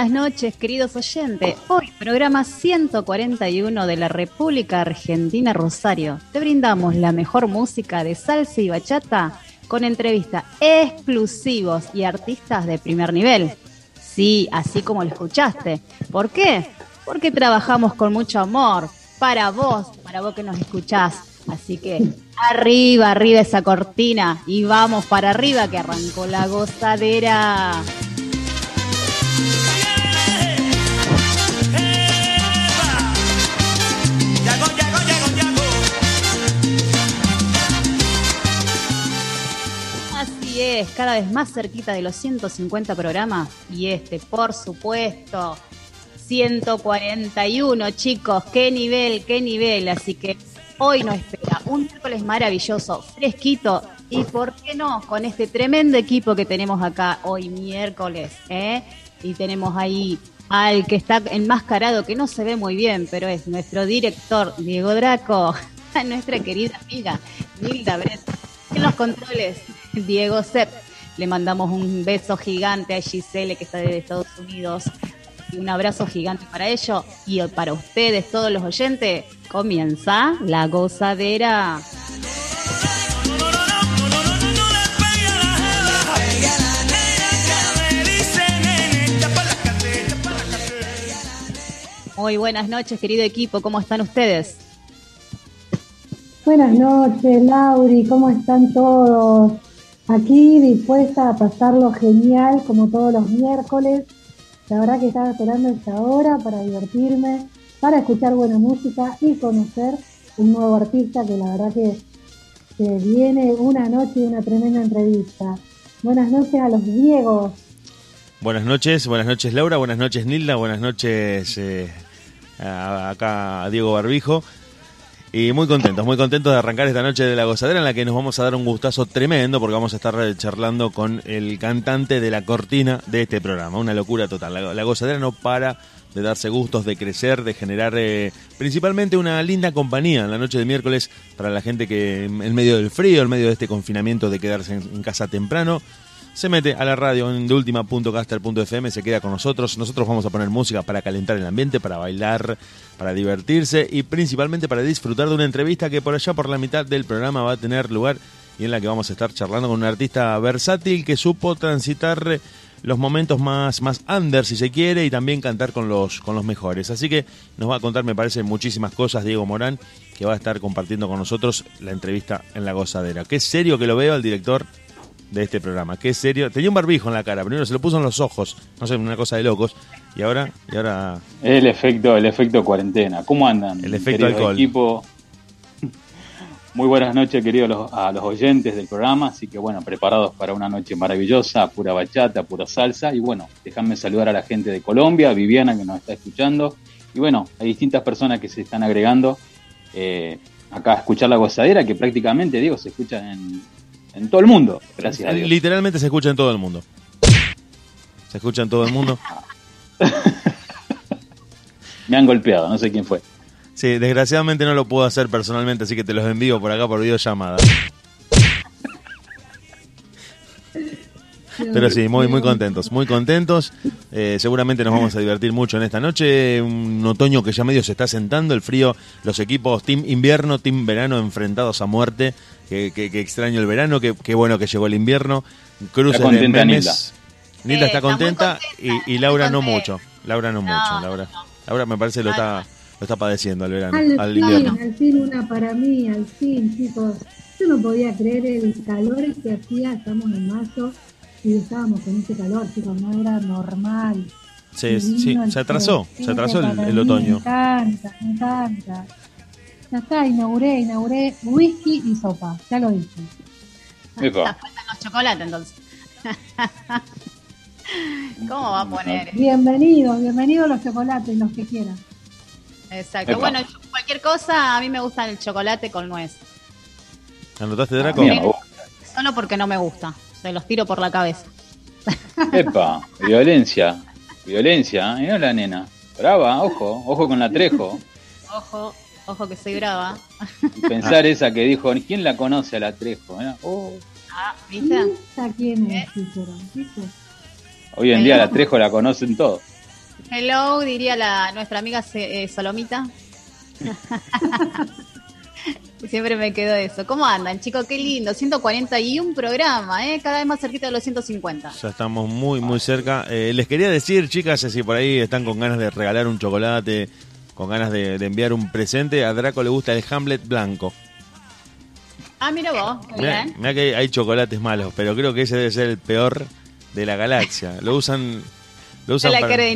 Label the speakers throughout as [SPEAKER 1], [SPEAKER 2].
[SPEAKER 1] Buenas noches, queridos oyentes. Hoy, programa 141 de la República Argentina Rosario. Te brindamos la mejor música de salsa y bachata con entrevistas exclusivos y artistas de primer nivel. Sí, así como lo escuchaste. ¿Por qué? Porque trabajamos con mucho amor para vos, para vos que nos escuchás. Así que arriba, arriba esa cortina y vamos para arriba que arrancó la gozadera. Así es, cada vez más cerquita de los 150 programas y este, por supuesto, 141, chicos, qué nivel, qué nivel. Así que hoy nos espera un miércoles maravilloso, fresquito y, ¿por qué no? Con este tremendo equipo que tenemos acá hoy miércoles, ¿eh? Y tenemos ahí al que está enmascarado, que no se ve muy bien, pero es nuestro director, Diego Draco, a nuestra querida amiga Nilda Brett. En los controles, Diego Sepp. Le mandamos un beso gigante a Gisele, que está desde Estados Unidos. Un abrazo gigante para ellos y para ustedes, todos los oyentes. Comienza la gozadera. Muy buenas noches, querido equipo. ¿Cómo están ustedes?
[SPEAKER 2] Buenas noches, Lauri. ¿Cómo están todos? Aquí dispuesta a pasarlo genial como todos los miércoles. La verdad que estaba esperando esta hora para divertirme, para escuchar buena música y conocer un nuevo artista que la verdad que, viene una noche y una tremenda entrevista. Buenas noches a los Diegos.
[SPEAKER 3] Buenas noches, buenas noches Laura, buenas noches Nilda, buenas noches eh, acá Diego Barbijo. Y muy contentos, muy contentos de arrancar esta noche de la gozadera en la que nos vamos a dar un gustazo tremendo porque vamos a estar charlando con el cantante de la cortina de este programa. Una locura total. La, gozadera no para de darse gustos, de crecer, de generar eh, principalmente una linda compañía en la noche de miércoles para la gente que en medio del frío, en medio de este confinamiento de quedarse en casa temprano, se mete a la radio en deultima.caster.fm, se queda con nosotros. Nosotros vamos a poner música para calentar el ambiente, para bailar, para divertirse y principalmente para disfrutar de una entrevista que por allá por la mitad del programa va a tener lugar y en la que vamos a estar charlando con un artista versátil que supo transitar los momentos más, más under, si se quiere, y también cantar con los, con los mejores. Así que nos va a contar, me parece, muchísimas cosas Diego Morán, que va a estar compartiendo con nosotros la entrevista en la gozadera. Qué serio que lo veo al director de este programa. Qué serio. Tenía un barbijo en la cara, primero se lo puso en los ojos, no sé, una cosa de locos. Y ahora, y ahora
[SPEAKER 4] El efecto, el efecto cuarentena. ¿Cómo andan?
[SPEAKER 3] El efecto alcohol.
[SPEAKER 4] Equipo? Muy buenas noches, queridos a los oyentes del programa. Así que bueno, preparados para una noche maravillosa, pura bachata, pura salsa. Y bueno, déjame saludar a la gente de Colombia, Viviana que nos está escuchando. Y bueno, hay distintas personas que se están agregando eh, acá a escuchar la gozadera, que prácticamente, digo, se escucha en, en todo el mundo. Gracias a Dios.
[SPEAKER 3] literalmente se escucha en todo el mundo. Se escucha en todo el mundo.
[SPEAKER 4] Me han golpeado, no sé quién fue.
[SPEAKER 3] Sí, desgraciadamente no lo puedo hacer personalmente, así que te los envío por acá por videollamada. Pero sí, muy, muy contentos, muy contentos. Eh, seguramente nos vamos a divertir mucho en esta noche. Un otoño que ya medio se está sentando, el frío, los equipos Team Invierno, Team Verano enfrentados a muerte. Que, que- que extraño el verano, que, que bueno que llegó el invierno. Cruces
[SPEAKER 4] Está
[SPEAKER 3] de memes. Nilda
[SPEAKER 1] Eh,
[SPEAKER 3] está
[SPEAKER 1] está muy
[SPEAKER 3] contenta,
[SPEAKER 1] contenta,
[SPEAKER 3] y, y Laura no mucho. Laura no,
[SPEAKER 1] No,
[SPEAKER 3] mucho. Laura,
[SPEAKER 1] no.
[SPEAKER 3] Laura me parece lo está, Lo está padeciendo al verano,
[SPEAKER 2] Al,
[SPEAKER 3] al
[SPEAKER 2] fin,
[SPEAKER 3] invierno.
[SPEAKER 2] al fin una para mí, al fin, chicos. Yo no podía creer el calor que hacía, estamos en mayo y estábamos con ese calor, chicos, no era normal.
[SPEAKER 3] Se, sí,
[SPEAKER 2] Divino
[SPEAKER 3] se atrasó, se atrasó el, otoño.
[SPEAKER 2] Me encanta, me encanta. Ya está, inauguré, inauguré whisky y sopa, ya lo dije.
[SPEAKER 4] Epa.
[SPEAKER 1] Faltan los chocolates entonces. ¿Cómo va a poner?
[SPEAKER 2] Bienvenidos, bienvenidos los chocolates, los que quieran.
[SPEAKER 1] Exacto.
[SPEAKER 4] Epa.
[SPEAKER 1] Bueno, yo, cualquier cosa, a mí me gusta el chocolate con nuez.
[SPEAKER 3] ¿Anotaste, Draco?
[SPEAKER 1] Solo porque no me gusta. Se los tiro por la cabeza.
[SPEAKER 4] Epa, violencia, violencia, ¿eh? la nena. Brava, ojo, ojo con la trejo.
[SPEAKER 1] Ojo, ojo que soy brava.
[SPEAKER 4] Pensar esa que dijo, ¿quién la conoce a la trejo? eh? Oh,
[SPEAKER 1] Ah, ¿viste?
[SPEAKER 2] ¿Esta quién es, dijeron? ¿Viste?
[SPEAKER 4] hoy en día la trejo la conocen todos.
[SPEAKER 1] Hello, diría la nuestra amiga eh, Solomita. Siempre me quedo eso. ¿Cómo andan, chicos? Qué lindo. 141 programa, ¿eh? Cada vez más cerquita de los 150.
[SPEAKER 3] Ya estamos muy, muy cerca. Eh, les quería decir, chicas, si por ahí están con ganas de regalar un chocolate, con ganas de, de enviar un presente, a Draco le gusta el Hamlet blanco.
[SPEAKER 1] Ah, mira vos.
[SPEAKER 3] Mirá,
[SPEAKER 1] bien.
[SPEAKER 3] mirá que hay chocolates malos, pero creo que ese debe ser el peor de la galaxia. Lo usan... Lo usan
[SPEAKER 1] la
[SPEAKER 3] para-.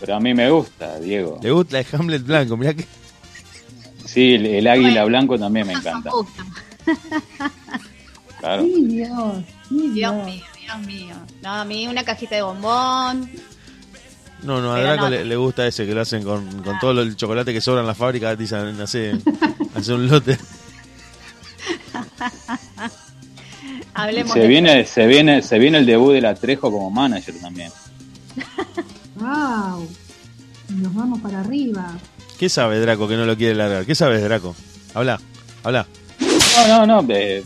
[SPEAKER 4] Pero a mí me gusta, Diego.
[SPEAKER 3] Le gusta el Hamlet blanco, mirá que...
[SPEAKER 4] Sí, el, el águila blanco también me encanta. Claro.
[SPEAKER 2] Sí, Dios, sí,
[SPEAKER 1] Dios
[SPEAKER 2] Dios.
[SPEAKER 1] mío, Dios mío. No, a mí una cajita de bombón.
[SPEAKER 3] No, no, a Draco
[SPEAKER 1] no.
[SPEAKER 3] le, le gusta ese que lo hacen con, con todo el chocolate que sobra en la fábrica, dicen, hace, hace un lote.
[SPEAKER 1] Hablemos
[SPEAKER 4] Se
[SPEAKER 1] de
[SPEAKER 4] viene, se viene, se viene el debut de la Trejo como manager también.
[SPEAKER 2] Wow. Nos vamos para arriba.
[SPEAKER 3] ¿Qué sabe Draco que no lo quiere largar? ¿Qué sabes, Draco? Habla, habla.
[SPEAKER 4] No, no, no. eh,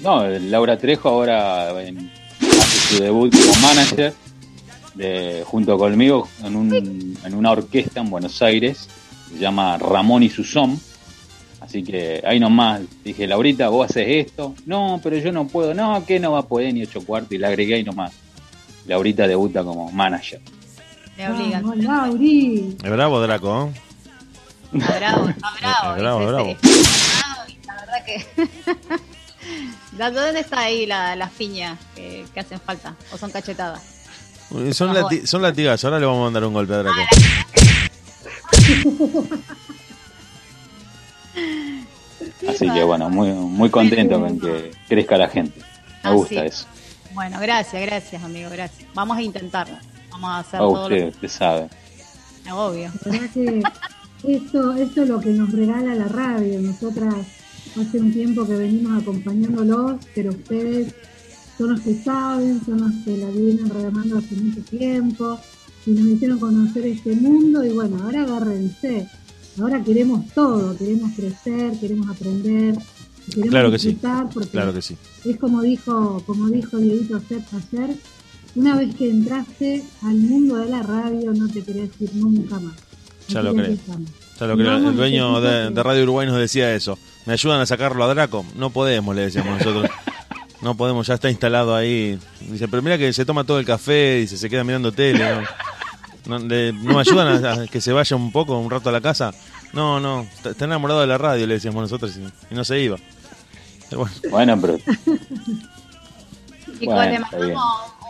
[SPEAKER 4] no, Laura Trejo ahora en- hace su debut como manager de, junto conmigo en, un, en una orquesta en Buenos Aires. Se llama Ramón y Susón. Así que ahí nomás dije, Laurita, vos haces esto. No, pero yo no puedo. No, que no va a poder ni ocho cuartos. Y la agregué ahí nomás. Laurita debuta como manager.
[SPEAKER 1] Me obligan.
[SPEAKER 2] Vamos, Lauri.
[SPEAKER 3] Es bravo, Draco. ¿eh?
[SPEAKER 1] Está bravo, está bravo.
[SPEAKER 3] Bravo, bravo.
[SPEAKER 1] Y La verdad que. ¿Dónde está ahí la- las piñas que, que hacen falta? ¿O son cachetadas?
[SPEAKER 3] Eh, Son, lati- son latigazos, ahora le vamos a mandar un golpe a Draco.
[SPEAKER 4] Así que bueno, muy, muy contento con que crezca la gente. Me
[SPEAKER 1] Ah,
[SPEAKER 4] gusta
[SPEAKER 1] sí.
[SPEAKER 4] eso.
[SPEAKER 1] Bueno, gracias, gracias, amigo, gracias. Vamos a intentarlo. Vamos a hacer todo
[SPEAKER 4] usted, usted sabe.
[SPEAKER 1] lo obvio.
[SPEAKER 2] Esto, esto es lo que nos regala la radio. Nosotras hace un tiempo que venimos acompañándolos, pero ustedes son los que saben, son los que la vienen remando hace mucho tiempo y nos hicieron conocer este mundo y bueno, ahora agárrense. Ahora queremos todo, queremos crecer, queremos aprender, queremos
[SPEAKER 3] Claro que sí,
[SPEAKER 2] porque
[SPEAKER 3] Claro que sí.
[SPEAKER 2] es como dijo, como dijo Dieguito Sepp ayer, una vez que entraste al mundo de la radio no te querés ir nunca más.
[SPEAKER 3] Ya lo creo. Ya lo El dueño de, Radio Uruguay nos decía eso. ¿Me ayudan a sacarlo a Draco? No podemos, le decíamos nosotros. No podemos, ya está instalado ahí. Dice, pero mira que se toma todo el café, dice, se queda mirando tele. ¿No, no, le- ¿no me ayudan a, a que se vaya un poco, un rato a la casa? No, no, está, está enamorado de la radio, le decíamos nosotros, y, y no se iba. Pero bueno,
[SPEAKER 4] Bueno, pero
[SPEAKER 1] Chicos,
[SPEAKER 4] Bueno,
[SPEAKER 1] le
[SPEAKER 4] está
[SPEAKER 1] mandamos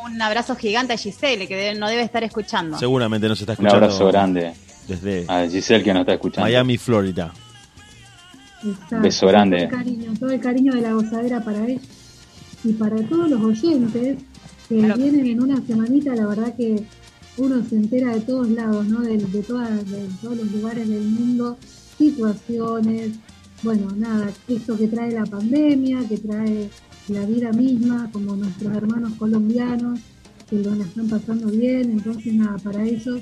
[SPEAKER 1] un abrazo gigante a Giselle, que debe- no debe estar escuchando.
[SPEAKER 3] seguramente nos está
[SPEAKER 4] un
[SPEAKER 3] escuchando
[SPEAKER 4] abrazo grande
[SPEAKER 3] desde
[SPEAKER 4] a Giselle que nos está escuchando.
[SPEAKER 3] Miami, Florida.
[SPEAKER 2] Exacto.
[SPEAKER 4] Beso grande.
[SPEAKER 2] Todo el cariño, todo el cariño de la gozadera para ellos y para todos los oyentes que
[SPEAKER 1] Claro.
[SPEAKER 2] vienen en una semanita, la verdad que uno se entera de todos lados, ¿no? De, de, todas, de todos los lugares del mundo, situaciones, bueno, nada, esto que trae la pandemia, que trae la vida misma, como nuestros hermanos colombianos, que lo están pasando bien, entonces nada, para ellos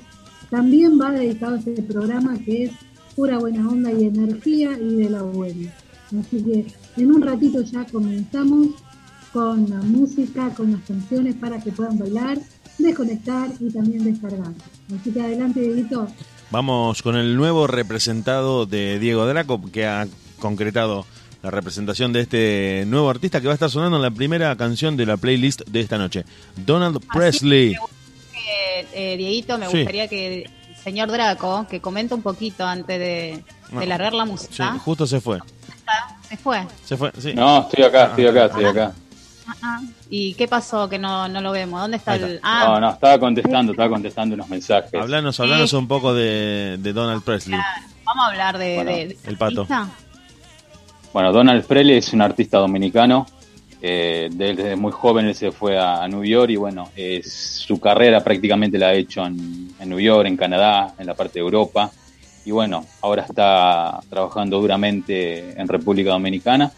[SPEAKER 2] también va dedicado este programa que es pura buena onda y energía y de la buena. Así que en un ratito ya comenzamos con la música, con las canciones para que puedan bailar, desconectar y también descargar. Así que adelante, Dieguito.
[SPEAKER 3] Vamos con el nuevo representado de Diego Draco, que ha concretado la representación de este nuevo artista que va a estar sonando en la primera canción de la playlist de esta noche. Donald Presley.
[SPEAKER 1] Eh, Dieguito, me
[SPEAKER 3] Sí.
[SPEAKER 1] gustaría que señor Draco, que comenta un poquito antes de, de largar la
[SPEAKER 5] Sí,
[SPEAKER 1] música.
[SPEAKER 5] justo se fue.
[SPEAKER 1] Se fue.
[SPEAKER 5] Se fue, sí.
[SPEAKER 4] No, estoy acá, estoy acá, estoy acá.
[SPEAKER 1] Ah, ah. ¿Y qué pasó que no, no lo vemos? ¿Dónde está el...?
[SPEAKER 5] está.
[SPEAKER 4] No,
[SPEAKER 1] Ah,
[SPEAKER 4] no, estaba contestando, estaba contestando unos mensajes.
[SPEAKER 5] Hablanos, hablanos un poco de, de Donald Presley.
[SPEAKER 1] vamos a hablar de...
[SPEAKER 4] Bueno,
[SPEAKER 1] de- de
[SPEAKER 5] el pato.
[SPEAKER 1] artista.
[SPEAKER 4] Bueno, Donald Presley es un artista dominicano. Eh, de- desde muy joven él se fue a, a New York y bueno, eh, su carrera prácticamente la ha hecho en, en New York, en Canadá, en la parte de Europa. Y bueno, ahora está trabajando duramente en República Dominicana.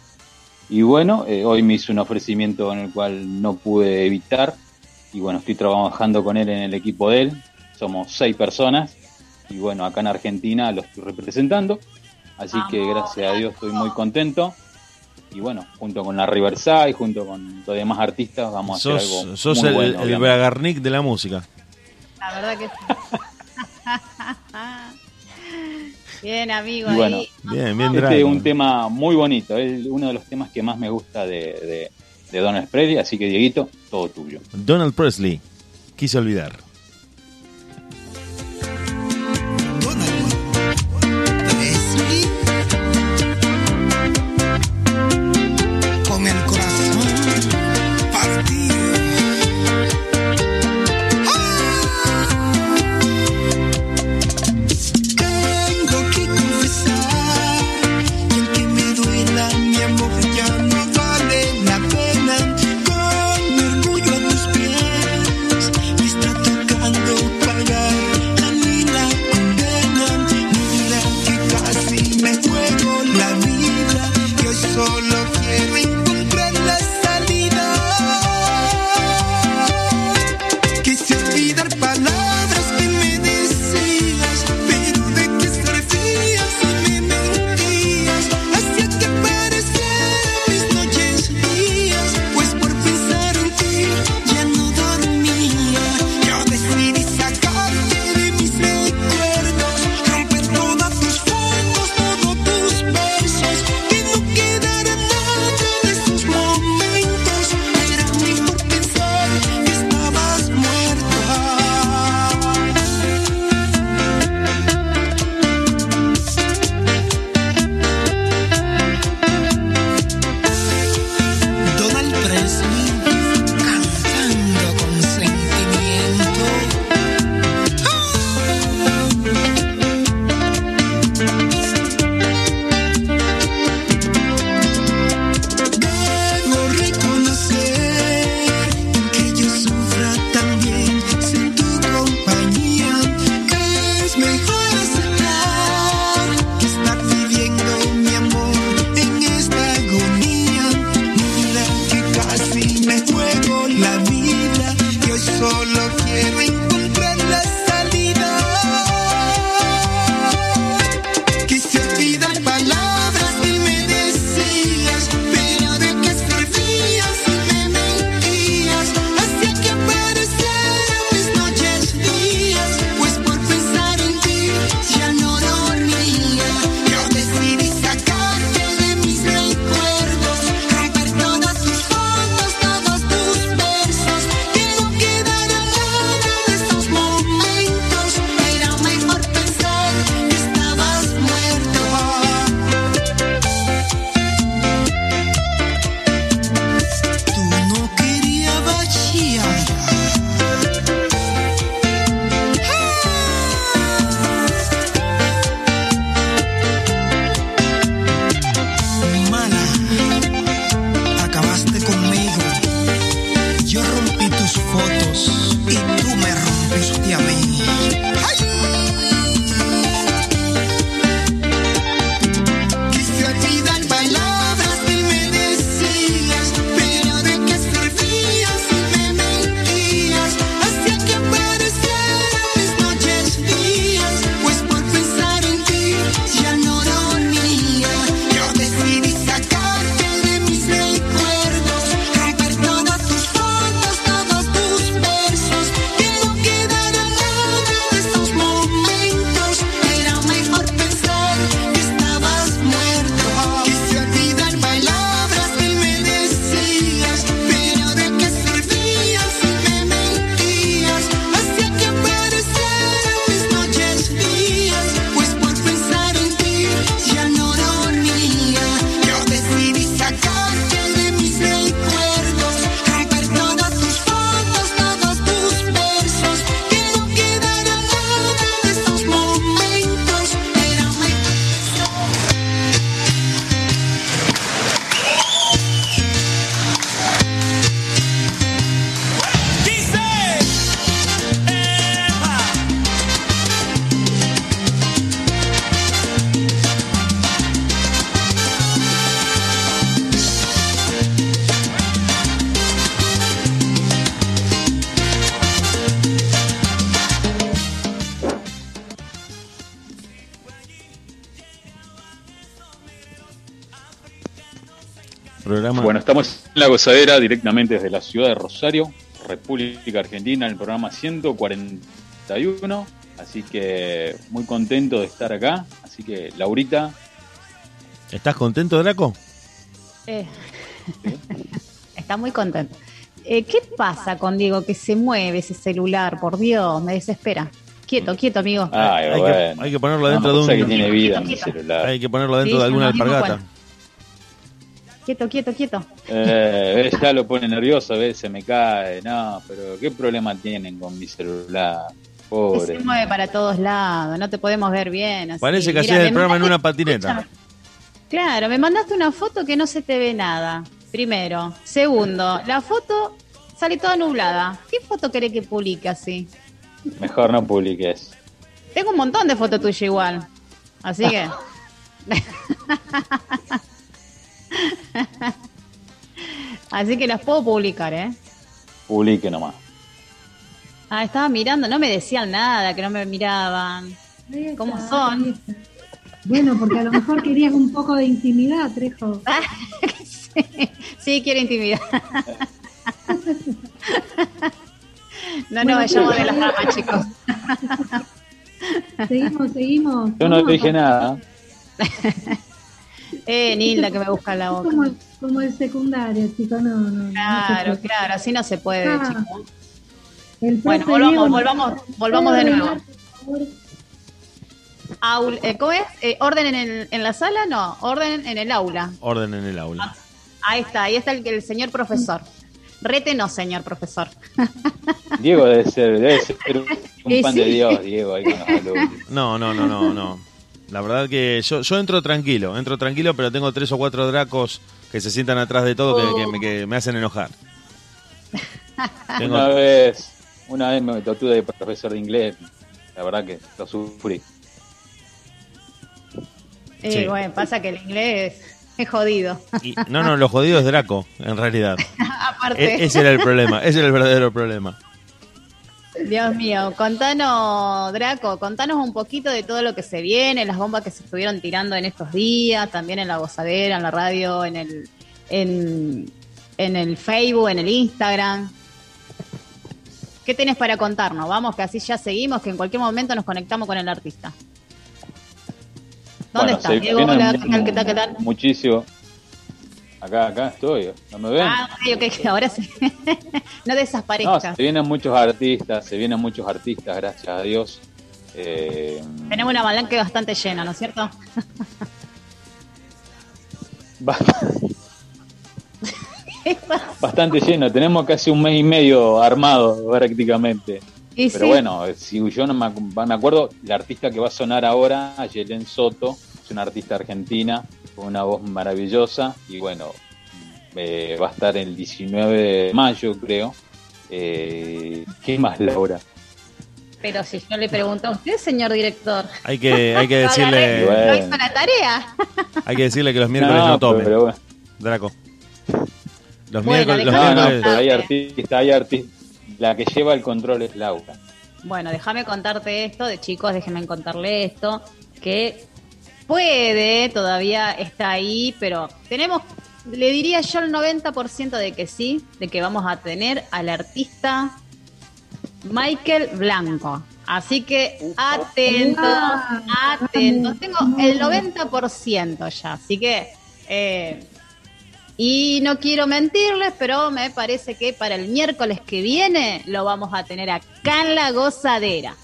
[SPEAKER 4] Y bueno, eh, hoy me hizo un ofrecimiento en el cual no pude evitar. Y bueno, estoy trabajando con él en el equipo de él. Somos seis personas. Y bueno, acá en Argentina lo estoy representando. Así que gracias a Dios estoy muy contento. Y bueno, junto con la Riverside, junto con los demás artistas, vamos a hacer algo
[SPEAKER 5] sos
[SPEAKER 4] muy
[SPEAKER 5] el,
[SPEAKER 4] bueno,
[SPEAKER 5] el. Bragarnik de la música.
[SPEAKER 1] La verdad que sí. Bien, amigo.
[SPEAKER 4] Y bueno,
[SPEAKER 1] ahí.
[SPEAKER 5] Bien, bien,
[SPEAKER 4] Este es un tema muy bonito, es uno de los temas que más me gusta de, de, de Donald Presley, así que Dieguito, todo tuyo.
[SPEAKER 5] Donald Presley. Quise olvidar.
[SPEAKER 6] La
[SPEAKER 4] gozadera directamente desde la ciudad de Rosario, República Argentina, en el programa 141. Así que muy contento de estar acá. Así que, Laurita,
[SPEAKER 3] ¿Estás contento, Draco?
[SPEAKER 1] Eh, Está muy contento. Eh, ¿Qué pasa con Diego que se mueve ese celular? Por Dios, me desespera. Quieto, quieto, amigo.
[SPEAKER 4] ay,
[SPEAKER 3] hay,
[SPEAKER 4] bueno.
[SPEAKER 3] que, hay que ponerlo dentro de
[SPEAKER 4] que
[SPEAKER 3] un.
[SPEAKER 4] tiene vida mi
[SPEAKER 1] Quieto, quieto.
[SPEAKER 4] celular.
[SPEAKER 3] Hay que ponerlo dentro
[SPEAKER 1] Sí,
[SPEAKER 3] de alguna alpargata.
[SPEAKER 1] Quieto, quieto, quieto.
[SPEAKER 4] Eh, ves, ya lo pone nervioso, ves, se me cae. No, pero ¿qué problema tienen con mi celular? Pobre.
[SPEAKER 1] se mueve para todos lados, no te podemos ver bien. así.
[SPEAKER 3] Parece que hacías el programa en una patineta.
[SPEAKER 1] Escúchame. Claro, me mandaste una foto que no se te ve nada. Primero. Segundo, la foto sale toda nublada. ¿Qué foto querés que publique así?
[SPEAKER 4] Mejor no publiques.
[SPEAKER 1] Tengo un montón de fotos tuyas igual. Así que. Así que las puedo publicar, ¿eh?
[SPEAKER 4] Publique nomás.
[SPEAKER 1] Ah, estaba mirando, no me decían nada, que no me miraban.
[SPEAKER 2] Está,
[SPEAKER 1] ¿Cómo son?
[SPEAKER 2] Bueno, porque a lo mejor querías un poco de intimidad, Trejo.
[SPEAKER 1] sí, sí, quiero intimidad. No nos vayamos de las ramas, chicos.
[SPEAKER 2] Seguimos, seguimos.
[SPEAKER 4] Yo no dije nada.
[SPEAKER 1] Eh, Nilda, que me busca la boca.
[SPEAKER 2] como, como el secundario, chico, no, no. no
[SPEAKER 1] Claro,
[SPEAKER 2] puede.
[SPEAKER 1] claro, así no se puede,
[SPEAKER 2] Ah.
[SPEAKER 1] chicos.
[SPEAKER 2] El
[SPEAKER 1] Bueno, volvamos, volvamos, volvamos de
[SPEAKER 2] ¿puede
[SPEAKER 1] nuevo. Aul- eh, ¿Cómo es? Eh, ¿Orden en, el- en la sala? No, orden en el aula.
[SPEAKER 3] Orden en el aula.
[SPEAKER 1] Ahí está, ahí está el, el señor profesor. Rete no, señor profesor.
[SPEAKER 4] Diego debe ser, debe ser un pan
[SPEAKER 1] sí.
[SPEAKER 4] de Dios, Diego, ahí con los alumnos.
[SPEAKER 3] No, no, no, no, no. La verdad que yo, yo entro tranquilo, entro tranquilo, pero tengo tres o cuatro dracos que se sientan atrás de todo que, que me, que me hacen enojar. Tengo-
[SPEAKER 4] Una vez, una vez me tocó de profesor de inglés. La verdad que lo sufrí.
[SPEAKER 1] Eh,
[SPEAKER 3] Sí.
[SPEAKER 1] Bueno, pasa que el inglés es jodido.
[SPEAKER 3] y- no, no, lo jodido es Draco, en realidad.
[SPEAKER 1] Aparte,
[SPEAKER 3] E- ese era el problema, ese era el verdadero problema.
[SPEAKER 1] Dios mío, contanos, Draco, contanos un poquito de todo lo que se viene, las bombas que se estuvieron tirando en estos días, también en la gozadera, en la radio, en el, en, en el Facebook, en el Instagram. ¿Qué tenés para contarnos? Vamos, que así ya seguimos, que en cualquier momento nos conectamos con el artista. ¿Dónde
[SPEAKER 4] Bueno,
[SPEAKER 1] estás,
[SPEAKER 4] se
[SPEAKER 1] Diego? Hola, ¿qué tal, qué tal, qué tal?
[SPEAKER 4] Muchísimo. Acá, acá estoy. ¿No me ven?
[SPEAKER 1] Ah, ok, ok, ahora sí. no
[SPEAKER 4] No,
[SPEAKER 1] desaparezcas.
[SPEAKER 4] se vienen muchos artistas, se vienen muchos artistas, gracias a Dios. Eh,
[SPEAKER 1] Tenemos una balanca bastante llena, ¿no es cierto?
[SPEAKER 4] ba- bastante lleno, tenemos casi un mes y medio armado prácticamente. Pero
[SPEAKER 1] sí.
[SPEAKER 4] bueno, si yo no me, me acuerdo, la artista que va a sonar ahora, Yelen Soto, una artista argentina con una voz maravillosa y bueno, eh, va a estar el 19 de mayo creo. Eh, ¿Qué más, Laura?
[SPEAKER 1] Pero si yo le pregunto a usted, señor director.
[SPEAKER 3] Hay que, hay que decirle,
[SPEAKER 4] Bueno.
[SPEAKER 1] ¿No hizo la tarea?
[SPEAKER 3] hay que decirle que los miércoles no, tomen,
[SPEAKER 4] pero bueno.
[SPEAKER 3] Draco. Los
[SPEAKER 1] Bueno,
[SPEAKER 3] miércoles, los
[SPEAKER 4] No, no,
[SPEAKER 3] miércoles-
[SPEAKER 4] pero hay artista, hay artista. La que lleva el control es Laura.
[SPEAKER 1] Bueno, déjame contarte esto, de chicos, déjenme contarle esto, que puede, todavía está ahí, pero tenemos, le diría yo el 90% de que sí, de que vamos a tener al artista Michael Blanco. Así que atentos, atentos. Tengo el
[SPEAKER 2] vamos.
[SPEAKER 1] 90% ya, así que... eh, y no quiero mentirles, pero me parece que para el miércoles que viene lo vamos a tener acá en la gozadera.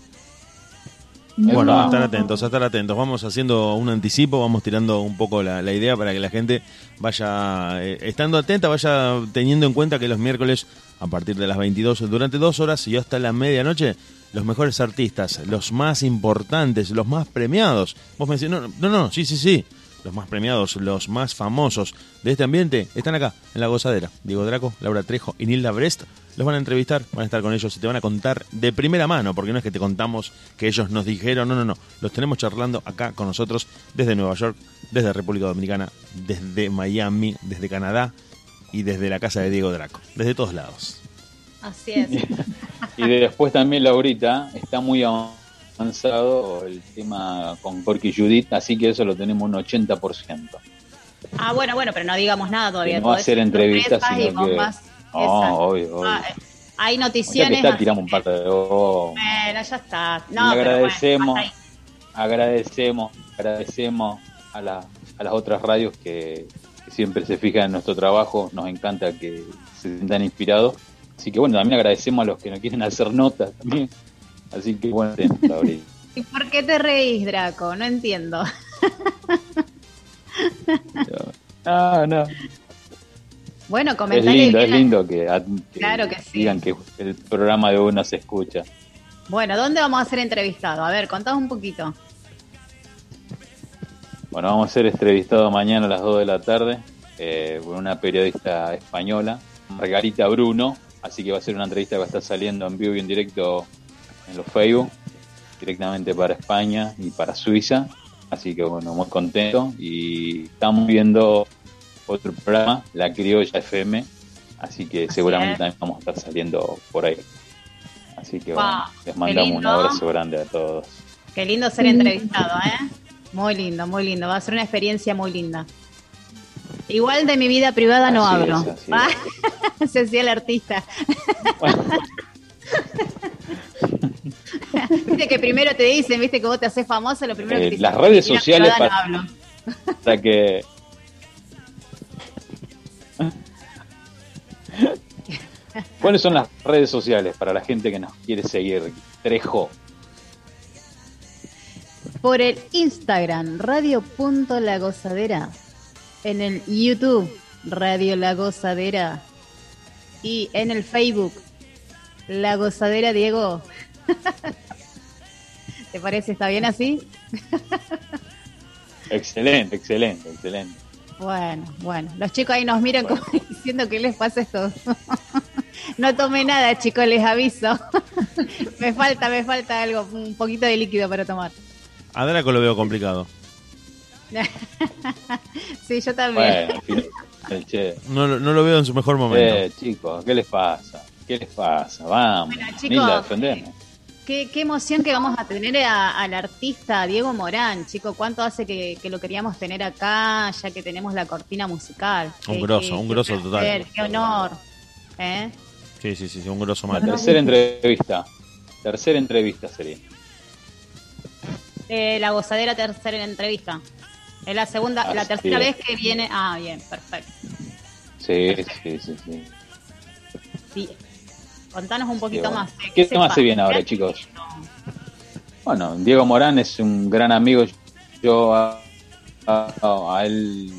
[SPEAKER 3] Bueno,
[SPEAKER 2] No.
[SPEAKER 3] a estar atentos, a estar atentos. Vamos haciendo un anticipo, vamos tirando un poco la, la idea para que la gente vaya eh, estando atenta, vaya teniendo en cuenta que los miércoles, a partir de las 22, durante dos horas y hasta la medianoche, los mejores artistas, los más importantes, los más premiados. Vos me decís, no, no, no, sí, sí, sí. Los más premiados, los más famosos de este ambiente están acá, en la gozadera. Diego Draco, Laura Trejo y Nilda Brest los van a entrevistar, van a estar con ellos y te van a contar de primera mano, porque no es que te contamos que ellos nos dijeron, no, no, no, los tenemos charlando acá con nosotros desde Nueva York, desde República Dominicana, desde Miami, desde Canadá y desde la casa de Diego Draco, desde todos lados.
[SPEAKER 1] Así es.
[SPEAKER 4] Y después también Laurita está muy avanzado el tema con Corky Judith, así que eso lo tenemos un 80%.
[SPEAKER 1] Ah, bueno, bueno, pero no digamos nada todavía.
[SPEAKER 4] Que no va a ser entrevistas,
[SPEAKER 1] y
[SPEAKER 4] sino que-. No, obvio, obvio.
[SPEAKER 1] Ah, hay
[SPEAKER 4] Ya
[SPEAKER 1] noticiones.
[SPEAKER 4] está,
[SPEAKER 1] así
[SPEAKER 4] tiramos un par de oh,
[SPEAKER 1] Bueno, ya está.
[SPEAKER 4] Y
[SPEAKER 1] No, pero bueno,
[SPEAKER 4] agradecemos,
[SPEAKER 1] ahí.
[SPEAKER 4] agradecemos, agradecemos a, la- a las otras radios que, que siempre se fijan en nuestro trabajo, nos encanta que se sientan inspirados. Así que bueno, también agradecemos a los que nos quieren hacer notas también. Así que bueno, atento, Abril.
[SPEAKER 1] ¿Y por qué te reís, Draco? No entiendo.
[SPEAKER 4] No, no.
[SPEAKER 1] Bueno,
[SPEAKER 4] Es
[SPEAKER 1] comentale
[SPEAKER 4] lindo, es lindo que,
[SPEAKER 1] Claro que sí.
[SPEAKER 4] digan que el programa de uno se escucha.
[SPEAKER 1] Bueno, ¿dónde vamos a ser entrevistados? A ver, contamos un poquito.
[SPEAKER 4] Bueno, vamos a ser entrevistados mañana a las 2 de la tarde eh, por una periodista española, Margarita Bruno. Así que va a ser una entrevista que va a estar saliendo en vivo y en directo en los Facebook, directamente para España y para Suiza. Así que bueno, muy contento. Y estamos viendo otro programa, La Criolla FM. Así que seguramente
[SPEAKER 1] es.
[SPEAKER 4] también vamos a estar saliendo por ahí. Así que
[SPEAKER 1] Wow,
[SPEAKER 4] bueno, les mandamos un abrazo grande a todos.
[SPEAKER 1] Qué lindo ser entrevistado, ¿eh? Muy lindo, muy lindo. Va a ser una experiencia muy linda. Igual de mi vida privada no
[SPEAKER 4] Así
[SPEAKER 1] hablo.
[SPEAKER 4] es, así
[SPEAKER 1] Se hacía el artista. viste que primero te dicen, viste que vos te haces famoso, lo primero que
[SPEAKER 4] Eh,
[SPEAKER 1] te dicen.
[SPEAKER 4] las redes
[SPEAKER 1] "De mi vida
[SPEAKER 4] sociales para-
[SPEAKER 1] no hablo.
[SPEAKER 4] Que. ¿Cuáles son las redes sociales para la gente que nos quiere seguir? Trejo.
[SPEAKER 1] Por el Instagram, radio.la gozadera. En el YouTube, Radio La Gozadera. Y en el Facebook, La Gozadera Diego. ¿Te parece? ¿Está bien así?
[SPEAKER 4] Excelente, excelente, excelente.
[SPEAKER 1] Bueno, bueno. Los chicos ahí nos miran como diciendo que les pasa esto. no tomé nada, chicos, les aviso. me falta, me falta algo, un poquito de líquido para tomar.
[SPEAKER 3] A Draco lo veo complicado.
[SPEAKER 1] sí, yo también.
[SPEAKER 4] Bueno.
[SPEAKER 3] No, lo- no lo veo en su mejor momento.
[SPEAKER 4] Eh, chicos, ¿qué les pasa? ¿Qué les pasa? Vamos,
[SPEAKER 1] Bueno, chicos,
[SPEAKER 4] Nilda, defendeme.
[SPEAKER 1] Qué, qué emoción que vamos a tener a- al artista Diego Morán, chico. ¿Cuánto hace que, que lo queríamos tener acá, ya que tenemos la cortina musical?
[SPEAKER 3] Un
[SPEAKER 1] Qué-
[SPEAKER 3] grosso,
[SPEAKER 1] qué-
[SPEAKER 3] un grosso
[SPEAKER 1] placer,
[SPEAKER 3] total.
[SPEAKER 1] Qué honor. ¿Eh?
[SPEAKER 3] Sí, sí, sí, sí, un grosso mal.
[SPEAKER 4] tercera entrevista. Tercera entrevista sería.
[SPEAKER 1] Eh, la gozadera tercera entrevista. Es la segunda, la tercera
[SPEAKER 4] es.
[SPEAKER 1] vez que viene. Ah, bien, perfecto.
[SPEAKER 4] Sí, sí, sí, sí.
[SPEAKER 1] Sí. Contanos un poquito más. ¿eh?
[SPEAKER 4] ¿Qué
[SPEAKER 1] se
[SPEAKER 4] tema se viene ahora, chicos?
[SPEAKER 1] qué.
[SPEAKER 4] Bueno, Diego Morán es un gran amigo. Yo a, a- a él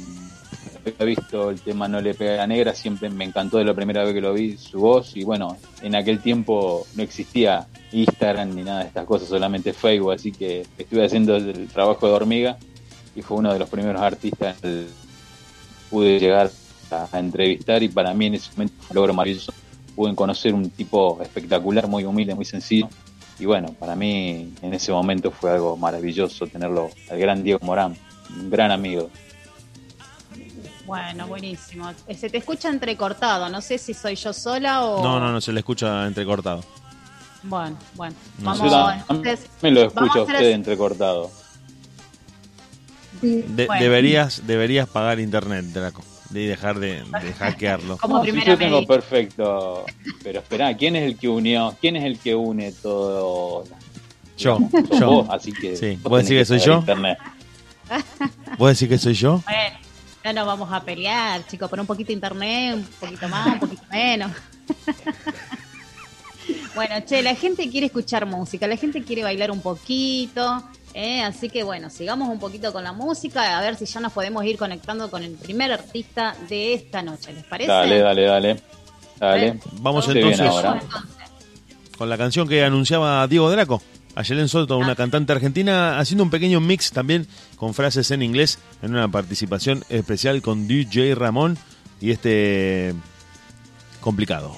[SPEAKER 4] he visto el tema No le pega a la negra, siempre me encantó de la primera vez que lo vi su voz y bueno, en aquel tiempo no existía Instagram ni nada de estas cosas, solamente Facebook, así que estuve haciendo el trabajo de hormiga y fue uno de los primeros artistas que pude llegar a, a entrevistar y para mí en ese momento fue un logro maravilloso. Pude conocer un tipo espectacular, muy humilde, muy sencillo y bueno, para mí en ese momento fue algo maravilloso tenerlo al gran Diego Morán, un gran amigo.
[SPEAKER 1] Bueno, buenísimo. Eh, Se te escucha entrecortado. No sé si soy yo sola o.
[SPEAKER 3] No, no, no, se le escucha entrecortado.
[SPEAKER 1] Bueno, bueno.
[SPEAKER 3] No
[SPEAKER 1] Vamos,
[SPEAKER 4] también
[SPEAKER 1] entonces,
[SPEAKER 4] me lo escucho a
[SPEAKER 1] hacer
[SPEAKER 4] usted
[SPEAKER 1] así.
[SPEAKER 4] entrecortado.
[SPEAKER 2] Sí,
[SPEAKER 3] De-
[SPEAKER 1] Bueno.
[SPEAKER 3] deberías, deberías pagar internet, Draco. Y dejar de, de hackearlo.
[SPEAKER 1] Como
[SPEAKER 4] No,
[SPEAKER 1] primera
[SPEAKER 4] yo tengo perfecto. Pero espera, ¿quién es el que unió? ¿Quién es el que une todo?
[SPEAKER 3] Yo, yo.
[SPEAKER 4] vos, así que.
[SPEAKER 3] Sí,
[SPEAKER 4] vos
[SPEAKER 3] ¿vos decís que soy yo?
[SPEAKER 4] Internet.
[SPEAKER 3] ¿Vos decís que soy yo?
[SPEAKER 1] Bueno, no nos vamos a pelear, chicos, por un poquito de internet, un poquito más, un poquito menos. bueno, che, la gente quiere escuchar música, la gente quiere bailar un poquito, ¿eh? así que bueno, sigamos un poquito con la música, a ver si ya nos podemos ir conectando con el primer artista de esta noche, ¿les parece?
[SPEAKER 4] Dale, dale, dale. Dale.
[SPEAKER 1] ¿Eh?
[SPEAKER 3] Vamos entonces
[SPEAKER 4] ahora.
[SPEAKER 3] con la canción que anunciaba Diego Draco. Ayer en Soto, una cantante argentina, haciendo un pequeño mix también con frases en inglés en una participación especial con DJ Ramón y este complicado.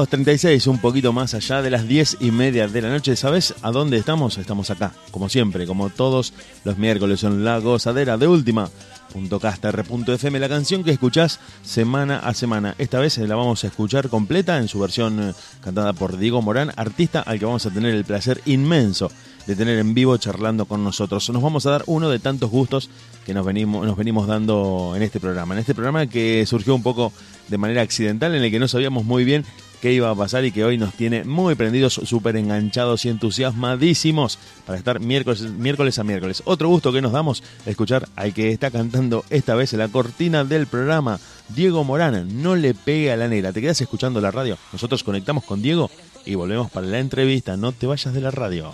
[SPEAKER 3] 22.36, un poquito más allá de las 10 y media de la noche. ¿Sabes a dónde estamos? Estamos acá, como siempre, como todos los miércoles en La Gozadera de Última. .caster.fm, la canción que escuchás semana a semana. Esta vez la vamos a escuchar completa en su versión eh, cantada por Diego Morán, artista al que vamos a tener el placer inmenso de tener en vivo charlando con nosotros. Nos vamos a dar uno de tantos gustos que nos venimos, nos venimos dando en este programa. En este programa que surgió un poco de manera accidental, en el que no sabíamos muy bien qué iba a pasar y que hoy nos tiene muy prendidos, súper enganchados y entusiasmadísimos para estar miércoles, a miércoles. Otro gusto que nos damos escuchar al que está cantando esta vez la cortina del programa, Diego Morán. No le pegue a la negra. ¿Te quedas escuchando la radio? Nosotros conectamos con Diego y volvemos para la entrevista. No te vayas de la radio.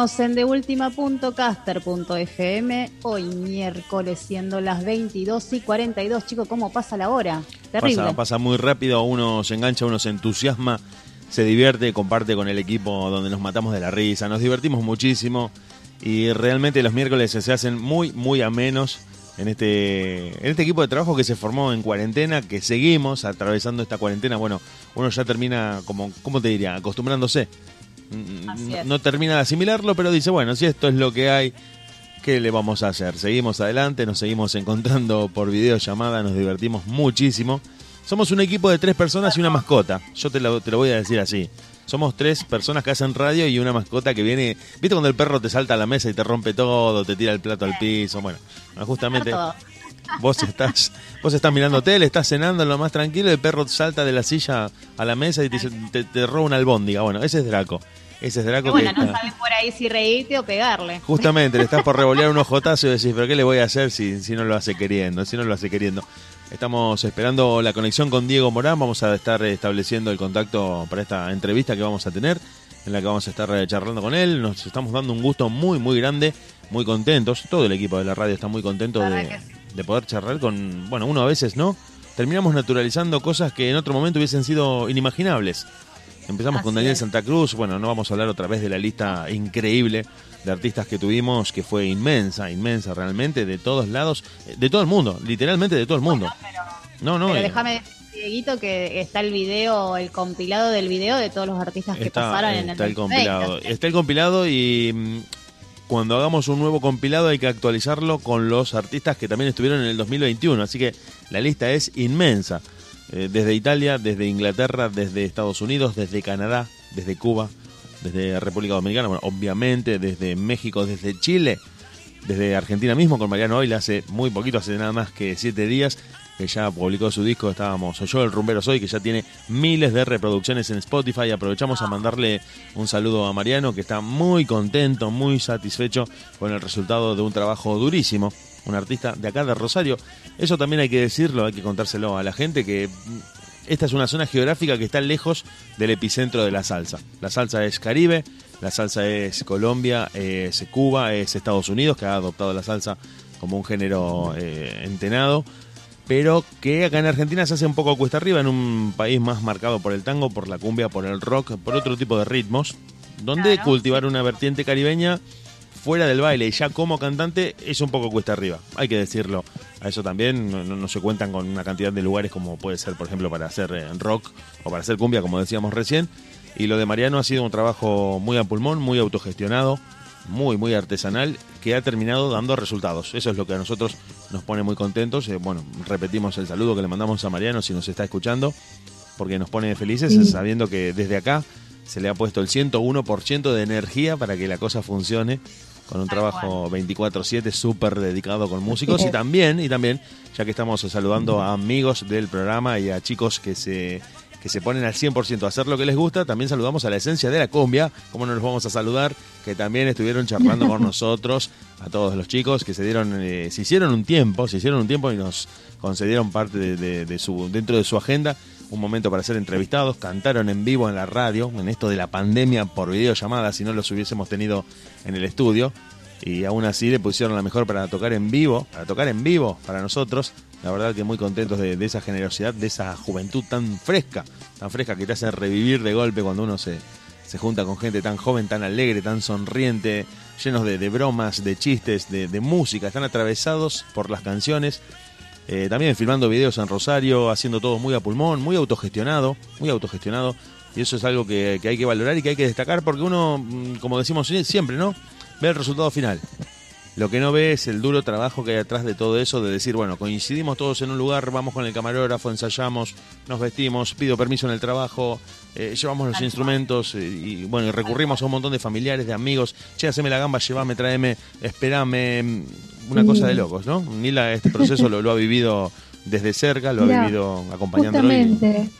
[SPEAKER 1] Seguimos en deultima.caster.fm, hoy miércoles siendo las 22 y 42. Chicos, ¿cómo pasa la hora? Terrible.
[SPEAKER 3] Pasa, pasa muy rápido, uno se engancha, uno se entusiasma, se divierte, comparte con el equipo donde nos matamos de la risa, nos divertimos muchísimo y realmente los miércoles se hacen muy, muy amenos en este, en este equipo de trabajo que se formó en cuarentena, que seguimos atravesando esta cuarentena. Bueno, uno ya termina, como, ¿cómo te diría? Acostumbrándose. No, termina de asimilarlo, pero dice, bueno, si esto es lo que hay, ¿qué le vamos a hacer? Seguimos adelante, nos seguimos encontrando por videollamada, nos divertimos muchísimo. Somos un equipo de tres personas y una mascota. Yo te lo, te lo voy a decir así. Somos tres personas que hacen radio y una mascota que viene. ¿Viste cuando el perro te salta a la mesa y te rompe todo, te tira el plato al piso? Bueno, justamente vos estás vos estás mirando tele, estás cenando lo más tranquilo, y el perro salta de la silla a la mesa y te, te roba una albóndiga. Bueno, ese es Draco. Ese es Draco
[SPEAKER 1] bueno,
[SPEAKER 3] que
[SPEAKER 1] no sabes por ahí si reírte o pegarle.
[SPEAKER 3] Justamente, le estás por revolear un ojotazo y decís, pero ¿qué le voy a hacer si, si no lo hace queriendo? Si no lo hace queriendo. Estamos esperando la conexión con Diego Morán, vamos a estar estableciendo el contacto para esta entrevista que vamos a tener, en la que vamos a estar eh, charlando con él. Nos estamos dando un gusto muy, muy grande, muy contentos. Todo el equipo de la radio está muy contento de, de poder charlar con, bueno, uno a veces no. Terminamos naturalizando cosas que en otro momento hubiesen sido inimaginables. Empezamos con Daniel
[SPEAKER 1] es.
[SPEAKER 3] Santa Cruz. Bueno, no vamos a hablar otra vez de la lista increíble de artistas que tuvimos, que fue inmensa, inmensa realmente, de todos lados, eh, de todo el mundo, literalmente de todo el mundo. No, no,
[SPEAKER 1] Pero
[SPEAKER 3] eh,
[SPEAKER 1] déjame Dieguito, que está el video, el compilado del video de todos los artistas que
[SPEAKER 3] está,
[SPEAKER 1] pasaron en el
[SPEAKER 3] está el
[SPEAKER 1] 2020.
[SPEAKER 3] compilado. Está el compilado y mm, cuando hagamos un nuevo compilado hay que actualizarlo con los artistas que también estuvieron en el 2021. Así que la lista es inmensa. Eh, desde Italia, desde Inglaterra, desde Estados Unidos, desde Canadá, desde Cuba, desde República Dominicana, bueno, obviamente desde México, desde Chile, desde Argentina mismo con Mariano Oila hace muy poquito, hace nada más que siete días que ya publicó su disco, estábamos Soy yo el rumbero soy, que ya tiene miles de reproducciones en Spotify. Aprovechamos a mandarle un saludo a Mariano, que está muy contento, muy satisfecho con el resultado de un trabajo durísimo. Un artista de acá de Rosario. Eso también hay que decirlo, hay que contárselo a la gente que mm, esta es una zona geográfica que está lejos del epicentro de la salsa. La salsa es Caribe, la salsa es Colombia, es Cuba, es Estados Unidos, que ha adoptado la salsa como un género eh, entenado, pero que acá en Argentina se hace un poco cuesta arriba, en un país más marcado por el tango, por la cumbia, por el rock, por otro tipo de ritmos, donde
[SPEAKER 1] Claro,
[SPEAKER 3] cultivar una vertiente caribeña fuera del baile y ya como cantante es un poco cuesta arriba, hay que decirlo. A eso también no, se cuentan con una cantidad de lugares como puede ser, por ejemplo, para hacer eh, rock o para hacer cumbia, como decíamos recién. Y lo de Mariano ha sido un trabajo muy a pulmón, muy autogestionado, muy, muy artesanal, que ha terminado dando resultados. Eso es lo que a nosotros nos pone muy contentos. Eh, bueno, repetimos el saludo que le mandamos a Mariano si nos está escuchando, porque nos pone felices
[SPEAKER 2] Sí.
[SPEAKER 3] sabiendo que desde acá se le ha puesto el 101% de energía para que la cosa funcione con un
[SPEAKER 1] Tal
[SPEAKER 3] trabajo 24/7 súper dedicado con músicos. Y también y también ya que estamos saludando a amigos del programa y a chicos que se que se ponen al 100% a hacer lo que les gusta, también saludamos a la esencia de la cumbia, como no los vamos a saludar, que también estuvieron charlando con nosotros, a todos los chicos que se dieron, eh, se hicieron un tiempo, se hicieron un tiempo y nos concedieron parte de, de- de su, dentro de su agenda, un momento para ser entrevistados, cantaron en vivo en la radio, en esto de la pandemia por videollamada, si no los hubiésemos tenido en el estudio, y aún así le pusieron la mejor para tocar en vivo, para tocar en vivo para nosotros. La verdad que muy contentos de, esa generosidad, de esa juventud tan fresca, tan fresca que te hace revivir de golpe cuando uno se, se junta con gente tan joven, tan alegre, tan sonriente, llenos de, de bromas, de chistes, de, de música, están atravesados por las canciones. Eh, también filmando videos en Rosario, haciendo todo muy a pulmón, muy autogestionado, muy autogestionado. Y eso es algo que, que hay que valorar y que hay que destacar porque uno, mm, como decimos sie- siempre, ¿no? Ve el resultado final. Lo que no ve es el duro trabajo que hay atrás de todo eso, de decir, bueno, coincidimos todos en un lugar, vamos con el camarógrafo, ensayamos, nos vestimos, pido permiso en el trabajo, eh, llevamos los instrumentos eh, y bueno, y recurrimos a un montón de familiares, de amigos, che, haceme la gamba, llévame, tráeme, espérame, mm, una
[SPEAKER 2] Sí.
[SPEAKER 3] cosa de locos, ¿no? Nila este proceso lo, lo ha vivido desde cerca, lo ha vivido acompañándolo. y-
[SPEAKER 2] Justamente,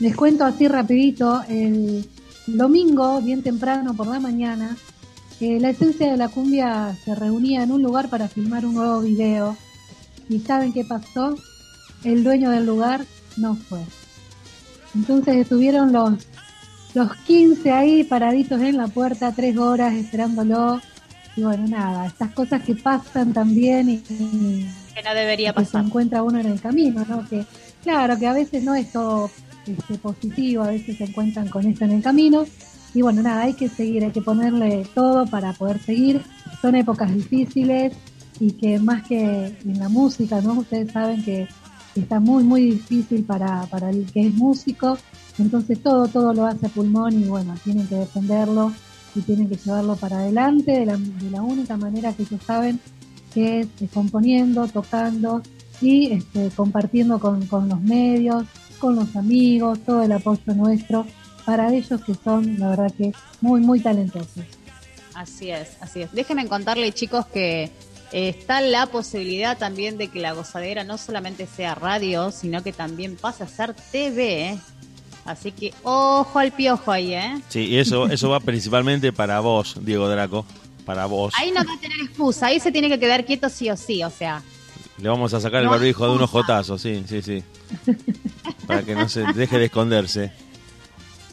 [SPEAKER 2] les cuento así rapidito, el domingo, bien temprano por la mañana, eh, la esencia de la cumbia se reunía en un lugar para filmar un nuevo video. ¿Y saben qué pasó? El dueño del lugar no fue. Entonces estuvieron los los 15 ahí paraditos en la puerta, tres horas esperándolo. Y bueno, nada, estas cosas que pasan también y, y
[SPEAKER 1] Que no debería
[SPEAKER 2] que se
[SPEAKER 1] pasar.
[SPEAKER 2] encuentra uno en el camino, ¿no? Que claro, que a veces no es todo este, positivo, a veces se encuentran con esto en el camino. Y bueno, nada, hay que seguir, hay que ponerle todo para poder seguir. Son épocas difíciles y que más que en la música, ¿no? Ustedes saben que está muy, muy difícil para, para el que es músico. Entonces todo, todo lo hace a pulmón y bueno, tienen que defenderlo y tienen que llevarlo para adelante de la, de la única manera que ellos saben, que es eh, componiendo, tocando y este, compartiendo con, con los medios, con los amigos, todo el apoyo nuestro para ellos que son, la verdad que muy, muy talentosos.
[SPEAKER 1] Así es, así es. Déjenme contarle, chicos, que eh, está la posibilidad también de que la gozadera no solamente sea radio, sino que también pase a ser TV. Así que ojo al piojo ahí, ¿eh?
[SPEAKER 3] Sí, y eso, eso va principalmente para vos, Diego Draco. Para vos.
[SPEAKER 1] Ahí no va a tener excusa, ahí se tiene que quedar quieto sí o sí, o sea.
[SPEAKER 3] Le vamos a sacar el
[SPEAKER 1] No hay
[SPEAKER 3] barbijo de unos
[SPEAKER 1] excusa.
[SPEAKER 3] jotazos, sí, sí, sí. Para que no se deje de esconderse.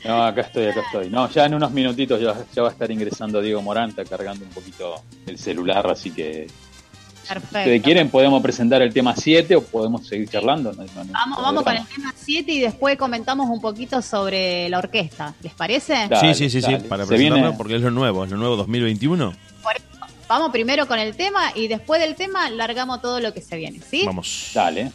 [SPEAKER 7] No, acá estoy, acá estoy. No, ya en unos minutitos ya, ya va a estar ingresando Diego Morán, está cargando un poquito el celular, así que
[SPEAKER 1] Perfecto.
[SPEAKER 7] ustedes quieren podemos presentar el tema 7 o podemos seguir charlando. no- no- no-
[SPEAKER 1] Vamos, con el tema 7 y después comentamos un poquito sobre la orquesta. ¿Les parece?
[SPEAKER 7] Dale,
[SPEAKER 3] sí, sí, sí,
[SPEAKER 7] dale.
[SPEAKER 3] sí, para
[SPEAKER 7] Se
[SPEAKER 3] presentarlo
[SPEAKER 7] viene-
[SPEAKER 3] porque es lo nuevo, es lo nuevo 2021.
[SPEAKER 1] Por eso, Vamos primero con el tema y después del tema largamos todo lo que se viene, ¿sí?
[SPEAKER 3] Vamos.
[SPEAKER 7] Dale.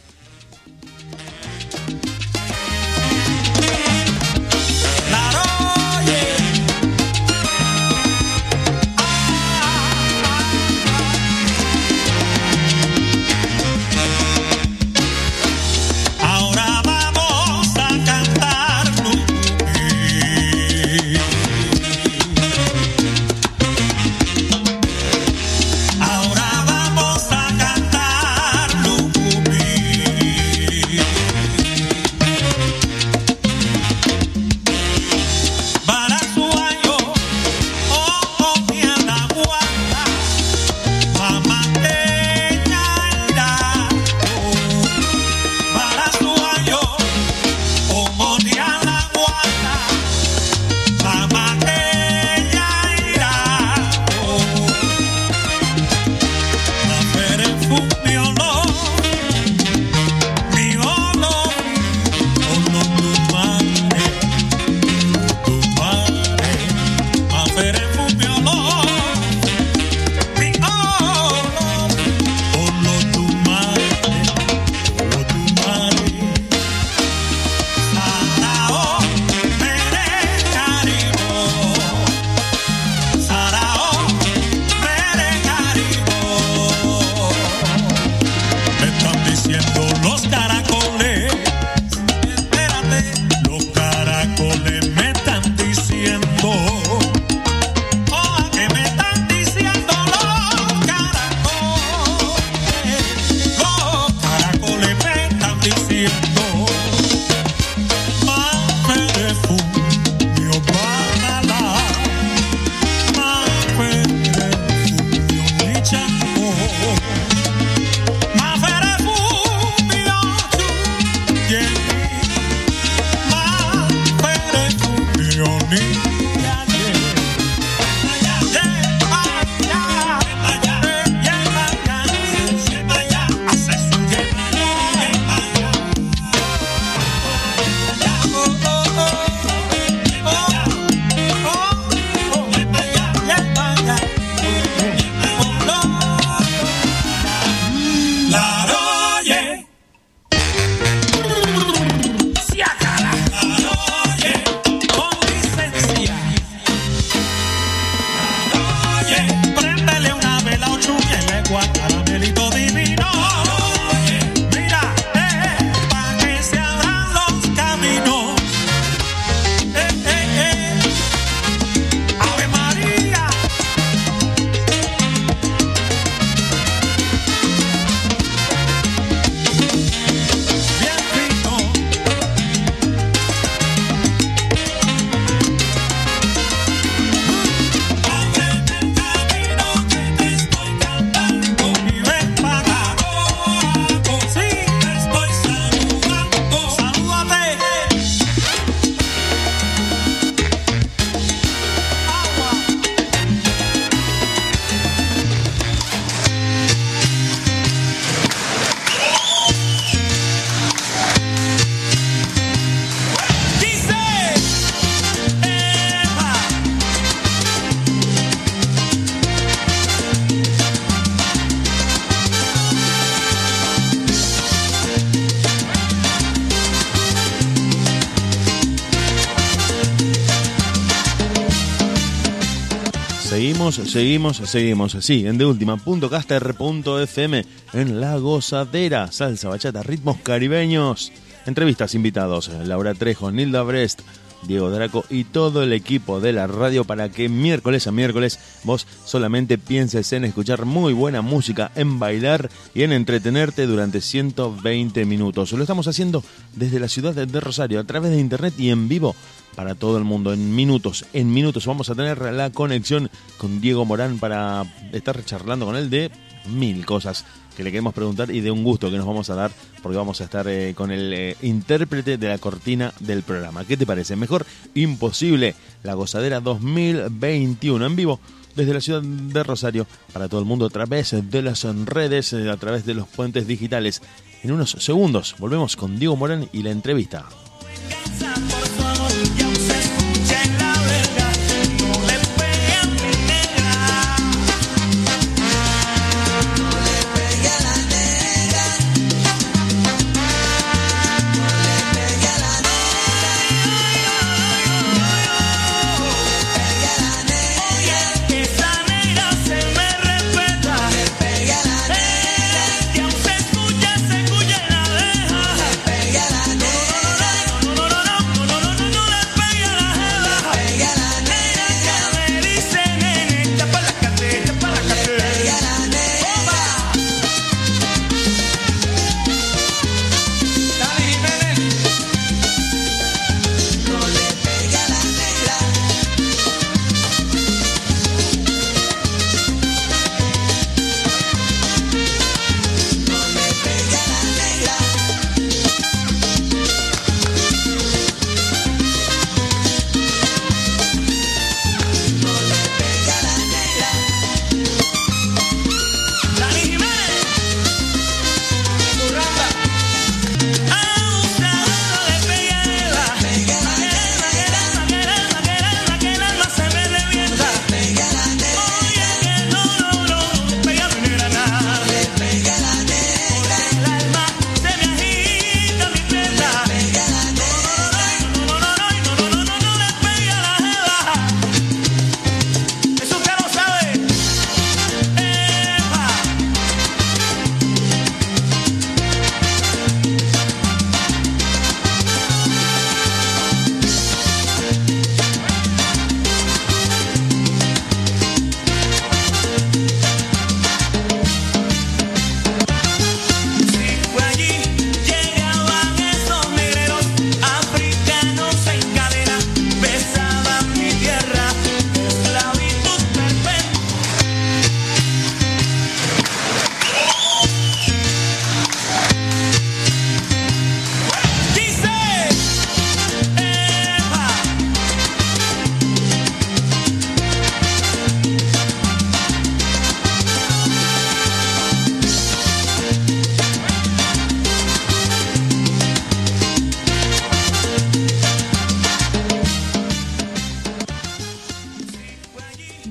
[SPEAKER 3] Seguimos, seguimos. Sí, en deultima.caster.fm en La Gozadera, salsa, bachata, ritmos caribeños. Entrevistas, invitados, Laura Trejo, Nilda Brest, Diego Draco y todo el equipo de la radio para que miércoles a miércoles vos solamente pienses en escuchar muy buena música, en bailar y en entretenerte durante 120 minutos. Lo estamos haciendo desde la ciudad de Rosario a través de internet y en vivo para todo el mundo. En minutos, en minutos vamos a tener la conexión con Diego Morán para estar charlando con él de mil cosas que le queremos preguntar y de un gusto que nos vamos a dar porque vamos a estar eh, con el eh, intérprete de la cortina del programa. ¿Qué te parece? Mejor imposible. La gozadera 2021 en vivo desde la ciudad de Rosario para todo el mundo a través de las redes, eh, a través de los puentes digitales. En unos segundos volvemos con Diego Morán y la entrevista.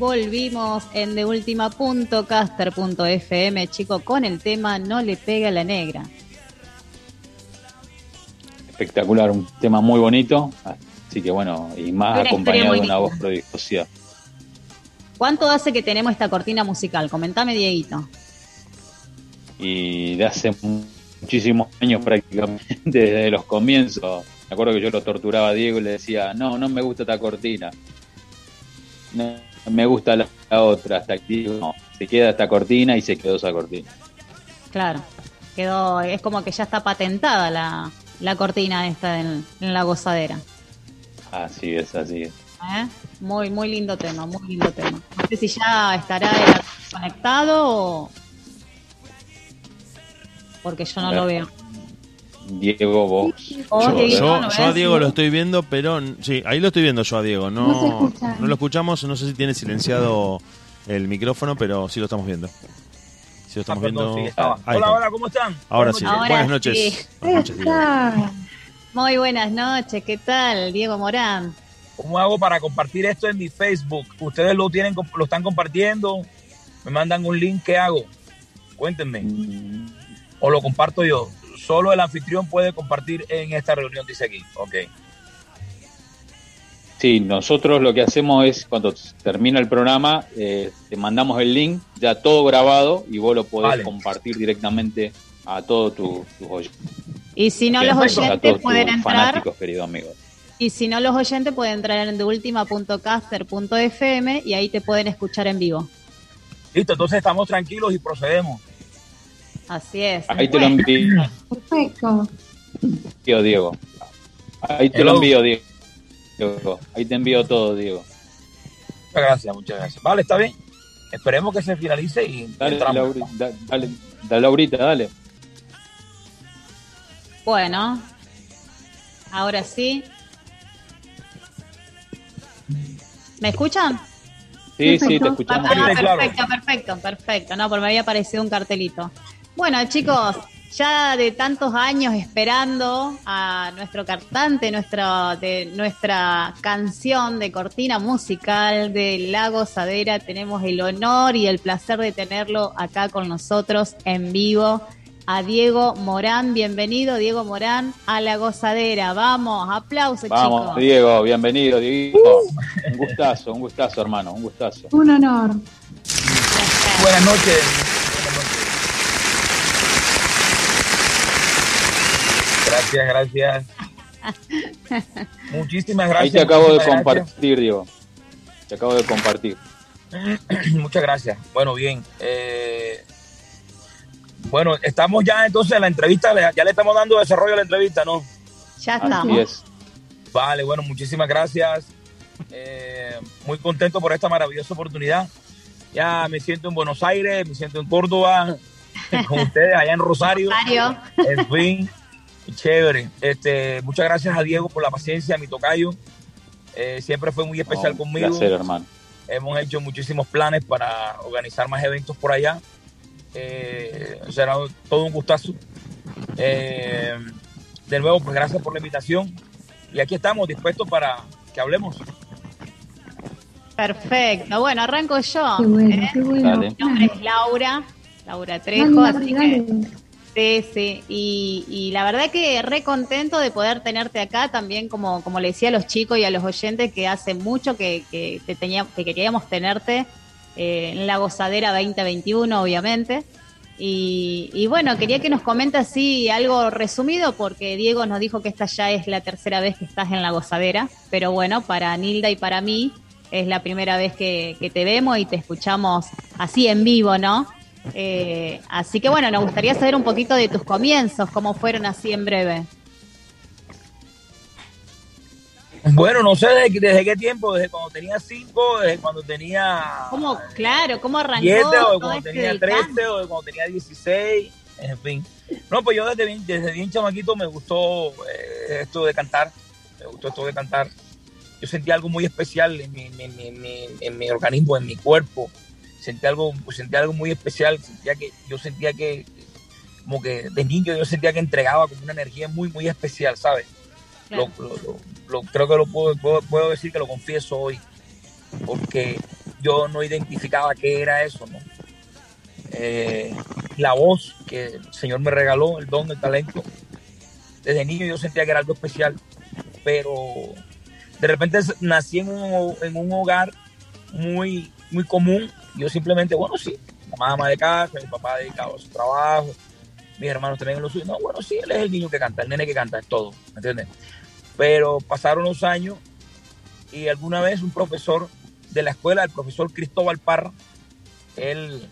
[SPEAKER 1] Volvimos en deultima.caster.fm, chico, con el tema No le pega la negra.
[SPEAKER 4] Espectacular, un tema muy bonito. Así que bueno, y más acompañado de una voz prodigiosa.
[SPEAKER 1] ¿Cuánto hace que tenemos esta cortina musical? Comentame, Dieguito.
[SPEAKER 4] Y de hace mu- muchísimos años prácticamente, desde los comienzos. Me acuerdo que yo lo torturaba a Diego y le decía, no, no me gusta esta cortina. No, me gusta la, la otra. Hasta digo, no, se queda esta cortina y se quedó esa cortina.
[SPEAKER 1] Claro, quedó, es como que ya está patentada la, la cortina esta en, en la gozadera.
[SPEAKER 4] Así es, así es.
[SPEAKER 1] ¿eh? Muy, muy lindo tema, muy lindo tema. No sé si ya estará conectado o... Porque yo no lo veo.
[SPEAKER 4] Diego, vos.
[SPEAKER 1] Vos,
[SPEAKER 3] Yo, yo-
[SPEAKER 1] ¿lo
[SPEAKER 3] yo a? Diego lo estoy viendo, pero sí, ahí lo estoy viendo yo a Diego. No,
[SPEAKER 2] No
[SPEAKER 3] lo escuchamos, no sé si tiene silenciado el micrófono, pero sí lo estamos viendo. Sí lo estamos
[SPEAKER 8] Ah, perdón,
[SPEAKER 3] viendo.
[SPEAKER 8] sí, Hola, hola, ¿cómo están?
[SPEAKER 3] Ahora sí.
[SPEAKER 1] Ahora
[SPEAKER 3] Buenas
[SPEAKER 1] sí.
[SPEAKER 3] noches. Buenas noches, Diego.
[SPEAKER 2] Está.
[SPEAKER 1] Muy buenas noches, ¿qué tal? Diego Morán.
[SPEAKER 8] ¿Cómo hago para compartir esto en mi Facebook? Ustedes lo tienen, lo están compartiendo, me mandan un link, ¿qué hago? Cuéntenme. O lo comparto yo. Solo el anfitrión puede compartir en esta reunión, dice aquí. Ok.
[SPEAKER 4] Sí, nosotros lo que hacemos es, cuando termina el programa, eh, te mandamos el link, ya todo grabado, y vos lo podés
[SPEAKER 8] Vale.
[SPEAKER 4] compartir directamente a todos tus oyentes.
[SPEAKER 1] Y si no, los oyentes pueden entrar.
[SPEAKER 4] fanáticos, queridos amigos.
[SPEAKER 1] Y si no, los oyentes pueden entrar en deultima.caster.fm y ahí te pueden escuchar en vivo.
[SPEAKER 8] Listo, entonces estamos tranquilos y procedemos.
[SPEAKER 1] Así es.
[SPEAKER 4] Ahí te lo envío,
[SPEAKER 2] Perfecto.
[SPEAKER 4] Diego. Ahí te
[SPEAKER 8] Hello.
[SPEAKER 4] lo envío, Diego. Ahí te envío todo, Diego.
[SPEAKER 8] Muchas gracias, muchas gracias. Vale, está bien. Esperemos que se finalice y
[SPEAKER 4] Dale,
[SPEAKER 8] entramos.
[SPEAKER 4] Lauri- da- dale, dale, Laurita, dale.
[SPEAKER 1] Bueno, ahora sí. ¿Me escuchan?
[SPEAKER 4] Sí, sí, te escuchamos.
[SPEAKER 1] Ah, perfecto, perfecto, perfecto. No, porque me había aparecido un cartelito. Bueno, chicos, ya de tantos años esperando a nuestro cantante, nuestra, de nuestra canción de cortina musical de La Gozadera, tenemos el honor y el placer de tenerlo acá con nosotros en vivo. A Diego Morán, bienvenido Diego Morán a La Gozadera. Vamos, aplausos
[SPEAKER 4] Vamos,
[SPEAKER 1] chicos.
[SPEAKER 4] Diego, bienvenido, Diego. Un gustazo, un gustazo, hermano, un gustazo.
[SPEAKER 2] Un honor.
[SPEAKER 8] Buenas noches. Buenas noches. Gracias, gracias. Muchísimas gracias.
[SPEAKER 4] Ahí te acabo de compartir, Diego. Te acabo de compartir.
[SPEAKER 8] Muchas gracias. Bueno, bien. eh, bueno, estamos ya entonces en la entrevista. Ya le estamos dando desarrollo a la entrevista, ¿no?
[SPEAKER 1] Ya estamos.
[SPEAKER 4] es.
[SPEAKER 8] Vale, bueno, muchísimas gracias. Eh, muy contento por esta maravillosa oportunidad. Ya me siento en Buenos Aires, me siento en Córdoba, con ustedes allá en Rosario.
[SPEAKER 1] Mario.
[SPEAKER 8] En fin, chévere. Este, muchas gracias a Diego por la paciencia, a mi tocayo. Eh, siempre fue muy especial
[SPEAKER 4] No,
[SPEAKER 8] conmigo.
[SPEAKER 4] Un placer, hermano.
[SPEAKER 8] Hemos hecho muchísimos planes para organizar más eventos por allá. Eh, será todo un gustazo. Eh, de nuevo, pues gracias por la invitación. Y aquí estamos dispuestos para que hablemos.
[SPEAKER 1] Perfecto. Bueno, arranco yo.
[SPEAKER 2] Qué bueno,
[SPEAKER 1] ¿eh?
[SPEAKER 2] qué bueno.
[SPEAKER 4] Dale.
[SPEAKER 1] Mi nombre es Laura, Laura Trejo, así que sí. Y, y la verdad que re contento de poder tenerte acá también, como, como le decía a los chicos y a los oyentes, que hace mucho que, que, te tenía, que queríamos tenerte eh, en la gozadera 2021, obviamente. Y, y bueno, quería que nos comentes así algo resumido, porque Diego nos dijo que esta ya es la tercera vez que estás en la gozadera, pero bueno, para Nilda y para mí es la primera vez que te vemos y te escuchamos así en vivo, ¿no? Eh, así que bueno, nos gustaría saber un poquito de tus comienzos, cómo fueron así en breve.
[SPEAKER 8] Bueno, no sé desde, desde qué tiempo, desde cuando tenía cinco, desde cuando tenía
[SPEAKER 1] ¿Cómo, claro, cómo arrancó
[SPEAKER 8] siete, o de
[SPEAKER 1] todo
[SPEAKER 8] cuando
[SPEAKER 1] este
[SPEAKER 8] tenía
[SPEAKER 1] del canto?
[SPEAKER 8] 13, o de cuando tenía 16, en fin. No, pues yo desde bien, desde bien chamaquito me gustó eh, esto de cantar, me gustó esto de cantar. Yo sentí algo muy especial en mi, mi- mi- mi- en mi organismo, en mi cuerpo. Sentí algo, sentí algo muy especial. Sentía que, yo sentía que, como que de niño, yo sentía que entregaba como una energía muy, muy especial, ¿sabes?
[SPEAKER 1] Claro.
[SPEAKER 8] Lo, lo- lo- lo- creo que lo puedo, puedo, puedo decir que lo confieso hoy, porque yo no identificaba qué era eso, ¿no? Eh, la voz que el Señor me regaló, el don, el talento. Desde niño yo sentía que era algo especial, pero de repente nací en un, en un hogar muy, muy común. Yo simplemente, bueno, sí, mamá de casa, mi papá dedicado a su trabajo, mis hermanos también en lo suyo. No, bueno, sí, él es el niño que canta, el nene que canta, es todo, ¿me entiendes? Pero pasaron los años y alguna vez un profesor de la escuela, el profesor Cristóbal Parra, él,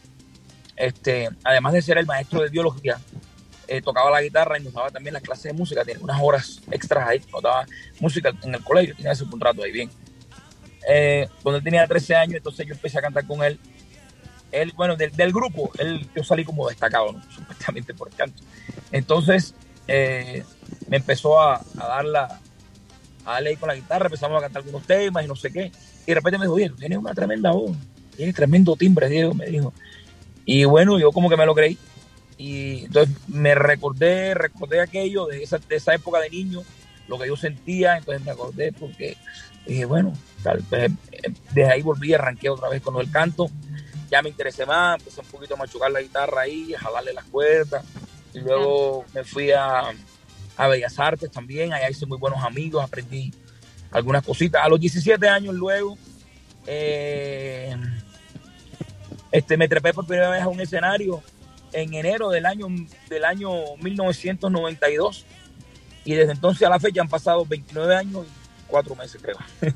[SPEAKER 8] este, además de ser el maestro de biología, eh, tocaba la guitarra y nos daba también las clases de música, tenía unas horas extras ahí, nos daba música en el colegio, tenía ese contrato ahí bien. Eh, cuando él tenía 13 años, entonces yo empecé a cantar con él. Él, bueno, del, grupo, él, yo salí como destacado, supuestamente por el canto. Entonces, eh, me empezó a, a a darle con la guitarra, empezamos a cantar algunos temas y no sé qué. Y de repente me dijo, oye, tienes una tremenda voz, tienes tremendo timbre, Diego, me dijo. Y bueno, yo como que me lo creí. Y entonces me recordé, recordé aquello de esa, de esa época de niño, lo que yo sentía, entonces me acordé porque dije, bueno, tal vez eh, desde ahí volví, arranqué otra vez con el canto, ya me interesé más, empecé un poquito a machucar la guitarra ahí, a jalarle las cuerdas, y luego me fui a, a Bellas Artes también, allá hice muy buenos amigos, aprendí algunas cositas. A los 17 años luego, eh, este, me trepé por primera vez a un escenario en enero del año, del año 1992 y desde entonces a la fecha han pasado 29 años 4 meses creo.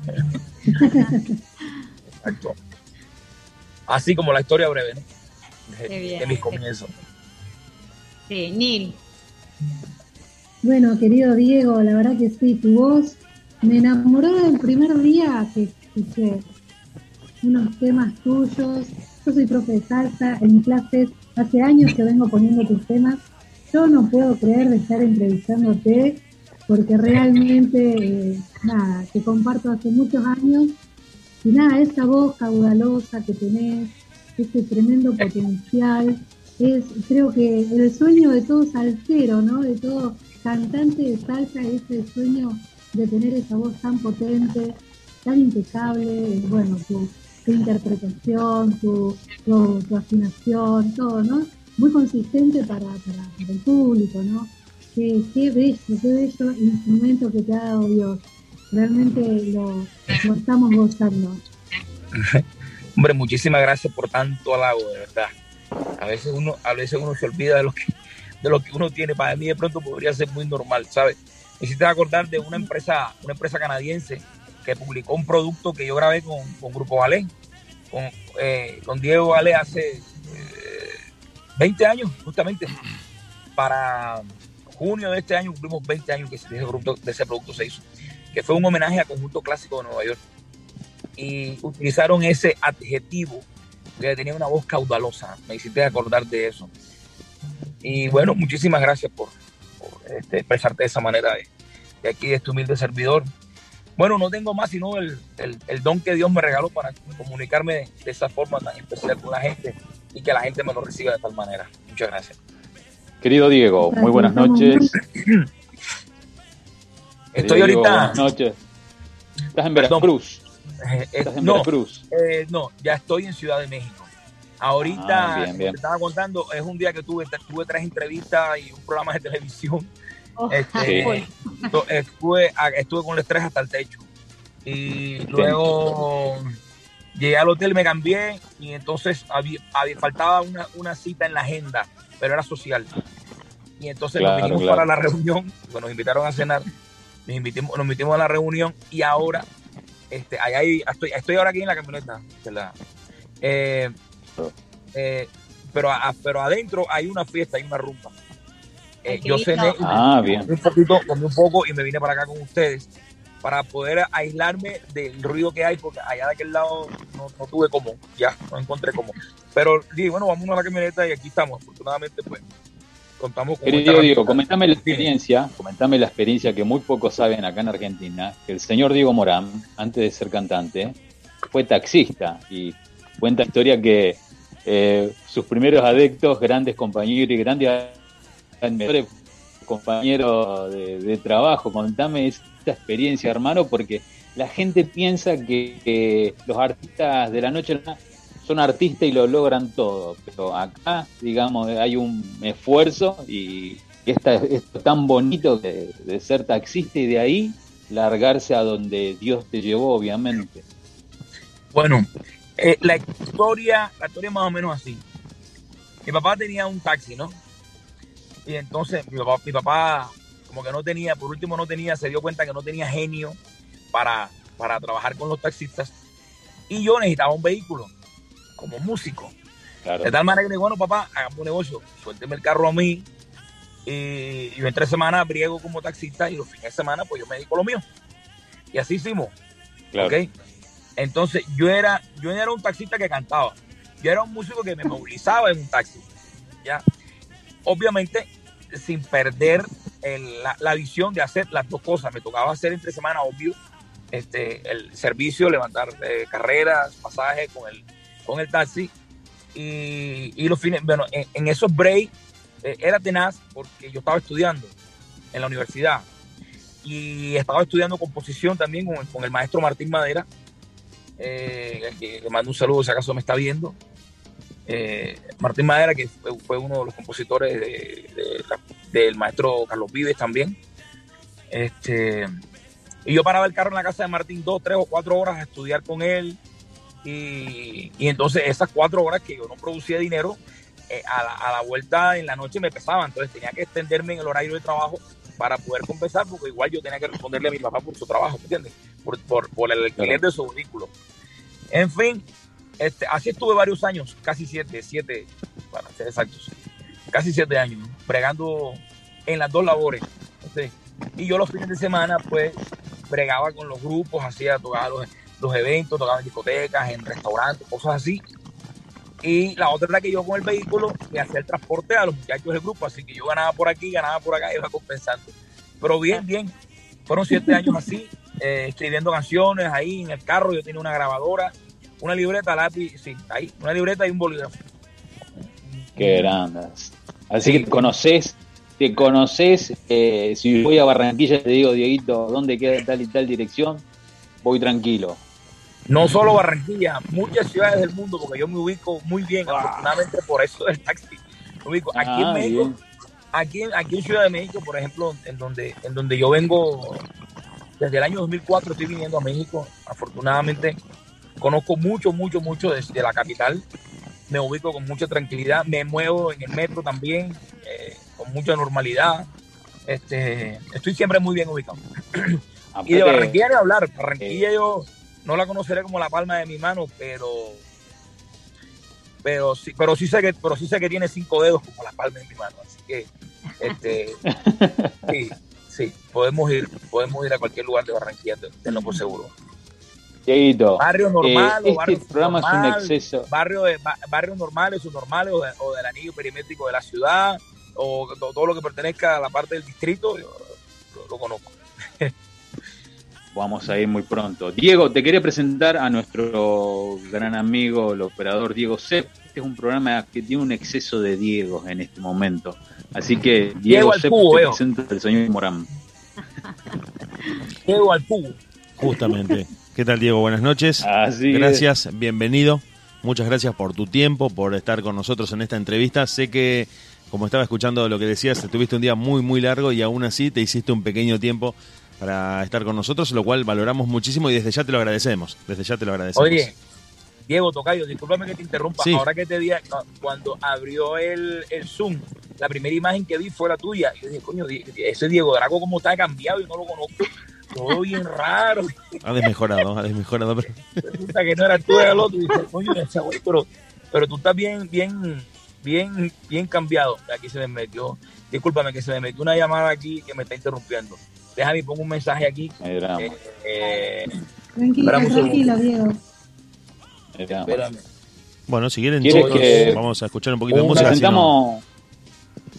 [SPEAKER 8] Exacto. Así como la historia breve, ¿no? De,
[SPEAKER 1] Qué bien.
[SPEAKER 8] de mis comienzos.
[SPEAKER 1] Sí, Nil.
[SPEAKER 2] Bueno, querido Diego, la verdad que sí, tu voz me enamoró el primer día que escuché unos temas tuyos. Yo soy profe de salsa, en clases hace años que vengo poniendo tus temas. Yo no puedo creer de estar entrevistándote porque realmente, eh, nada, te comparto hace muchos años y nada, esa voz caudalosa que tenés, ese tremendo potencial, es creo que el sueño de todo salsero, ¿no? De todo cantante de salsa, ese sueño de tener esa voz tan potente, tan impecable, bueno, tu, tu interpretación, tu, tu, tu afinación, todo, ¿no? Muy consistente para, para, para el público, ¿no? Qué, qué bello, qué bello instrumento que te ha dado Dios. Realmente lo, estamos gozando.
[SPEAKER 8] Hombre, muchísimas gracias por tanto halago, de verdad. A veces uno, a veces uno se olvida de lo que, de lo que uno tiene. Para mí de pronto podría ser muy normal, ¿sabes? Me hiciste acordar de una empresa, una empresa canadiense que publicó un producto que yo grabé con, con Grupo Valé, con, eh, con Diego Valé hace eh, 20 años, justamente. Para junio de este año cumplimos 20 años que ese, producto, se hizo, que fue un homenaje a Conjunto Clásico de Nueva York. Y utilizaron ese adjetivo que tenía una voz caudalosa. Me hiciste acordar de eso. Y bueno, muchísimas gracias por, este, expresarte de esa manera de, aquí, de este humilde servidor. Bueno, no tengo más sino el, don que Dios me regaló para comunicarme de, esa forma tan especial con la gente y que la gente me lo reciba de tal manera. Muchas gracias.
[SPEAKER 4] Querido Diego, muy buenas noches.
[SPEAKER 8] Estoy
[SPEAKER 4] Diego,
[SPEAKER 8] ahorita.
[SPEAKER 4] Buenas noches. Estás en Veracruz.
[SPEAKER 8] Eh, eh,
[SPEAKER 4] Estás en
[SPEAKER 8] no,
[SPEAKER 4] Veracruz.
[SPEAKER 8] eh, no, ya estoy en Ciudad de México. Ahorita,
[SPEAKER 4] Ah, bien, bien.
[SPEAKER 8] te estaba contando, es un día que tuve, tuve tres entrevistas y un programa de televisión.
[SPEAKER 1] Oh,
[SPEAKER 8] Este, to- estuve, estuve con el estrés hasta el techo. Y luego llegué al hotel, me cambié y entonces había, había- faltaba una, una cita en la agenda, pero era social. Y entonces
[SPEAKER 4] Claro,
[SPEAKER 8] nos vinimos
[SPEAKER 4] claro.
[SPEAKER 8] para la reunión, pues nos invitaron a cenar, nos invitimos, nos invitimos a la reunión y ahora, este, allá hay- estoy, estoy ahora aquí en la camioneta. eh, eh, pero, a- pero adentro hay una fiesta, hay una rumba. Eh, yo cené y
[SPEAKER 4] Ah, bien.
[SPEAKER 8] un poquito, comí un poco y me vine para acá con ustedes para poder aislarme del ruido que hay, porque allá de aquel lado no, no tuve cómo, ya no encontré cómo. Pero dije, bueno, vamos a la camioneta y aquí estamos. Afortunadamente, pues, contamos con
[SPEAKER 4] Querido Diego, comentame la experiencia, comentame la experiencia que muy pocos saben acá en Argentina, que el señor Diego Morán, antes de ser cantante, fue taxista y cuenta la historia que eh, sus primeros adeptos, grandes compañeros y grandes compañeros de, de trabajo, contame esta experiencia, hermano, porque la gente piensa que, los artistas de la noche son artistas y lo logran todo, pero acá, digamos, hay un esfuerzo y esta, esto tan bonito de, ser taxista y de ahí largarse a donde Dios te llevó, obviamente.
[SPEAKER 8] Bueno, eh, la historia, la historia más o menos así. Mi papá tenía un taxi, ¿no? Y entonces mi papá como que no tenía, por último no tenía, se dio cuenta que no tenía genio para, para trabajar con los taxistas. Y yo necesitaba un vehículo como músico.
[SPEAKER 4] Claro.
[SPEAKER 8] De tal manera que bueno, papá, hagamos un negocio, suélteme el carro a mí. Y yo en tres semanas briego como taxista y los fines de semana pues yo me dedico a lo mío. Y así hicimos. Entonces yo era, yo era un taxista que cantaba. Yo era un músico que me movilizaba en un taxi. ¿ya? Obviamente, sin perder el- la, la visión de hacer las dos cosas. Me tocaba hacer entre semana, obvio, este, el servicio, levantar eh, carreras, pasajes con el, con el taxi. Y, y los fines, bueno, en, en esos breaks eh, era tenaz porque yo estaba estudiando en la universidad y estaba estudiando composición también con, con el maestro Martín Madera, eh, le mando un saludo si acaso me está viendo. Eh, Martín Madera, que fue, uno de los compositores de- de la- del maestro Carlos Vives también. Este, Y yo paraba el carro en la casa de Martín dos, tres o cuatro horas a estudiar con él. Y, y entonces esas cuatro horas que yo no producía dinero, eh, a, la, a la vuelta en la noche me pesaban. Entonces tenía que extenderme en el horario de trabajo para poder compensar, porque igual yo tenía que responderle a mi papá por su trabajo, ¿me entiendes? Por, por, por el alquiler de su vehículo. En fin, este, así estuve varios años, casi siete, siete, para ser exactos, casi siete años, ¿no? bregando en las dos labores. Y yo los fines de semana, pues, bregaba con los grupos, hacía, tocaba los, los eventos, tocaba en discotecas, en restaurantes, cosas así. Y la otra era que yo con el vehículo me hacía el transporte a los muchachos del grupo, así que yo ganaba por aquí, ganaba por acá, iba compensando. Pero bien, bien, fueron siete años así, eh, escribiendo canciones ahí en el carro, yo tenía una grabadora, una libreta, lápiz, sí, ahí, una libreta y un bolígrafo.
[SPEAKER 4] Qué grandes. Así que te conoces, te conoces. eh, si voy a Barranquilla, te digo, Dieguito, ¿dónde queda tal y tal dirección? Voy tranquilo.
[SPEAKER 8] No solo Barranquilla, muchas ciudades del mundo, porque yo me ubico muy bien, afortunadamente por eso del taxi. Me ubico aquí
[SPEAKER 4] Ah,
[SPEAKER 8] en México,
[SPEAKER 4] bien.
[SPEAKER 8] aquí, aquí en Ciudad de México, por ejemplo, en donde, en donde yo vengo desde el año 2004, estoy viniendo a México. Afortunadamente, conozco mucho, mucho, mucho desde la capital. Me ubico con mucha tranquilidad. Me muevo en el metro también, eh, con mucha normalidad. Este, estoy siempre muy bien ubicado. Y de
[SPEAKER 4] Aparte,
[SPEAKER 8] Barranquilla hablar. Barranquilla yo no la conoceré como la palma de mi mano, pero pero sí, pero sí sé que, pero sí sé que tiene cinco dedos como la palma de mi mano. Así que este sí, sí, podemos ir, podemos ir a cualquier lugar de Barranquilla, te- tenlo por seguro.
[SPEAKER 4] Dieguito,
[SPEAKER 8] Barrio
[SPEAKER 4] eh,
[SPEAKER 8] normal o
[SPEAKER 4] este
[SPEAKER 8] barrio
[SPEAKER 4] programa es un
[SPEAKER 8] subnormal,
[SPEAKER 4] exceso.
[SPEAKER 8] barrio de ba- o, de- o del anillo perimétrico de la ciudad o to- todo, lo que pertenezca a la parte del distrito, yo lo, lo conozco.
[SPEAKER 4] Vamos a ir muy pronto. Diego, te quería presentar a nuestro gran amigo, el operador Diego Sepp. Este es un programa que tiene un exceso de Diegos en este momento. Así que, Diego,
[SPEAKER 8] Diego
[SPEAKER 4] Sepp,
[SPEAKER 8] cubo,
[SPEAKER 4] te
[SPEAKER 8] veo.
[SPEAKER 4] presento al señor Morán.
[SPEAKER 8] Llego al cubo.
[SPEAKER 3] Justamente. ¿Qué tal, Diego? Buenas noches.
[SPEAKER 4] Así es.
[SPEAKER 3] Gracias, bienvenido. Muchas gracias por tu tiempo, por estar con nosotros en esta entrevista. Sé que, como estaba escuchando lo que decías, tuviste un día muy, muy largo y aún así te hiciste un pequeño tiempo para estar con nosotros, lo cual valoramos muchísimo y desde ya te lo agradecemos. Desde ya te lo agradecemos.
[SPEAKER 8] Oye, Diego Tocayo, discúlpame que te interrumpa.
[SPEAKER 3] Sí.
[SPEAKER 8] Ahora que te vi, cuando abrió el, el Zoom, la primera imagen que vi fue la tuya. Yo dije, coño, ese Diego Drago, como está cambiado? Yo no lo conozco. Todo bien raro.
[SPEAKER 3] Ha desmejorado, ha desmejorado. pero-
[SPEAKER 8] Resulta que no era tú, era el otro. Y dije, coño, ese güey, pero, pero tú estás bien, bien, bien, bien cambiado. Aquí se me metió, discúlpame que se me metió una llamada aquí que me está interrumpiendo. Déjame pongo un mensaje aquí.
[SPEAKER 4] Drama,
[SPEAKER 8] Eh, eh,
[SPEAKER 2] Tranquilo, tranquilo, Diego.
[SPEAKER 8] espérame.
[SPEAKER 3] Bueno, si quieren,
[SPEAKER 4] ¿Quieres
[SPEAKER 3] chicos,
[SPEAKER 4] que-
[SPEAKER 3] vamos a escuchar un poquito de música. si no-
[SPEAKER 4] Presentamos.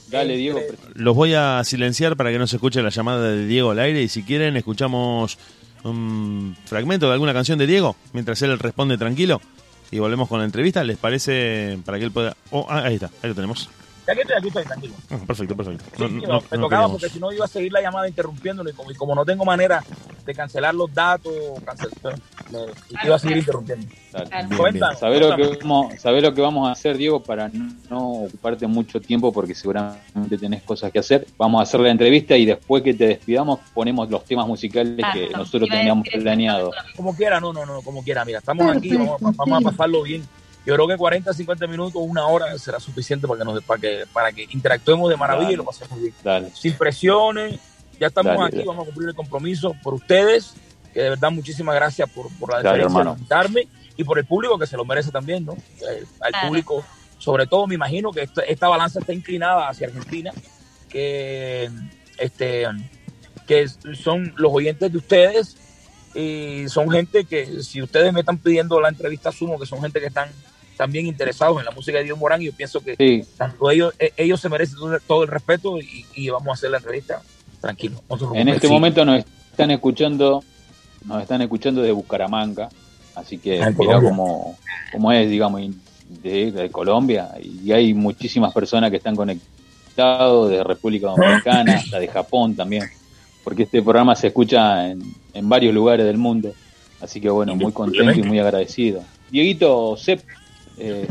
[SPEAKER 4] Dale, Diego.
[SPEAKER 3] Los voy a silenciar para que no se escuche la llamada de Diego al aire y si quieren escuchamos un fragmento de alguna canción de Diego mientras él responde tranquilo y volvemos con la entrevista. ¿Les parece para que él pueda... Oh, ah, ahí está, ahí lo tenemos.
[SPEAKER 8] Ya que estoy aquí, estoy tranquilo.
[SPEAKER 3] Ah, perfecto, perfecto.
[SPEAKER 8] Sí,
[SPEAKER 3] No-
[SPEAKER 8] sí,
[SPEAKER 3] no-
[SPEAKER 8] me
[SPEAKER 3] no
[SPEAKER 8] tocaba
[SPEAKER 3] queríamos-
[SPEAKER 8] porque si no iba a seguir la llamada interrumpiéndolo y como, y como no tengo manera de cancelar los datos, cancel- me- iba a seguir interrumpiendo.
[SPEAKER 4] ¿Sabés lo, que vamos, sabés lo que vamos a hacer, Diego, para no, ocuparte mucho tiempo porque seguramente tenés cosas que hacer? Vamos a hacer la entrevista y después que te despidamos ponemos los temas musicales que
[SPEAKER 1] Exacto.
[SPEAKER 4] nosotros teníamos planeado.
[SPEAKER 8] Como quiera, no, no, no, como quiera. Mira, estamos aquí, vamos, vamos a pasarlo bien. Yo creo que 40, 50 minutos, una hora será suficiente para que, nos, para que, para que interactuemos de maravilla y lo pasemos bien.
[SPEAKER 4] Dale.
[SPEAKER 8] Sin presiones, ya estamos
[SPEAKER 4] Dale,
[SPEAKER 8] aquí,
[SPEAKER 4] dale.
[SPEAKER 8] vamos a cumplir el compromiso por ustedes, que de verdad muchísimas gracias por, por la deferencia de invitarme y por el público que se lo merece también, ¿no? Eh, al público, sobre todo me imagino que esta, esta balanza está inclinada hacia Argentina, que este que son los oyentes de ustedes y son gente que si ustedes me están pidiendo la entrevista asumo que son gente que están también interesados en la música de Dios Morán y yo pienso que
[SPEAKER 4] Sí,
[SPEAKER 8] tanto ellos eh, ellos se merecen todo, el respeto y, y vamos a hacer la entrevista tranquilo
[SPEAKER 4] en este
[SPEAKER 8] Sí.
[SPEAKER 4] momento nos están escuchando, nos están escuchando de Bucaramanga, así que
[SPEAKER 8] Ah,
[SPEAKER 4] mira cómo, cómo es, digamos, de, de Colombia, y hay muchísimas personas que están conectados de República Dominicana, hasta de Japón también, porque este programa se escucha en, en varios lugares del mundo, así que bueno, muy contento y muy agradecido. Dieguito Sepp, eh,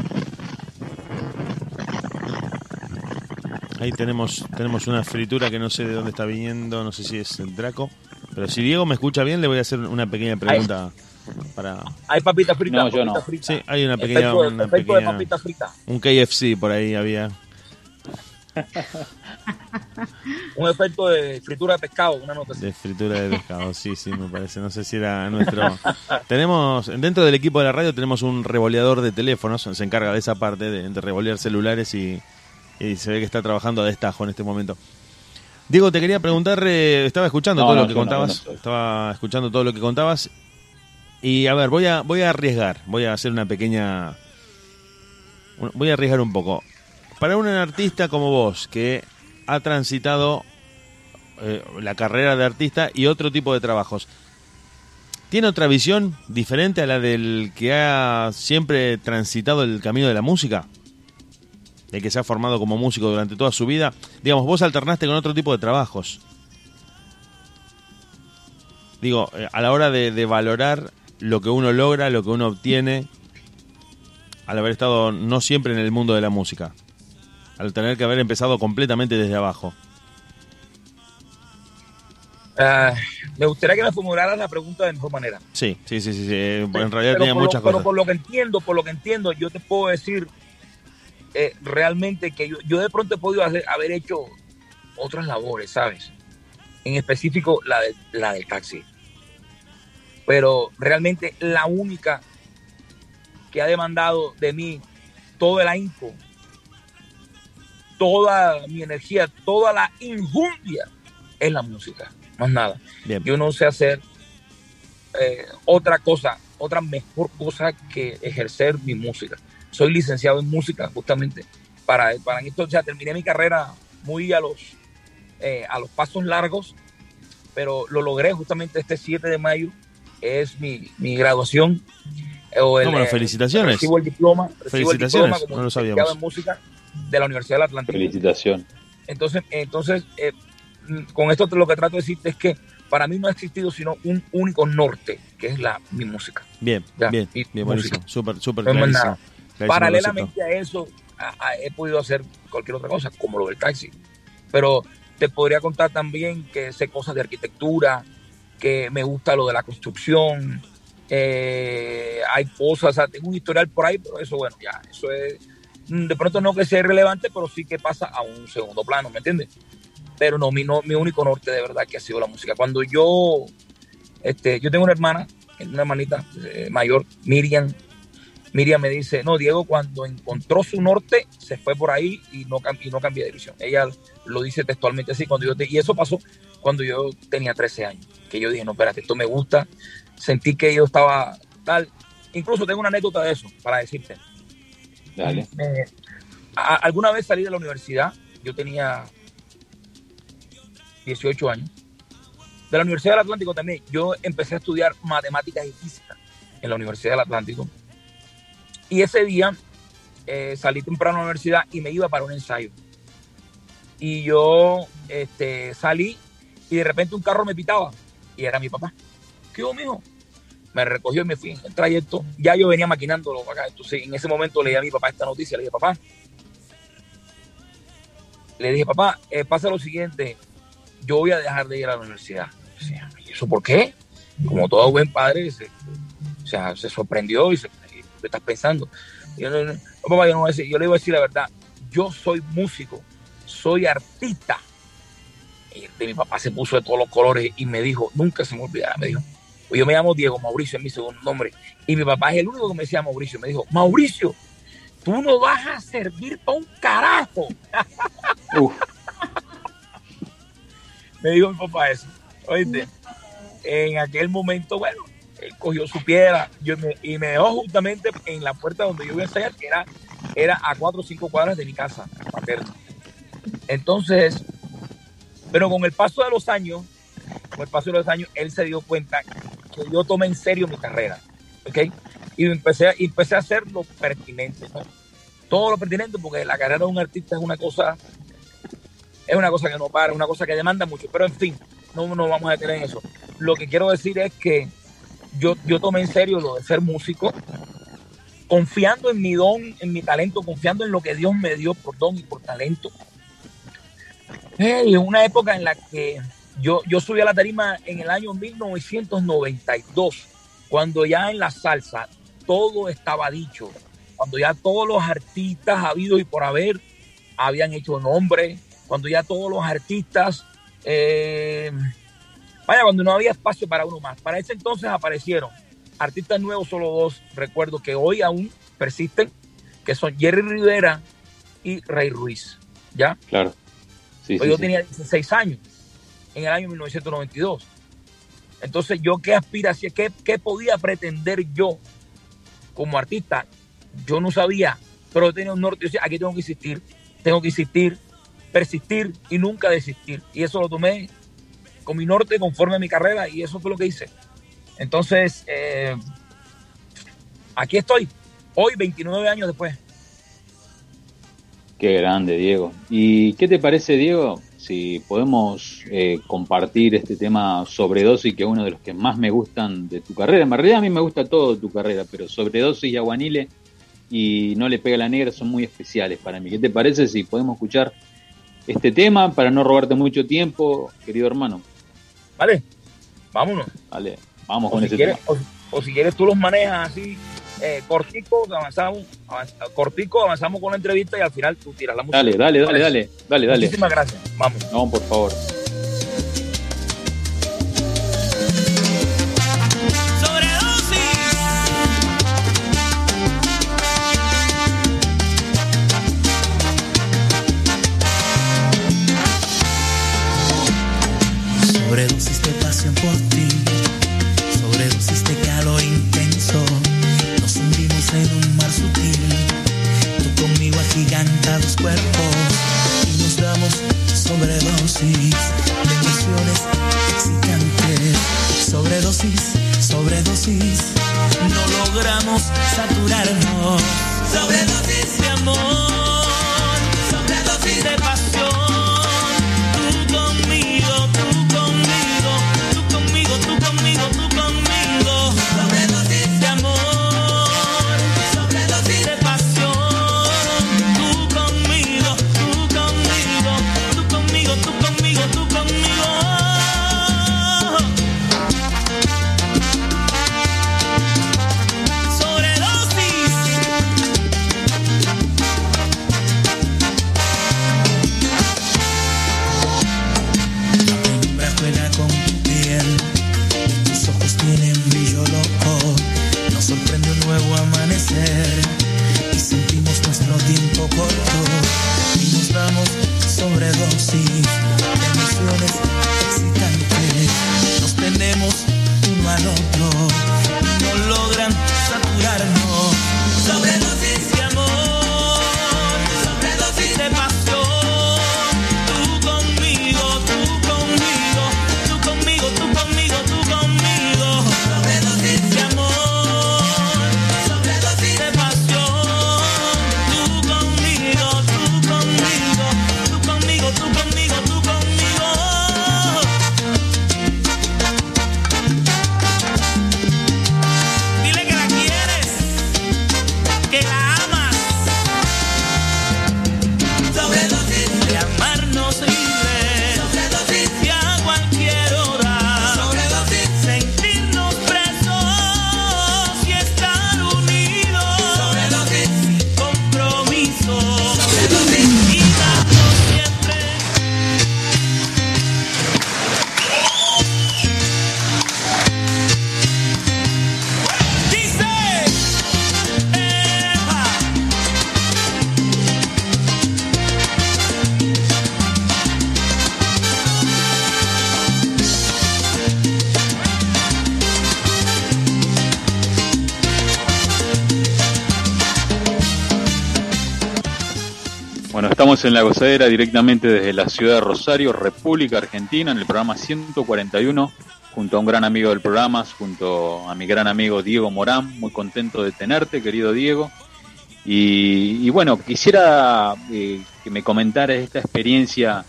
[SPEAKER 3] Ahí tenemos, tenemos una fritura que no sé de dónde está viniendo, no sé si es el Draco. Pero si Diego me escucha bien, le voy a hacer una pequeña pregunta para...
[SPEAKER 8] Hay papitas fritas.
[SPEAKER 4] No, yo no.
[SPEAKER 3] Sí, hay una pequeña...
[SPEAKER 8] Efecto, de-
[SPEAKER 3] una
[SPEAKER 8] efecto de
[SPEAKER 3] pequeña-
[SPEAKER 8] papitas fritas.
[SPEAKER 3] un KFC por ahí había.
[SPEAKER 8] Un efecto de fritura de pescado, una nota así.
[SPEAKER 3] De fritura de pescado, sí, sí, me parece. No sé si era nuestro. tenemos, dentro del equipo de la radio tenemos un revoleador de teléfonos, se encarga de esa parte, de, de revolear celulares y, y se ve que está trabajando a destajo en este momento. Diego, te quería preguntar, eh, estaba escuchando
[SPEAKER 4] No,
[SPEAKER 3] todo
[SPEAKER 4] no,
[SPEAKER 3] lo que contabas,
[SPEAKER 4] no
[SPEAKER 3] estaba escuchando todo lo que contabas y a ver, voy a, voy a arriesgar, voy a hacer una pequeña, voy a arriesgar un poco. Para un artista como vos, que ha transitado eh, la carrera de artista y otro tipo de trabajos. ¿Tiene otra visión diferente a la del que ha siempre transitado el camino de la música? El que se ha formado como músico durante toda su vida. Digamos, vos alternaste con otro tipo de trabajos. Digo, eh, a la hora de, de valorar lo que uno logra, lo que uno obtiene, al haber estado no siempre en el mundo de la música. Al tener que haber empezado completamente desde abajo.
[SPEAKER 8] Ah, me gustaría que me formularas la pregunta de mejor manera.
[SPEAKER 3] Sí, sí, sí, sí. sí. En realidad
[SPEAKER 8] Pero
[SPEAKER 3] tenía
[SPEAKER 8] lo-
[SPEAKER 3] muchas
[SPEAKER 8] pero
[SPEAKER 3] cosas.
[SPEAKER 8] por lo que entiendo, por lo que entiendo, yo te puedo decir eh, realmente que yo, yo de pronto he podido hacer- haber hecho otras labores, ¿sabes? En específico la, de- la del taxi. Pero realmente la única que ha demandado de mí todo el ahínco, toda mi energía, toda la injundia es la música, más nada.
[SPEAKER 3] Bien.
[SPEAKER 8] Yo no sé hacer eh, otra cosa, otra mejor cosa que ejercer mi música. Soy licenciado en música justamente para, para esto, sea, terminé mi carrera muy a los, eh, a los pasos largos, pero lo logré justamente este 7 de mayo, es mi, mi graduación. eh, o el,
[SPEAKER 3] No, bueno,
[SPEAKER 8] eh,
[SPEAKER 3] felicitaciones.
[SPEAKER 8] Recibo el diploma. recibo el
[SPEAKER 3] Felicitaciones,
[SPEAKER 8] diploma como
[SPEAKER 3] no lo sabíamos.
[SPEAKER 8] en música de la Universidad del Atlántico.
[SPEAKER 4] Felicitación.
[SPEAKER 8] Entonces, entonces eh, con esto lo que trato de decirte es que para mí no ha existido sino un único norte, que es la mi música.
[SPEAKER 3] Bien,
[SPEAKER 8] Ya,
[SPEAKER 3] bien,
[SPEAKER 8] y
[SPEAKER 3] bien,
[SPEAKER 8] música.
[SPEAKER 3] buenísimo. Súper, súper
[SPEAKER 8] No Paralelamente a eso, a- a- he podido hacer cualquier otra cosa, como lo del taxi. Pero te podría contar también que sé cosas de arquitectura, que me gusta lo de la construcción. eh, hay cosas, o sea, tengo un historial por ahí, pero eso, bueno, ya, eso es. Mm, De pronto no que sea irrelevante, pero sí que pasa a un segundo plano, ¿me entiendes? Pero no, mi, no, mi único norte de verdad que ha sido la música. Cuando yo, este, yo tengo una hermana, una hermanita eh, mayor, Miriam, Miriam me dice, no, Diego cuando encontró su norte se fue por ahí y no, y no cambió de dirección. Ella lo dice textualmente así, cuando yo te- y eso pasó cuando yo tenía 13 años, que yo dije, no, espérate, esto me gusta, sentí que yo estaba tal, incluso tengo una anécdota de eso para decirte.
[SPEAKER 4] Dale.
[SPEAKER 8] Eh, alguna vez salí de la universidad, yo tenía 18 años, de la Universidad del Atlántico también, yo empecé a estudiar matemáticas y física en la Universidad del Atlántico. Y ese día eh, salí temprano a la universidad y me iba para un ensayo. Y yo este, salí y de repente un carro me pitaba y era mi papá. ¿Qué hubo, mijo? Me recogió y me fui en el trayecto. Ya yo venía maquinándolo para acá. Entonces, en ese momento le a mi papá esta noticia. Le dije, papá, le dije, papá, eh, pasa lo siguiente. Yo voy a dejar de ir a la universidad. ¿y eso por qué? Como todo buen padre, se, o sea, se sorprendió y se, ¿qué estás pensando? Yo, papá, yo, no voy a decir- yo le iba a decir la verdad. Yo soy músico, soy artista. Y de mi papá se puso de todos los colores y me dijo, nunca se me olvidará, me dijo, yo me llamo Diego Mauricio, es mi segundo nombre. Y mi papá es el único que me decía Mauricio. Me dijo, Mauricio, tú no vas a servir para un carajo. Me dijo mi papá eso. Oíste, en aquel momento, bueno, él cogió su piedra yo me- y me dejó justamente en la puerta donde yo iba a ensayar, que era, era a cuatro o cinco cuadras de mi casa paterna. Entonces, pero con el paso de los años, con el paso de los años, él se dio cuenta que yo tomé en serio mi carrera, ¿ok? Y empecé, empecé a hacer lo pertinente, ¿no? Todo lo pertinente, porque la carrera de un artista es una cosa, es una cosa que no para, una cosa que demanda mucho, pero en fin, no nos vamos a detener en eso. Lo que quiero decir es que yo, yo tomé en serio lo de ser músico, confiando en mi don, en mi talento, confiando en lo que Dios me dio por don y por talento. Eh, y en una época en la que Yo, yo subí a la tarima en el año 1992, cuando ya en la salsa todo estaba dicho, cuando ya todos los artistas habidos y por haber habían hecho nombre, cuando ya todos los artistas, eh, vaya, cuando no había espacio para uno más. Para ese entonces aparecieron artistas nuevos, solo dos, recuerdo que hoy aún persisten, que son Jerry Rivera y Rey Ruiz, ¿ya?
[SPEAKER 4] Claro. Sí,
[SPEAKER 8] Pues
[SPEAKER 4] sí,
[SPEAKER 8] yo
[SPEAKER 4] sí.
[SPEAKER 8] tenía 16 años en el año 1992. Entonces, ¿yo qué aspiración, qué, qué podía pretender yo como artista? Yo no sabía, pero tenía un norte. Yo decía, aquí tengo que insistir, tengo que insistir, persistir y nunca desistir. Y eso lo tomé con mi norte conforme a mi carrera y eso fue lo que hice. Entonces, eh, aquí estoy, hoy 29 años después.
[SPEAKER 4] Qué grande, Diego. ¿Y qué te parece, Diego, si podemos eh, compartir este tema sobredosis, que es uno de los que más me gustan de tu carrera? En realidad a mí me gusta todo de tu carrera, pero sobredosis y aguanile y no le pega la negra son muy especiales para mí. ¿Qué te parece si podemos escuchar este tema para no robarte mucho tiempo, querido hermano?
[SPEAKER 8] ¿Vale? Vámonos.
[SPEAKER 4] Vale, vamos
[SPEAKER 8] O
[SPEAKER 4] con
[SPEAKER 8] si,
[SPEAKER 4] ese
[SPEAKER 8] quieres,
[SPEAKER 4] tema.
[SPEAKER 8] o, o si quieres tú los manejas así, eh, cortico, avanzamos, avanz- cortico, avanzamos con la entrevista y al final tú tiras la música.
[SPEAKER 4] Dale, dale, dale, dale, dale, dale.
[SPEAKER 8] Muchísimas gracias. Vamos.
[SPEAKER 4] No, por favor.
[SPEAKER 9] No logramos saturarnos. Sobredosis de amor,
[SPEAKER 4] en la gozadera directamente desde la ciudad de Rosario, República Argentina, en el programa 141, junto a un gran amigo del programa, junto a mi gran amigo Diego Morán. Muy contento de tenerte, querido Diego. Y, bueno, quisiera eh, que me comentaras esta experiencia,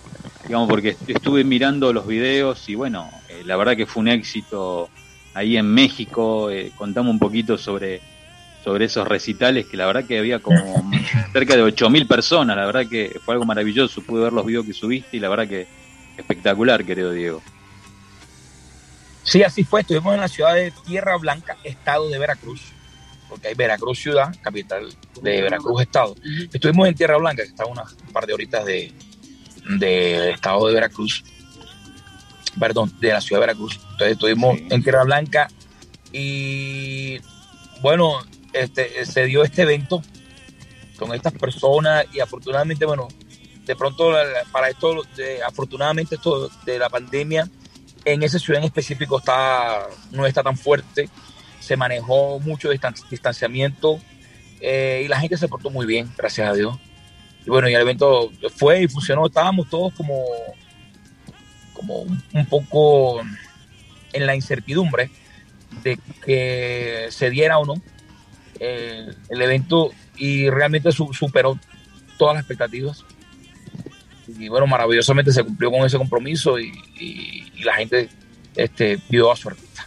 [SPEAKER 4] digamos, porque est- estuve mirando los videos y bueno, eh, la verdad que fue un éxito ahí en México. Eh, contame un poquito sobre sobre esos recitales que la verdad que había como cerca de 8.000 personas, la verdad que fue algo maravilloso, pude ver los videos que subiste y la verdad que espectacular, querido Diego.
[SPEAKER 8] Sí, así fue. Estuvimos en la ciudad de Tierra Blanca, estado de Veracruz, porque hay Veracruz ciudad, capital de Veracruz estado. Estuvimos en Tierra Blanca, que está a unas un par de horitas de del estado de Veracruz, perdón, de la ciudad de Veracruz. Entonces estuvimos en Tierra Blanca y bueno, este, se dio este evento con estas personas y afortunadamente, bueno, de pronto para esto, afortunadamente esto de la pandemia en esa ciudad en específico está, no está tan fuerte, se manejó mucho distan- distanciamiento eh, y la gente se portó muy bien, gracias a Dios. Y bueno, y el evento fue y funcionó, estábamos todos como, como un poco en la incertidumbre de que se diera o no eh, el evento y realmente su- superó todas las expectativas. Y bueno, maravillosamente se cumplió con ese compromiso y, y- y la gente este, vio a su artista.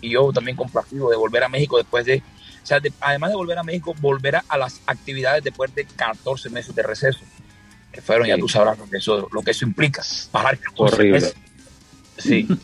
[SPEAKER 8] Y yo también complacido de volver a México después de, o sea, de- además de volver a México, volver a, a las actividades después de 14 meses de receso, que fueron, ya tú sabrás lo que eso, lo que eso implica, parar 14
[SPEAKER 4] Horrible.
[SPEAKER 8] meses. Sí.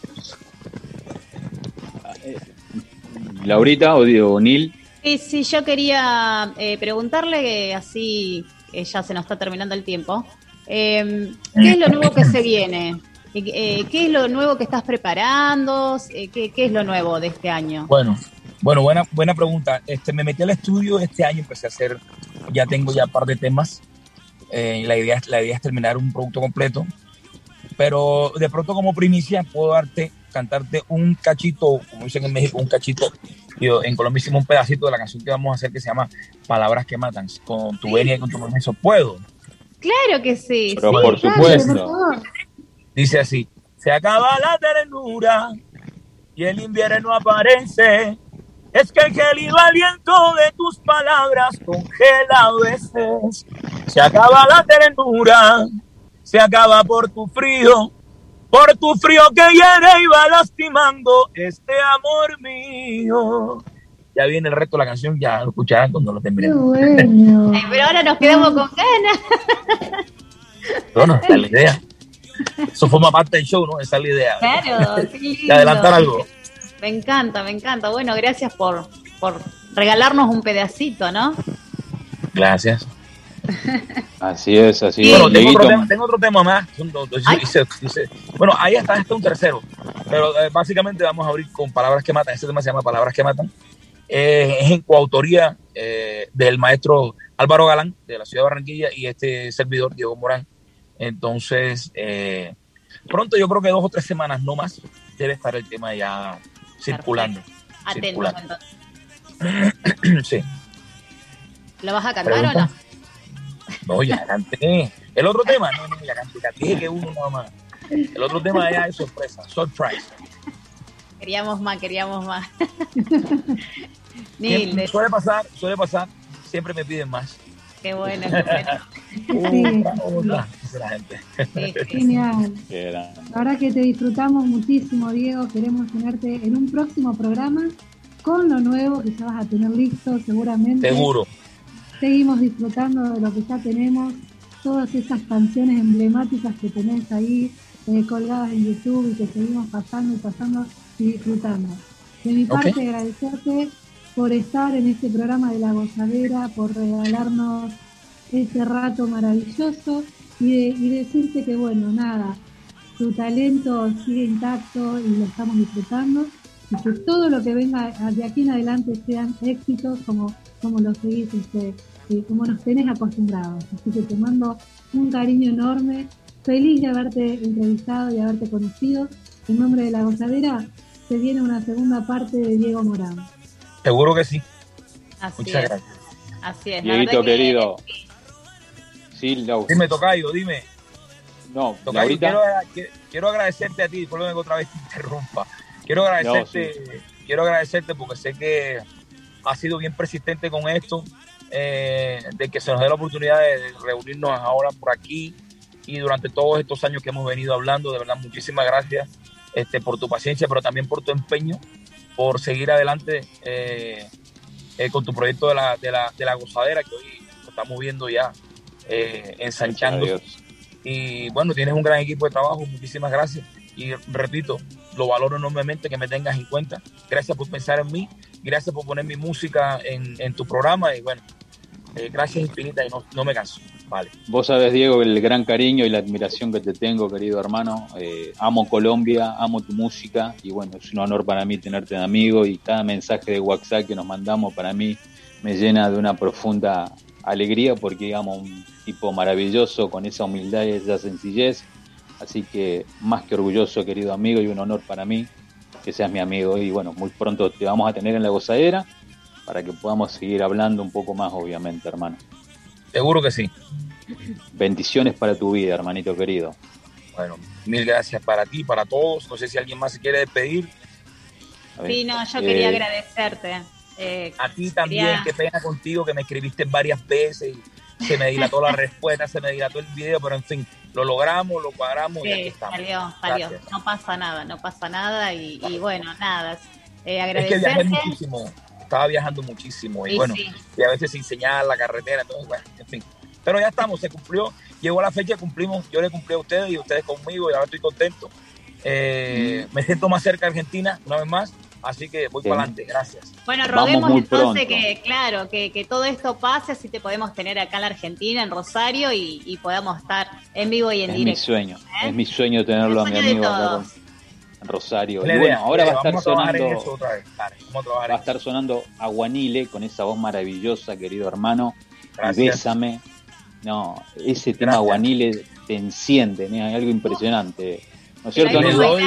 [SPEAKER 4] Laurita o, o Neil,
[SPEAKER 1] Sí, yo quería eh, preguntarle, que así que ya se nos está terminando el tiempo, eh, ¿qué es lo nuevo que se viene? Eh, ¿Qué es lo nuevo que estás preparando? Eh, ¿Qué, qué es lo nuevo de este año?
[SPEAKER 8] Bueno, bueno, buena, buena pregunta. Este, me metí al estudio este año, empecé a hacer, ya tengo ya un par de temas. Eh, la, idea, la idea es terminar un producto completo. Pero de pronto como primicia puedo darte, cantarte un cachito, como dicen en México, un cachito. Yo, en Colombia hicimos un pedacito de la canción que vamos a hacer que se llama Palabras que matan. Con tu venia y con tu permiso, ¿puedo?
[SPEAKER 1] Claro que sí.
[SPEAKER 4] Pero
[SPEAKER 1] sí.
[SPEAKER 4] por supuesto.
[SPEAKER 8] Dice así, se acaba la ternura y el invierno aparece. Es que el gélido aliento de tus palabras congela a veces. Se acaba la ternura, se acaba por tu frío, por tu frío que hiere y va lastimando este amor mío. Ya viene el resto de la canción, ya lo escucharán cuando lo terminemos.
[SPEAKER 2] bueno.
[SPEAKER 1] Ay, pero ahora nos quedamos con ganas.
[SPEAKER 8] Bueno, esa es la idea. Eso forma parte del show, ¿no? Esa es la idea.
[SPEAKER 1] Claro, qué
[SPEAKER 8] De
[SPEAKER 1] lindo.
[SPEAKER 8] adelantar algo.
[SPEAKER 1] Me encanta, me encanta. Bueno, gracias por, por regalarnos un pedacito, ¿no?
[SPEAKER 8] Gracias.
[SPEAKER 4] Así es, así es.
[SPEAKER 8] Bueno, tengo otro, tema, tengo otro tema más. Son dos- dos-
[SPEAKER 1] Ay.
[SPEAKER 8] dice- dice- bueno, ahí está, está un tercero. Pero eh, básicamente vamos a abrir con Palabras que Matan. Este tema se llama Palabras que Matan. Eh, es en coautoría eh, del maestro Álvaro Galán, de la ciudad de Barranquilla, y este servidor, Diego Morán. Entonces, eh, pronto yo creo que dos o tres semanas no más debe estar el tema ya circulando.
[SPEAKER 1] Atentos
[SPEAKER 8] Circulando. sí.
[SPEAKER 1] ¿Lo vas a cantar o no?
[SPEAKER 8] No, ya canté. El otro tema, no, no, ya canté. Dije que uno nada más. El otro tema ya es sorpresa, surprise.
[SPEAKER 1] Queríamos más, queríamos más.
[SPEAKER 8] Suele pasar, suele pasar. Siempre me piden más.
[SPEAKER 1] qué bueno, qué bueno.
[SPEAKER 2] Sí.
[SPEAKER 8] Otra, otra, gente.
[SPEAKER 1] Sí.
[SPEAKER 2] Genial. La verdad que te disfrutamos muchísimo, Diego. Queremos tenerte en un próximo programa con lo nuevo que ya vas a tener listo seguramente.
[SPEAKER 8] Seguro.
[SPEAKER 2] Seguimos disfrutando de lo que ya tenemos, todas esas canciones emblemáticas que tenés ahí eh, colgadas en YouTube y que seguimos pasando y pasando y disfrutando. De mi parte, agradecerte por estar en este programa de La Gozadera, por regalarnos ese rato maravilloso y, de- y decirte que, bueno, nada, tu talento sigue intacto y lo estamos disfrutando y que todo lo que venga de aquí en adelante sean éxitos como, como lo seguís, este, eh, como nos tenés acostumbrados. Así que te mando un cariño enorme, feliz de haberte entrevistado y haberte conocido. En nombre de la gozadera se viene una segunda parte de Diego Morán.
[SPEAKER 8] Seguro que sí.
[SPEAKER 1] Así
[SPEAKER 8] Muchas
[SPEAKER 1] es.
[SPEAKER 8] gracias.
[SPEAKER 1] Así es.
[SPEAKER 4] Dieguito
[SPEAKER 1] que-
[SPEAKER 4] querido. Sí, Lau.
[SPEAKER 8] Dime, Tocayo, dime.
[SPEAKER 4] No,
[SPEAKER 8] Tocayo, quiero, quiero agradecerte a ti, disculpe que otra vez te interrumpa. Quiero agradecerte, quiero agradecerte porque sé que has sido bien persistente con esto, eh, de que se nos dé la oportunidad de, reunirnos ahora por aquí y durante todos estos años que hemos venido hablando, de verdad, muchísimas gracias este, por tu paciencia, pero también por tu empeño, por seguir adelante eh, eh, con tu proyecto de la, de, la, de la gozadera, que hoy estamos viendo ya eh, ensanchando. Y bueno, tienes un gran equipo de trabajo, muchísimas gracias. y repito, lo valoro enormemente que me tengas en cuenta. Gracias por pensar en mí, gracias por poner mi música en, en tu programa y bueno, gracias infinitas y no, no me canso. Vale.
[SPEAKER 4] Vos sabés, Diego, el gran cariño y la admiración que te tengo, querido hermano. Eh, amo Colombia, amo tu música y bueno, es un honor para mí tenerte de amigo y cada mensaje de WhatsApp que nos mandamos para mí me llena de una profunda alegría porque digamos un tipo maravilloso con esa humildad y esa sencillez. Así que más que orgulloso, querido amigo, y un honor para mí que seas mi amigo. Y bueno, muy pronto te vamos a tener en la gozadera para que podamos seguir hablando un poco más, obviamente, hermano.
[SPEAKER 8] Seguro que sí.
[SPEAKER 4] Bendiciones para tu vida, hermanito querido.
[SPEAKER 8] Bueno, mil gracias para ti, para todos. No sé si alguien más se quiere despedir.
[SPEAKER 4] A ver,
[SPEAKER 1] Sí, no, yo
[SPEAKER 4] eh,
[SPEAKER 1] quería agradecerte. Eh,
[SPEAKER 8] A ti también,
[SPEAKER 1] quería-
[SPEAKER 8] qué pena contigo que me escribiste varias veces y se me dilató la respuesta, se me dilató el video, pero en fin, lo logramos, lo cuadramos y aquí
[SPEAKER 1] Sí,
[SPEAKER 8] estamos.
[SPEAKER 1] salió, salió.
[SPEAKER 8] Gracias.
[SPEAKER 1] No pasa nada, no pasa nada y, y bueno, nada. Eh,
[SPEAKER 8] Es que viajé
[SPEAKER 1] agradecerte.
[SPEAKER 8] muchísimo, estaba viajando muchísimo y
[SPEAKER 1] Sí,
[SPEAKER 8] bueno,
[SPEAKER 1] sí.
[SPEAKER 8] y a veces sin señal, la carretera, entonces bueno, en fin. Pero ya estamos, se cumplió, llegó la fecha, cumplimos, yo le cumplí a ustedes y ustedes conmigo y ahora estoy contento. Eh, Me siento más cerca de Argentina, una vez más, así que voy
[SPEAKER 4] Sí.
[SPEAKER 8] para adelante, gracias.
[SPEAKER 1] Bueno,
[SPEAKER 4] Vamos
[SPEAKER 1] roguemos
[SPEAKER 4] muy
[SPEAKER 1] entonces
[SPEAKER 4] pronto.
[SPEAKER 1] que, claro, que, que todo esto pase, así te podemos tener acá en la Argentina, en Rosario, y, y podamos estar en vivo y en
[SPEAKER 4] Es mi
[SPEAKER 1] directo.
[SPEAKER 4] sueño,
[SPEAKER 1] ¿eh?
[SPEAKER 4] es mi sueño tenerlo a mi amigo acá con- Rosario. Y bueno, ahora va a estar sonando, va a estar sonando Aguanile con esa voz maravillosa, querido hermano. Y
[SPEAKER 8] Gracias.
[SPEAKER 4] Bésame. No, ese tema
[SPEAKER 8] Gracias.
[SPEAKER 4] Aguanile te enciende, ¿no? es algo impresionante. ¿No es cierto,
[SPEAKER 1] hay.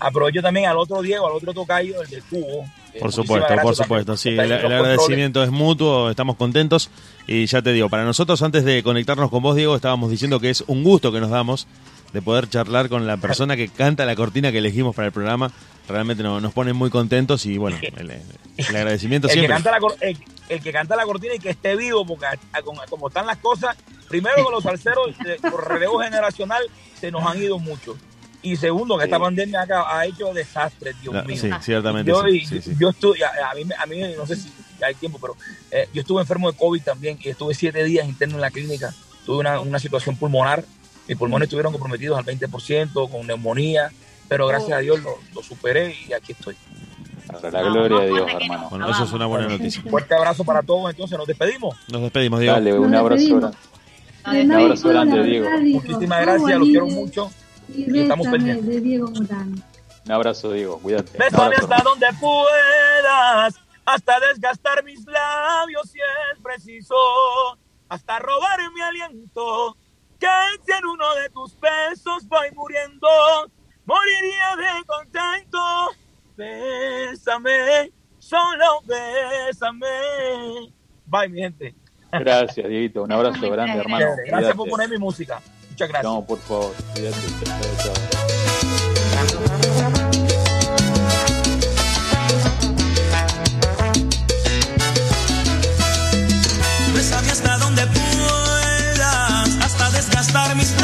[SPEAKER 8] Aprovecho también al otro Diego, al otro tocayo, el del cubo. Eh,
[SPEAKER 3] Por supuesto, por supuesto. Sí, el, agradecimiento es mutuo, estamos contentos. Y ya te digo, para nosotros, antes de conectarnos con vos, Diego, estábamos diciendo que es un gusto que nos damos de poder charlar con la persona que canta la cortina que elegimos para el programa. Realmente no- nos pone muy contentos y bueno, el, el agradecimiento
[SPEAKER 8] El que,
[SPEAKER 3] siempre.
[SPEAKER 8] canta la, el, el que canta la cortina y que esté vivo, porque a- a- como, están las cosas, primero con los salseros eh, por relevo generacional se nos han ido muchos. Y segundo, que esta pandemia acá ha hecho desastres, Dios mío.
[SPEAKER 3] sí, ciertamente.
[SPEAKER 8] Yo,
[SPEAKER 3] sí, sí, sí.
[SPEAKER 8] yo estuve, a, a mí, a mí no sé si hay tiempo, pero eh, yo estuve enfermo de COVID también y estuve siete días interno en la clínica. Tuve una, una situación pulmonar. Mis pulmones estuvieron comprometidos al 20% con neumonía, pero gracias a Dios lo, lo superé y aquí estoy.
[SPEAKER 4] Para la
[SPEAKER 1] No,
[SPEAKER 4] gloria de Dios, hermano.
[SPEAKER 3] Bueno, eso es una buena noticia.
[SPEAKER 8] Fuerte abrazo para todos, entonces nos despedimos.
[SPEAKER 3] Nos despedimos, Diego.
[SPEAKER 4] Dale, un abrazo Un abrazo grande, Diego.
[SPEAKER 8] Muchísimas gracias, los quiero mucho.
[SPEAKER 2] Y
[SPEAKER 8] estamos pendientes.
[SPEAKER 2] Diego.
[SPEAKER 4] Un abrazo, Diego. Cuídate.
[SPEAKER 8] Bésame hasta donde puedas, hasta desgastar mis labios si es preciso, hasta robar mi aliento, que si en uno de tus besos voy muriendo, moriría de contento. Bésame, solo bésame. Bye, mi gente.
[SPEAKER 4] Gracias, Dieguito. Un abrazo grande, hermano.
[SPEAKER 8] Gracias por poner mi música. Muchas gracias.
[SPEAKER 4] No, por favor. Cuídate.
[SPEAKER 9] Hasta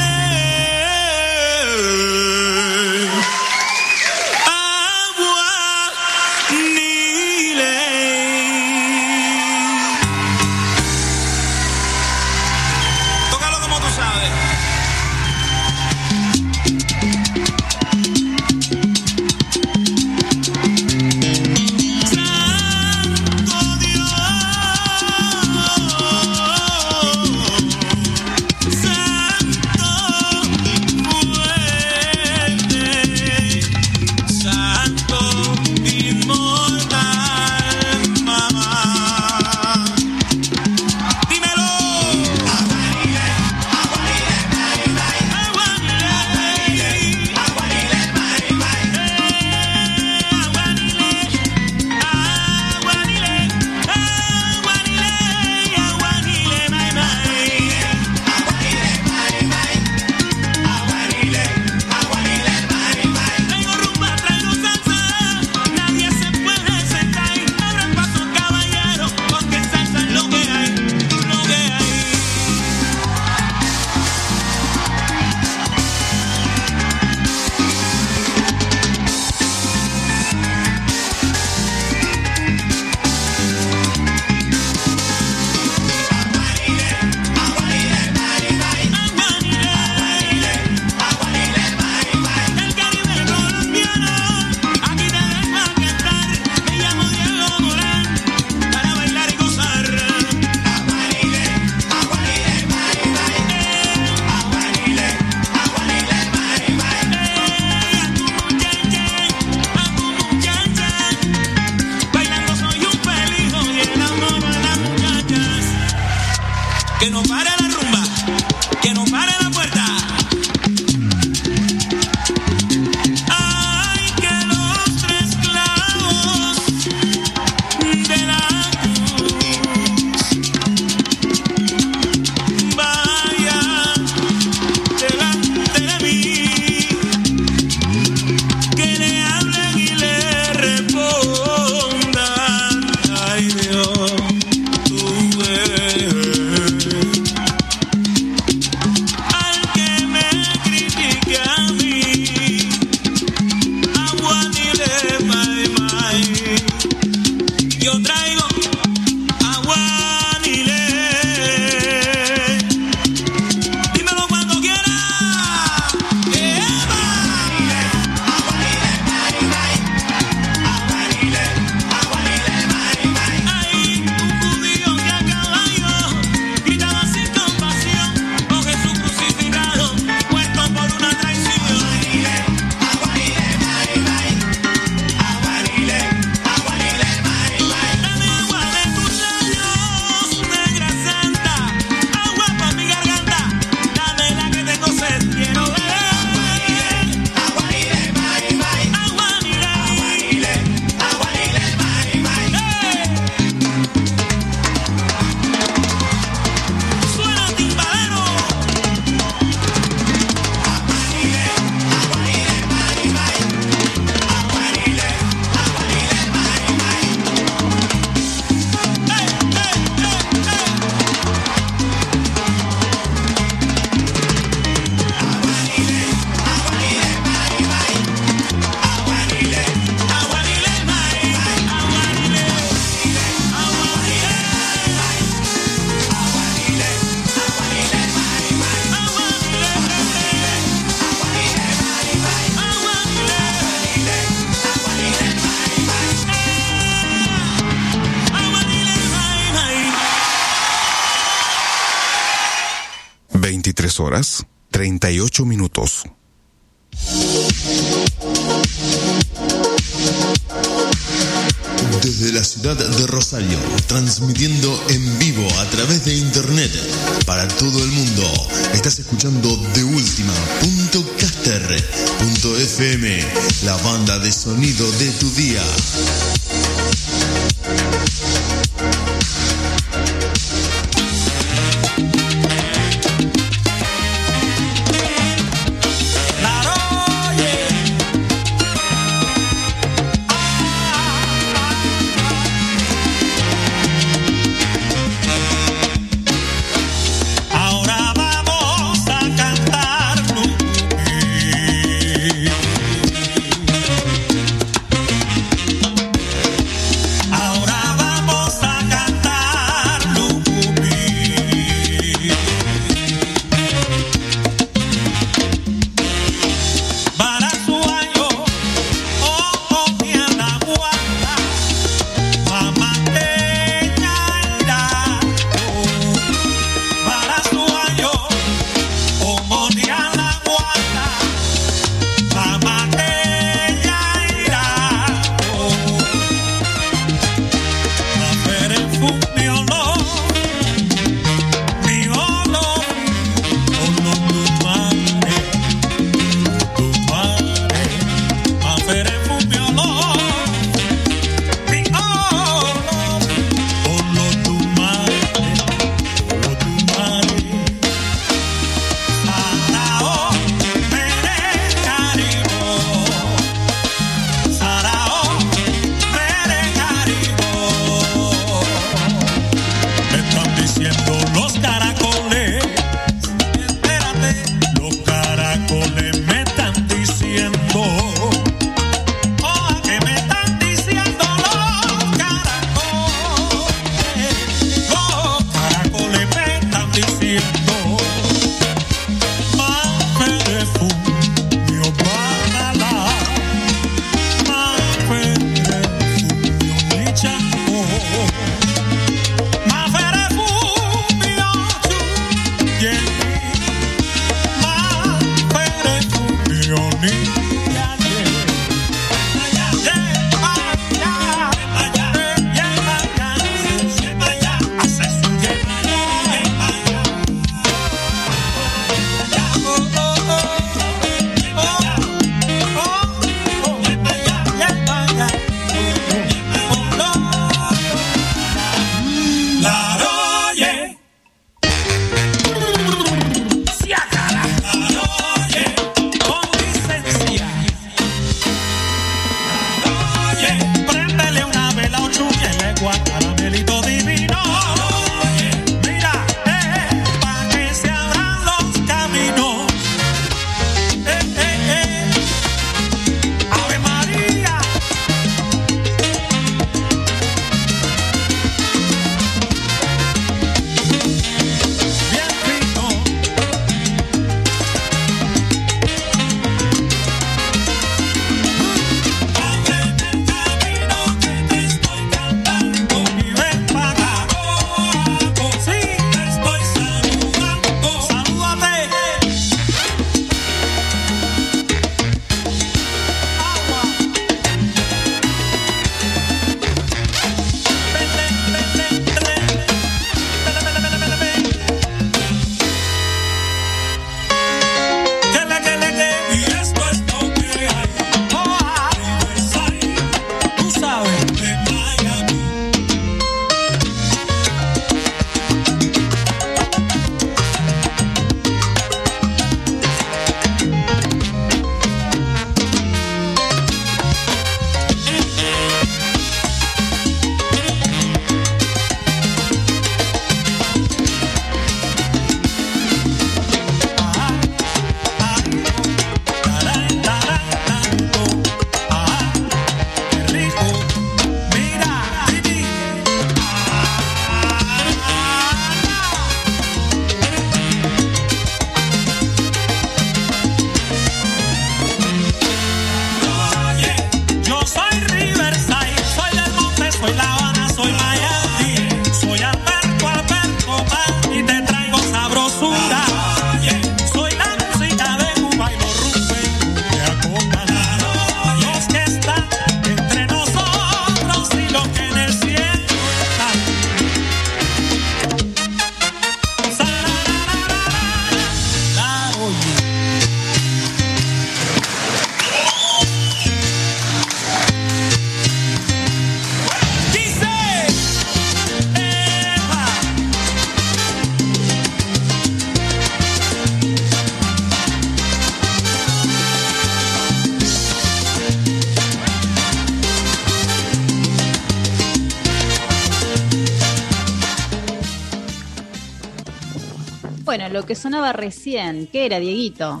[SPEAKER 9] que
[SPEAKER 1] sonaba recién. ¿Qué era, Dieguito?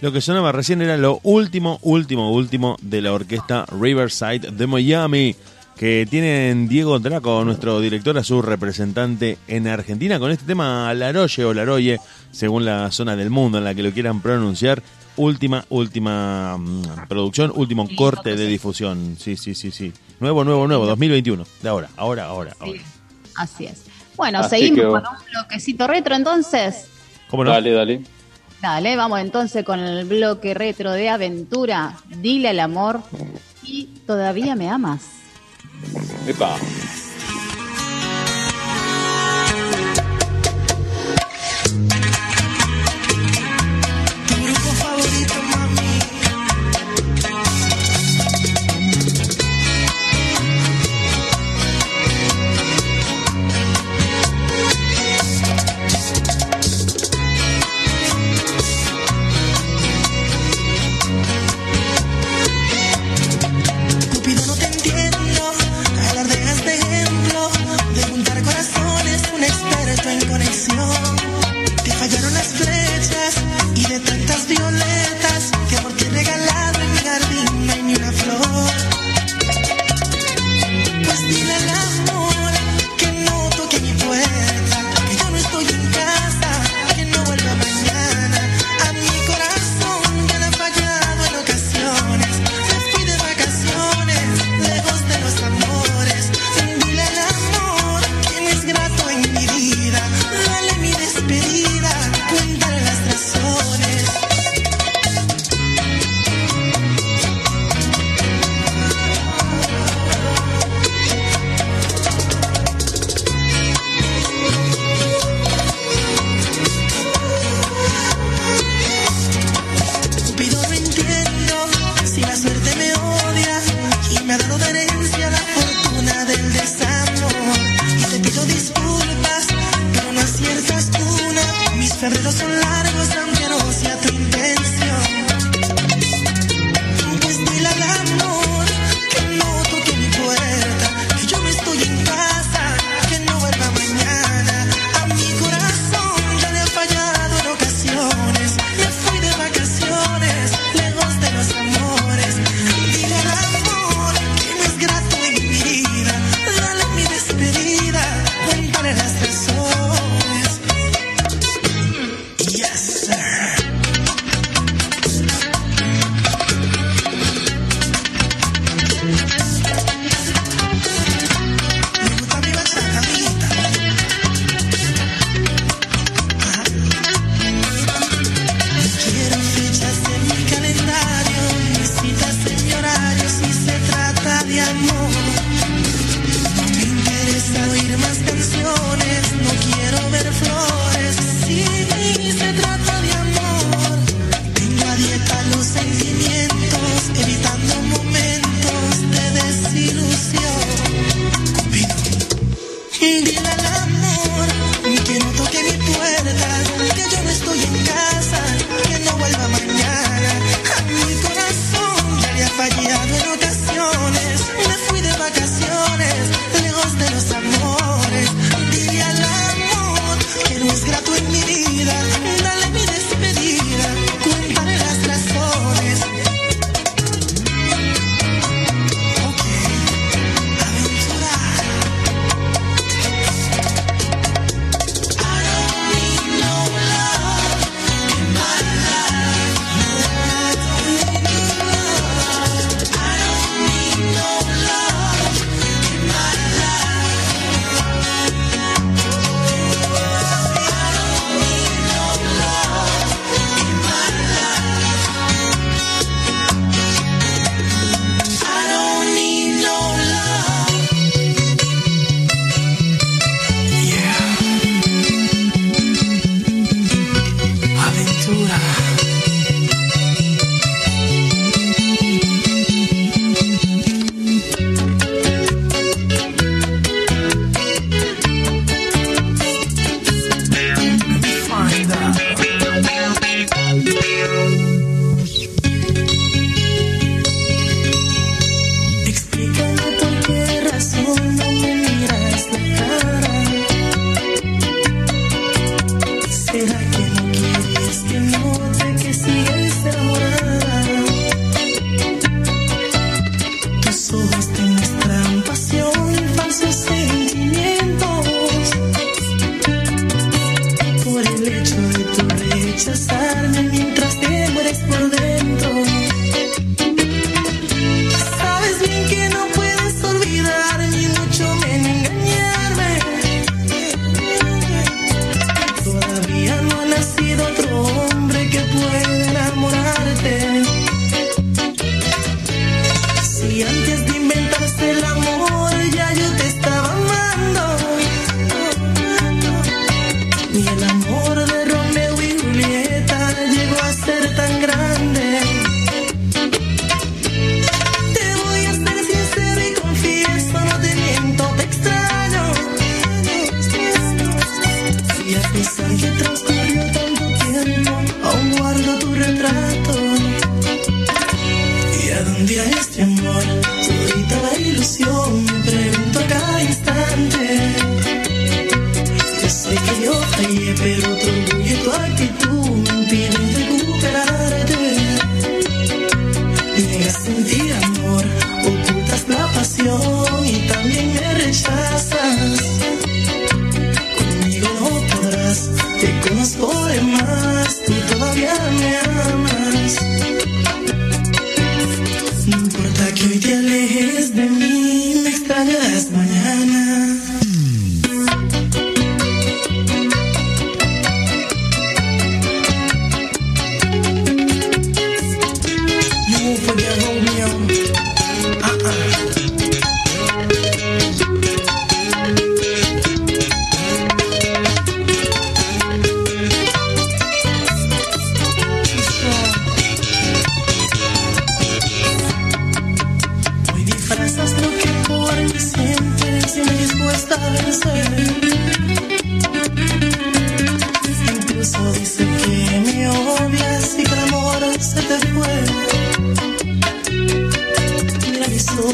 [SPEAKER 3] Lo que sonaba recién era lo último, último, último de la orquesta Riverside de Miami, que tienen Diego Draco, nuestro director, a su representante en Argentina, con este tema Laroye o Laroye, según la zona del mundo en la que lo quieran pronunciar. Última, última mm, producción, último corte de difusión. Sí, sí, sí, sí. Nuevo, nuevo, nuevo, 2021. De ahora, ahora, ahora,
[SPEAKER 1] así es. Bueno, seguimos con un bloquecito retro entonces.
[SPEAKER 3] No?
[SPEAKER 5] Dale, dale.
[SPEAKER 1] Dale, vamos entonces con el bloque retro de aventura. Dile al amor y todavía me amas.
[SPEAKER 5] Epa.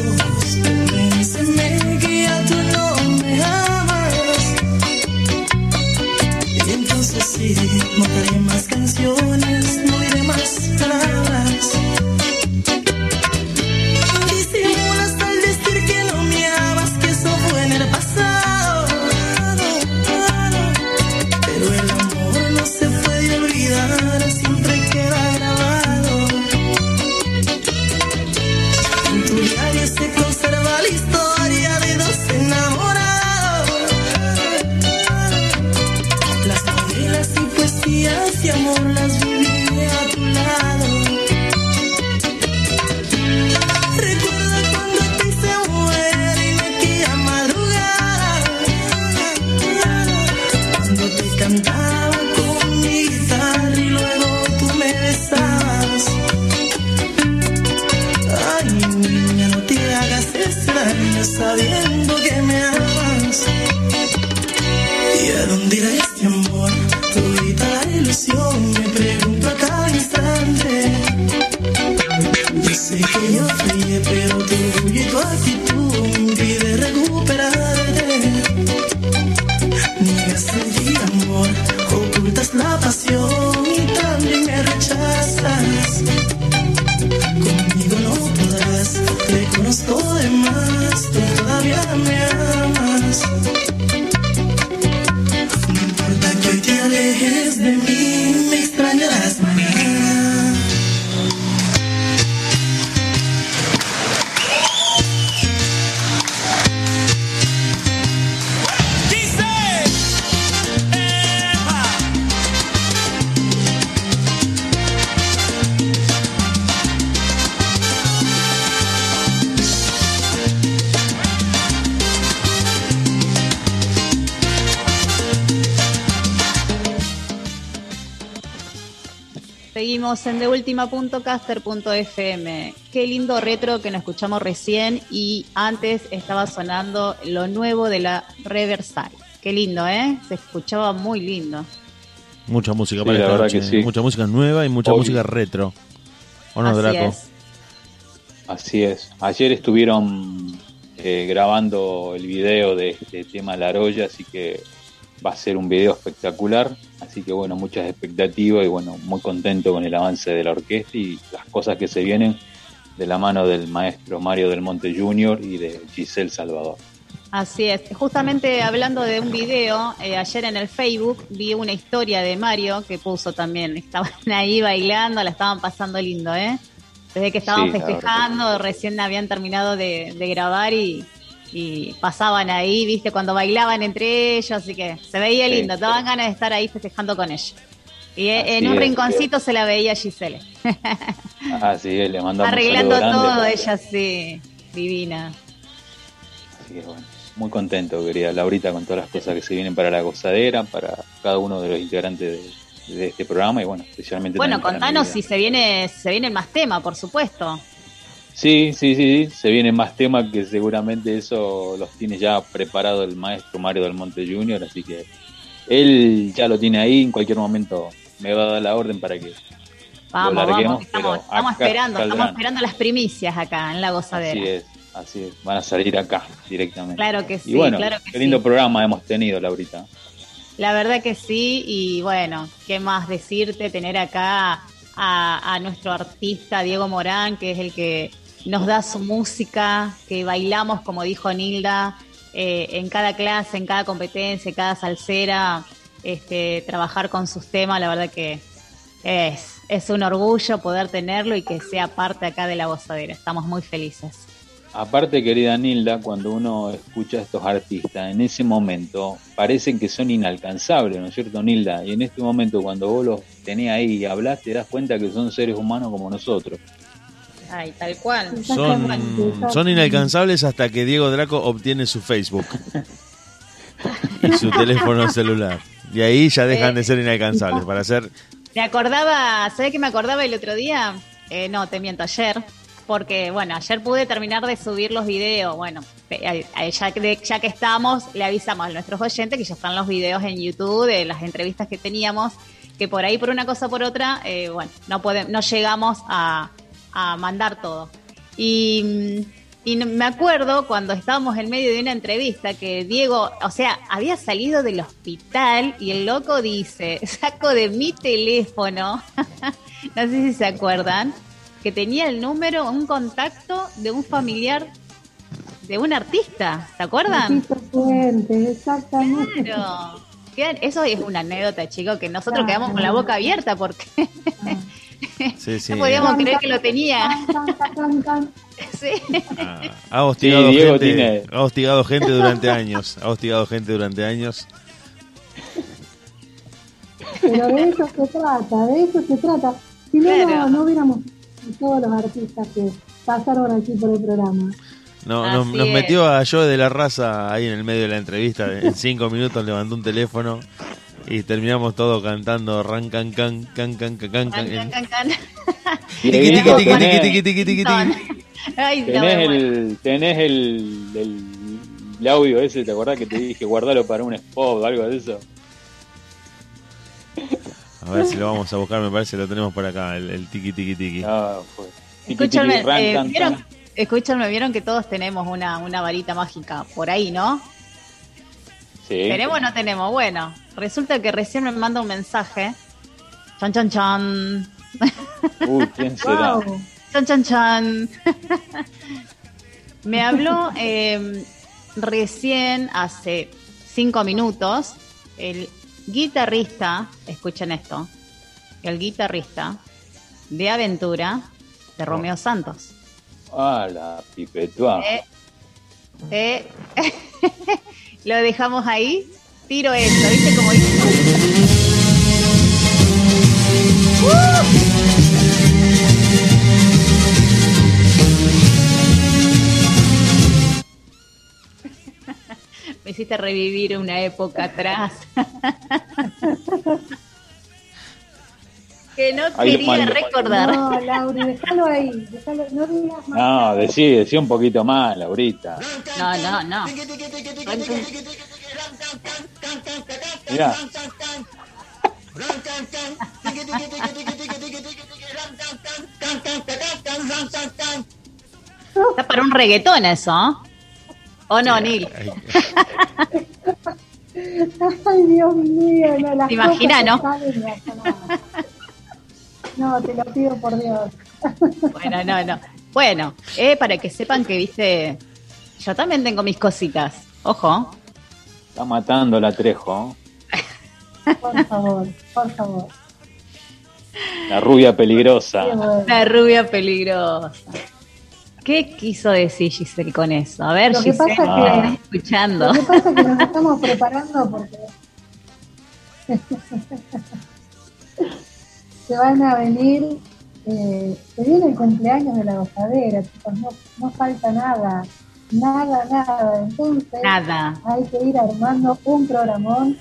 [SPEAKER 5] Mira
[SPEAKER 1] Deultima.caster.fm. Qué lindo retro que nos escuchamos recién y antes estaba sonando lo nuevo de la Reversal. Qué lindo, ¿eh? Se escuchaba muy lindo.
[SPEAKER 3] Mucha música
[SPEAKER 4] Sí,
[SPEAKER 3] para
[SPEAKER 4] la
[SPEAKER 3] esta
[SPEAKER 4] verdad
[SPEAKER 3] noche.
[SPEAKER 4] que sí.
[SPEAKER 3] Mucha música nueva y mucha
[SPEAKER 4] Hoy-
[SPEAKER 3] música retro. ¿O no,
[SPEAKER 1] Así
[SPEAKER 3] Draco?
[SPEAKER 1] es.
[SPEAKER 4] Así es. Ayer estuvieron eh, grabando el video de este tema La Roya, así que va a ser un video espectacular. Así que bueno, muchas expectativas y bueno, muy contento con el avance de la orquesta y las cosas que se vienen de la mano del maestro Mario del Monte Jr. y de Giselle Salvador.
[SPEAKER 1] Así es. Justamente hablando de un video, eh, ayer en el Facebook vi una historia de Mario que puso también. Estaban ahí bailando, la estaban pasando lindo, ¿eh? Desde que estaban
[SPEAKER 4] Sí,
[SPEAKER 1] festejando, recién habían terminado de, de grabar y, y pasaban ahí, ¿viste? Cuando bailaban entre ellos, así que se veía
[SPEAKER 4] Sí,
[SPEAKER 1] lindo.
[SPEAKER 4] sí.
[SPEAKER 1] Daban ganas de estar ahí festejando con ella. Y
[SPEAKER 4] Así
[SPEAKER 1] en un
[SPEAKER 4] es,
[SPEAKER 1] rinconcito se la veía Giselle.
[SPEAKER 4] Así es, le mandamos
[SPEAKER 1] Arreglando
[SPEAKER 4] un saludo grande.
[SPEAKER 1] todo, ella sí, divina.
[SPEAKER 4] Así que bueno, muy contento, querida Laurita, con todas las cosas que se vienen para la gozadera, para cada uno de los integrantes de, de este programa y bueno, especialmente
[SPEAKER 1] Bueno, contanos si se viene, se viene más tema, por supuesto.
[SPEAKER 4] Sí, sí, sí, sí, se vienen más temas que seguramente eso los tiene ya preparado el maestro Mario del Monte Jr., así que él ya lo tiene ahí, en cualquier momento me va a dar la orden para que
[SPEAKER 1] Vamos,
[SPEAKER 4] lo larguemos,
[SPEAKER 1] vamos, estamos, esperando, estamos esperando las primicias acá en la gozadera.
[SPEAKER 4] Así es, así es, van a salir acá directamente.
[SPEAKER 1] Claro que sí,
[SPEAKER 4] y bueno,
[SPEAKER 1] claro que
[SPEAKER 4] qué lindo
[SPEAKER 1] sí.
[SPEAKER 4] programa hemos tenido, Laurita.
[SPEAKER 1] La verdad que sí, y bueno, qué más decirte, tener acá a, a nuestro artista Diego Morán, que es el que nos da su música, que bailamos, como dijo Nilda, eh, en cada clase, en cada competencia, en cada salsera, este, trabajar con sus temas, la verdad que es, es un orgullo poder tenerlo y que sea parte acá de la gozadera. Estamos muy felices.
[SPEAKER 4] Aparte, querida Nilda, cuando uno escucha a estos artistas, en ese momento parecen que son inalcanzables, ¿no es cierto, Nilda? Y en este momento, cuando vos los tenés ahí y hablas, te das cuenta que son seres humanos como nosotros.
[SPEAKER 1] Ay, tal cual.
[SPEAKER 3] Son, son inalcanzables hasta que Diego Draco obtiene su Facebook y su teléfono celular. Y ahí ya dejan de ser inalcanzables para ser
[SPEAKER 1] Me acordaba, ¿sabes qué me acordaba el otro día? Eh, no, te miento, ayer. Porque, bueno, ayer pude terminar de subir los videos. Bueno, ya que, ya que estamos, le avisamos a nuestros oyentes que ya están los videos en YouTube de las entrevistas que teníamos. Que por ahí, por una cosa o por otra, eh, bueno, no, podemos, no llegamos a, a mandar todo. Y, y me acuerdo cuando estábamos en medio de una entrevista que Diego, o sea, había salido del hospital y el loco dice, saco de mi teléfono, no sé si se acuerdan, que tenía el número, un contacto de un familiar de un artista, ¿se acuerdan?
[SPEAKER 2] Tito Fuentes, exactamente.
[SPEAKER 1] Claro. Eso es una anécdota, chicos, que nosotros
[SPEAKER 2] Claro.
[SPEAKER 1] quedamos con la boca abierta porque
[SPEAKER 3] Sí, sí.
[SPEAKER 1] no podíamos creer que lo tenía. Sí.
[SPEAKER 3] Ah, ha hostigado
[SPEAKER 4] Sí, Diego
[SPEAKER 3] gente,
[SPEAKER 4] tiene-
[SPEAKER 3] ha hostigado gente durante años, ha hostigado gente durante años.
[SPEAKER 2] Pero de eso se trata, de eso se trata. Si no,
[SPEAKER 1] Claro.
[SPEAKER 2] no, no hubiéramos todos los artistas que pasaron aquí por el programa.
[SPEAKER 3] No, nos, nos metió a Joe de la raza ahí en el medio de la entrevista. En cinco minutos levantó un teléfono y terminamos todo cantando ran can can can can can
[SPEAKER 1] can. Can, can, can,
[SPEAKER 4] tenés- el, tenés el, el, el audio ese, ¿te acordás que te dije guardalo para un spot o algo de eso?
[SPEAKER 3] A ver si lo vamos a buscar, me parece que lo tenemos por acá, el, el tiki tiki tiki.
[SPEAKER 4] Ah. Tiki,
[SPEAKER 1] Escúchame,
[SPEAKER 4] tiki, ran,
[SPEAKER 1] eh,
[SPEAKER 4] tan,
[SPEAKER 1] ¿vieron,
[SPEAKER 4] tan.
[SPEAKER 1] escúchame, vieron que todos tenemos una, una varita mágica por ahí, ¿no?
[SPEAKER 4] Sí.
[SPEAKER 1] ¿Tenemos o no tenemos? Bueno, resulta que recién me manda un mensaje. Chan, chan, chan.
[SPEAKER 4] Uy, ¿quién será?
[SPEAKER 2] Wow.
[SPEAKER 1] Chan, chan, chan. Me habló eh, recién, hace cinco minutos, el guitarrista, escuchen esto, el guitarrista de Aventura de Romeo Santos.
[SPEAKER 4] Ah, la pipetua.
[SPEAKER 1] Eh, eh, lo dejamos ahí, tiro esto, ¿viste? Como dice. Me hiciste revivir una época atrás. que no
[SPEAKER 4] Ahí
[SPEAKER 1] quería
[SPEAKER 4] mando.
[SPEAKER 1] recordar.
[SPEAKER 2] No, Lauri, déjalo ahí. No digas más.
[SPEAKER 4] No, decí, decí un poquito más, Laurita.
[SPEAKER 1] No, no, no. Está para un reggaetón eso, ¿no? ¿O no, Nil?
[SPEAKER 3] Ay,
[SPEAKER 2] Dios mío, no, las
[SPEAKER 1] ¿Te imaginas, no?
[SPEAKER 2] salen. No, te lo pido por Dios.
[SPEAKER 1] Bueno, no, no. Bueno, eh, para que sepan que, viste, yo también tengo mis cositas. Ojo.
[SPEAKER 4] está matando la Trejo.
[SPEAKER 2] Por favor, por favor.
[SPEAKER 4] La rubia peligrosa.
[SPEAKER 1] La rubia peligrosa. ¿Qué quiso decir Giselle con eso? A ver,
[SPEAKER 2] Lo que
[SPEAKER 1] Giselle,
[SPEAKER 2] pasa
[SPEAKER 1] ¿me
[SPEAKER 4] que-
[SPEAKER 1] estás escuchando?
[SPEAKER 2] Lo que pasa es que nos estamos preparando porque se van a venir, eh, se viene el cumpleaños de la gozadera, chicos, no, no falta nada, nada, nada. Entonces
[SPEAKER 1] Nada.
[SPEAKER 2] hay que ir armando un programón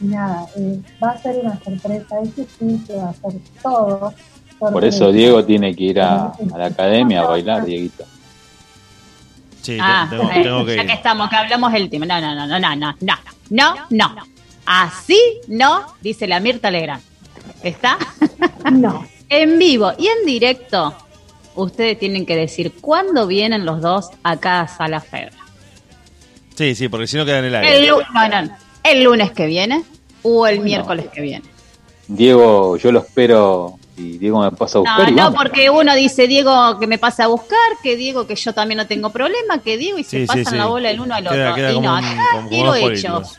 [SPEAKER 2] y nada, eh, va a ser una sorpresa, ese sí que va a ser todo.
[SPEAKER 4] Por eso Diego tiene que ir a, a la academia a bailar, Dieguito.
[SPEAKER 3] Sí,
[SPEAKER 1] Ah,
[SPEAKER 3] tengo,
[SPEAKER 1] eh,
[SPEAKER 3] tengo que
[SPEAKER 1] ya
[SPEAKER 3] ir.
[SPEAKER 1] que estamos, que hablamos el tema. No, no, no, no, no, no, no, no, no. Así no, dice la Mirta Legrand. ¿Está?
[SPEAKER 2] No,
[SPEAKER 1] En vivo y en directo, ustedes tienen que decir cuándo vienen los dos acá a Sala Febra.
[SPEAKER 3] Sí, sí, porque si no queda en el
[SPEAKER 1] El,
[SPEAKER 3] aire.
[SPEAKER 1] lu- no, no, no. ¿El lunes que viene o el miércoles que viene?
[SPEAKER 4] Diego, yo lo espero y Diego me pasa a
[SPEAKER 1] No,
[SPEAKER 4] buscar y
[SPEAKER 1] no,
[SPEAKER 4] vamos.
[SPEAKER 1] porque uno dice Diego que me pase a buscar, que Diego que yo también no tengo problema, que Diego y se
[SPEAKER 3] Sí,
[SPEAKER 1] pasan
[SPEAKER 3] sí.
[SPEAKER 1] la bola el uno al otro.
[SPEAKER 3] Queda-
[SPEAKER 1] y
[SPEAKER 3] como
[SPEAKER 1] no,
[SPEAKER 3] un-
[SPEAKER 1] acá quiero hechos.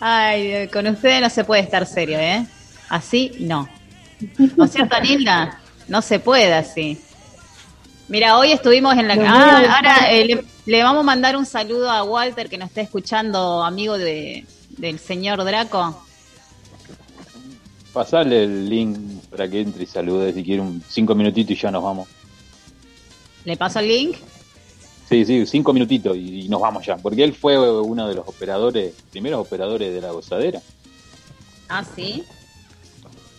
[SPEAKER 1] Ay, con ustedes no se puede estar serio, ¿eh? Así no. ¿No es cierto, Nilda? No se puede así. Mira, hoy estuvimos en la... Ah, ahora eh, le, le vamos a mandar un saludo a Walter que nos está escuchando, amigo de, del señor Draco.
[SPEAKER 4] Pasale el link para que entre y salude si quiere un cinco minutitos y ya nos vamos.
[SPEAKER 1] ¿Le paso el link?
[SPEAKER 4] Sí, sí, cinco minutitos y, y nos vamos ya. Porque él fue uno de los operadores, primeros operadores de la gozadera.
[SPEAKER 1] Ah, sí.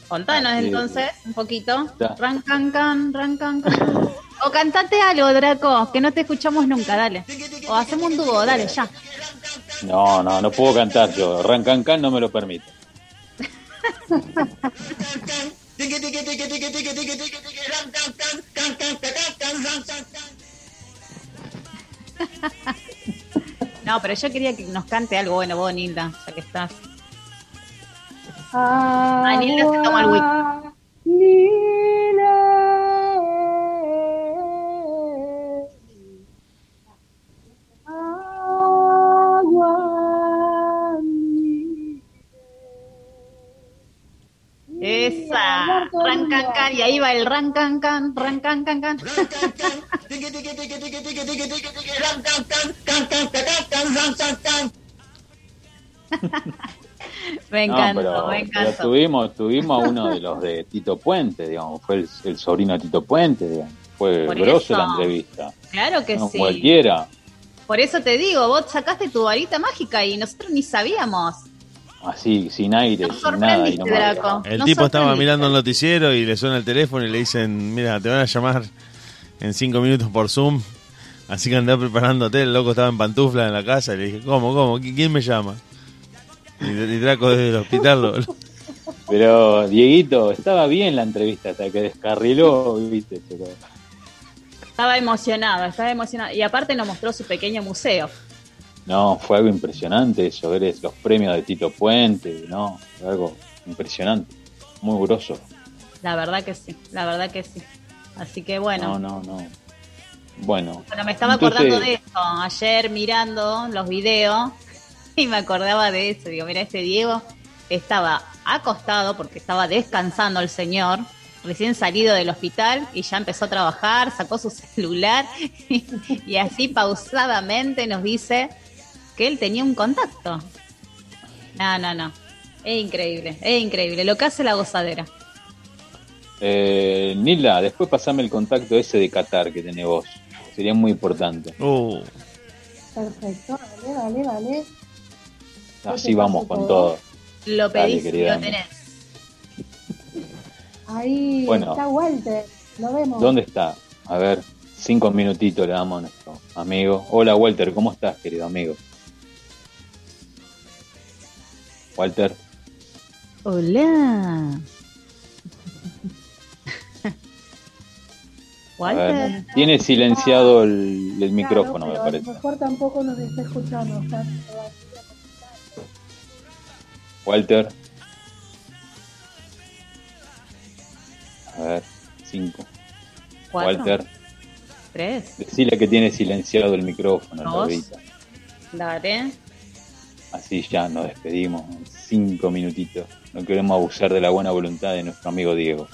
[SPEAKER 1] Contanos
[SPEAKER 4] Ah, sí.
[SPEAKER 1] entonces un poquito.
[SPEAKER 4] Ya.
[SPEAKER 1] Ran, can, can, ran, can, can. O cantate algo, Draco, que no te escuchamos nunca, dale. O hacemos un dúo, dale, ya.
[SPEAKER 4] No, no, no puedo cantar yo. Rancancan no me lo permite.
[SPEAKER 1] No, pero yo quería que nos cante algo bueno vos, Nilda, ya que estás.
[SPEAKER 2] Ah,
[SPEAKER 1] Nilda se toma el whisky.
[SPEAKER 2] Agua, Nila. Agua, Nila.
[SPEAKER 1] Esa, ran, can, can, y ahí va el ran, can, can, ran, can, can, can. Me
[SPEAKER 4] No,
[SPEAKER 1] encantó,
[SPEAKER 4] pero,
[SPEAKER 1] me encantó.
[SPEAKER 4] tuvimos, tuvimos a uno de los de Tito Puente, digamos, fue el, el sobrino de Tito Puente, digamos. Fue grosso la entrevista.
[SPEAKER 1] Claro que
[SPEAKER 4] No
[SPEAKER 1] sí.
[SPEAKER 4] cualquiera.
[SPEAKER 1] Por eso te digo, vos sacaste tu varita mágica y nosotros ni sabíamos.
[SPEAKER 4] Así, sin aire,
[SPEAKER 1] Nos
[SPEAKER 4] sin nada. Y.
[SPEAKER 1] Draco.
[SPEAKER 3] El
[SPEAKER 1] Nos
[SPEAKER 3] tipo estaba mirando el noticiero y le suena el teléfono y le dicen, mira, te van a llamar en cinco minutos por Zoom. Así que andá preparándote, el loco estaba en pantufla en la casa y le dije, ¿cómo, cómo? ¿Qui- ¿Quién me llama? Y, y Draco desde el hospital lo- lo-
[SPEAKER 4] Pero Dieguito, estaba bien la entrevista hasta que descarriló, viste, pero
[SPEAKER 1] Estaba emocionado, estaba emocionado. Y aparte nos mostró su pequeño museo.
[SPEAKER 4] no, fue algo impresionante eso, ver los premios de Tito Puente, no, fue algo impresionante, muy grosso.
[SPEAKER 1] La verdad que sí, la verdad que sí. Así que bueno.
[SPEAKER 4] No, no, no. Bueno.
[SPEAKER 1] Bueno, me estaba
[SPEAKER 4] entonces,
[SPEAKER 1] acordando de esto ayer mirando los videos y me acordaba de eso. Digo, mira, este Diego estaba acostado porque estaba descansando el señor, recién salido del hospital y ya empezó a trabajar, sacó su celular y, así pausadamente nos dice que él tenía un contacto. No, no, no. Es increíble, es increíble. Lo que hace la gozadera.
[SPEAKER 4] Eh, Nila, después pasame el contacto ese de Qatar que tenés vos. Sería muy importante.
[SPEAKER 3] Uh,
[SPEAKER 2] Perfecto, dale, dale, dale.
[SPEAKER 4] Así vamos con todo.
[SPEAKER 1] Lo
[SPEAKER 4] Dale,
[SPEAKER 1] pedís y
[SPEAKER 4] querida.
[SPEAKER 1] lo tenés.
[SPEAKER 2] Ahí
[SPEAKER 4] Bueno.
[SPEAKER 2] está Walter, lo vemos.
[SPEAKER 4] ¿Dónde está? A ver, cinco minutitos le damos a nuestro amigo. Hola Walter, ¿cómo estás, querido amigo? Walter,
[SPEAKER 1] Hola. Walter.
[SPEAKER 4] tiene silenciado el, el micrófono, me
[SPEAKER 2] Claro,
[SPEAKER 4] parece.
[SPEAKER 2] A lo mejor tampoco nos está escuchando.
[SPEAKER 4] Walter. A ver, cinco.
[SPEAKER 1] Cuatro.
[SPEAKER 4] Walter,
[SPEAKER 1] Tres.
[SPEAKER 4] decile que tiene silenciado el micrófono,
[SPEAKER 1] Dos.
[SPEAKER 4] Lobita.
[SPEAKER 1] Dale.
[SPEAKER 4] Así ya nos despedimos. Cinco minutitos. No queremos abusar de la buena voluntad de nuestro amigo Diego.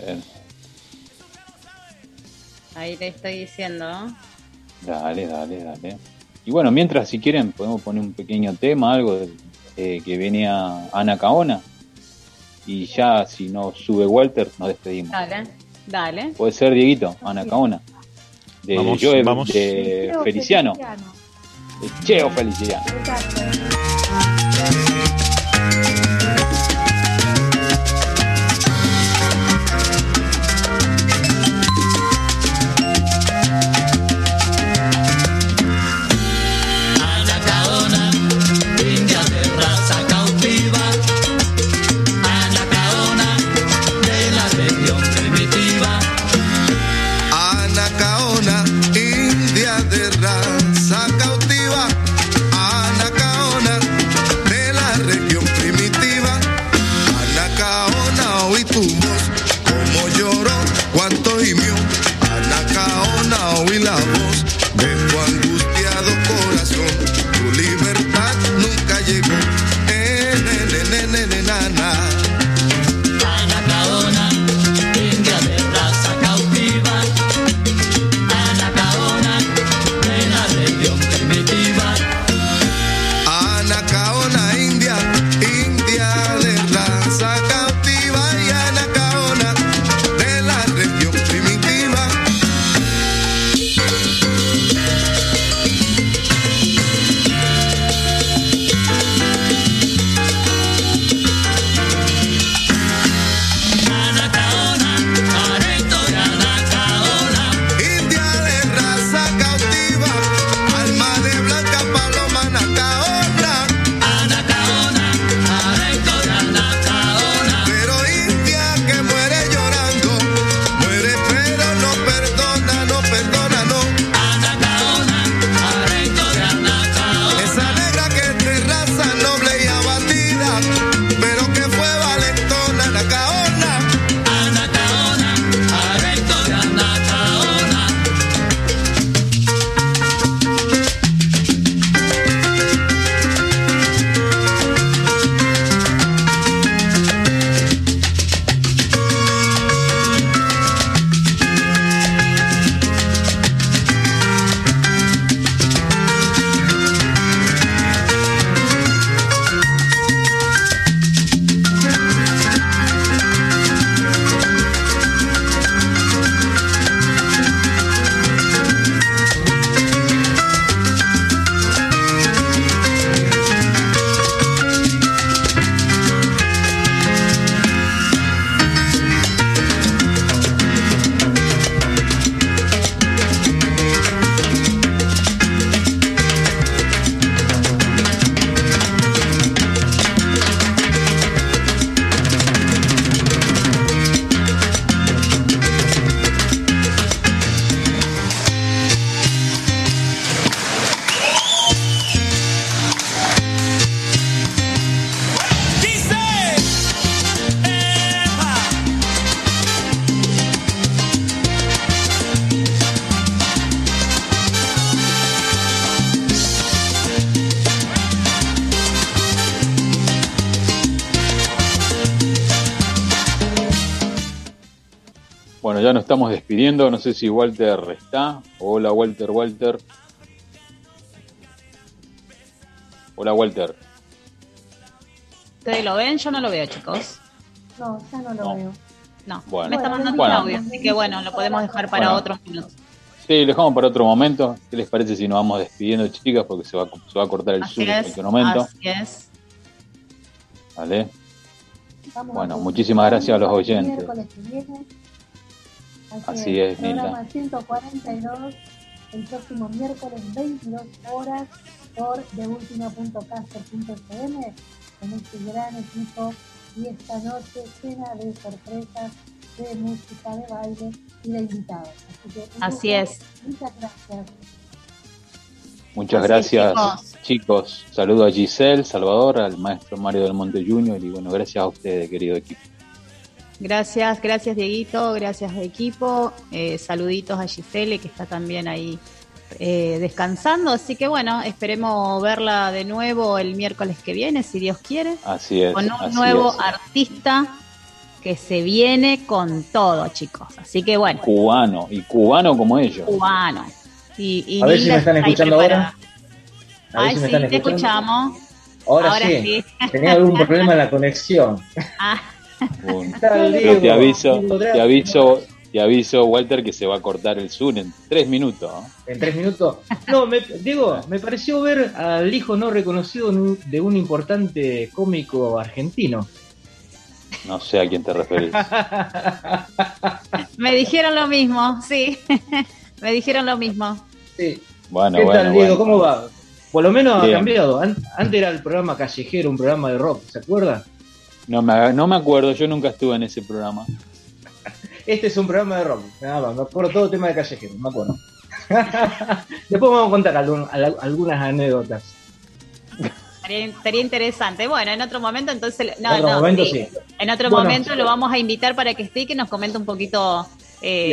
[SPEAKER 4] A ver,
[SPEAKER 1] Ahí le estoy diciendo.
[SPEAKER 4] dale, dale, dale. Y bueno, mientras si quieren podemos poner un pequeño tema, algo de- eh, que venía Ana Caona. Y ya si no sube Walter, nos despedimos.
[SPEAKER 1] Dale. Dale.
[SPEAKER 4] Puede ser Dieguito, Ana Caona. De,
[SPEAKER 3] Vamos,
[SPEAKER 4] Joe-
[SPEAKER 3] vamos.
[SPEAKER 4] de Feliciano.
[SPEAKER 2] Feliciano.
[SPEAKER 4] De Cheo Feliciano.
[SPEAKER 2] Exacto.
[SPEAKER 4] Despidiendo. No sé si Walter está. Hola, Walter, Walter. Hola, Walter.
[SPEAKER 1] ¿Ustedes lo ven? Yo no lo veo, chicos.
[SPEAKER 2] No, ya no lo
[SPEAKER 4] No.
[SPEAKER 2] veo.
[SPEAKER 1] No,
[SPEAKER 4] Bueno.
[SPEAKER 1] me está mandando
[SPEAKER 4] Bueno.
[SPEAKER 1] un audio, así que bueno, lo podemos dejar para
[SPEAKER 4] Bueno.
[SPEAKER 1] otros minutos.
[SPEAKER 4] Sí, lo dejamos para otro momento. ¿Qué les parece si nos vamos despidiendo, chicas? Porque se va, se va a cortar el sur en
[SPEAKER 1] es,
[SPEAKER 4] cualquier momento.
[SPEAKER 1] así es.
[SPEAKER 4] ¿Vale?
[SPEAKER 2] Vamos
[SPEAKER 4] Bueno, muchísimas gracias a los oyentes. Así es,
[SPEAKER 2] Programa
[SPEAKER 4] Nilda.
[SPEAKER 2] 142, el próximo miércoles, 22 horas, por deultima.caster.fm, con este gran equipo y esta noche llena de sorpresas, de música, de baile y de invitados. Así, que,
[SPEAKER 1] Así es.
[SPEAKER 2] Muchas gracias.
[SPEAKER 4] Muchas
[SPEAKER 1] es,
[SPEAKER 4] gracias,
[SPEAKER 1] chicos.
[SPEAKER 4] chicos. Saludo a Giselle, Salvador, al maestro Mario del Monte Junior y bueno, gracias a ustedes, querido equipo.
[SPEAKER 1] Gracias, gracias Dieguito, gracias equipo. Eh, saluditos a Gisele que está también ahí eh, descansando. Así que bueno, esperemos verla de nuevo el miércoles que viene, si Dios quiere,
[SPEAKER 4] Así es.
[SPEAKER 1] con un
[SPEAKER 4] así
[SPEAKER 1] nuevo
[SPEAKER 4] es.
[SPEAKER 1] artista que se viene con todo, chicos. Así que bueno,
[SPEAKER 4] Cubano, y cubano como ellos.
[SPEAKER 1] cubano. Y, y
[SPEAKER 10] A ver si me están escuchando
[SPEAKER 1] preparada.
[SPEAKER 10] A ver
[SPEAKER 1] Ay,
[SPEAKER 10] si me
[SPEAKER 1] sí,
[SPEAKER 10] están
[SPEAKER 1] te escuchamos.
[SPEAKER 10] Ahora,
[SPEAKER 1] Ahora
[SPEAKER 10] sí.
[SPEAKER 1] sí.
[SPEAKER 10] Tenía algún problema en la conexión.
[SPEAKER 1] Ah,
[SPEAKER 4] Un-
[SPEAKER 10] Tal,
[SPEAKER 4] Pero te aviso, te aviso, te aviso, Walter, que se va a cortar el Zoom en tres minutos. ¿no?
[SPEAKER 10] En tres minutos. No, me, Diego, me pareció ver al hijo no reconocido de un- importante cómico argentino.
[SPEAKER 4] No sé a quién te referís.
[SPEAKER 1] me dijeron lo mismo, sí. me dijeron lo mismo.
[SPEAKER 10] Sí.
[SPEAKER 4] Bueno,
[SPEAKER 10] ¿Qué
[SPEAKER 4] bueno,
[SPEAKER 10] tal, Diego?
[SPEAKER 4] bueno.
[SPEAKER 10] ¿Cómo va? Por lo menos
[SPEAKER 4] Bien.
[SPEAKER 10] ha cambiado. An- Antes era el programa callejero, un programa de rock, ¿se acuerda?
[SPEAKER 4] No me, no me acuerdo, yo nunca estuve en ese programa.
[SPEAKER 10] Este es un programa de rock. Nada más, me acuerdo todo tema de callejero, me acuerdo. Después vamos a contar algún- al- algunas anécdotas.
[SPEAKER 1] Sería, interesante. Bueno, en otro momento entonces... No,
[SPEAKER 10] en otro
[SPEAKER 1] no,
[SPEAKER 10] momento
[SPEAKER 1] sí.
[SPEAKER 10] sí.
[SPEAKER 1] En otro
[SPEAKER 10] Bueno,
[SPEAKER 1] momento lo vamos a invitar para que esté y que nos comente un poquito eh,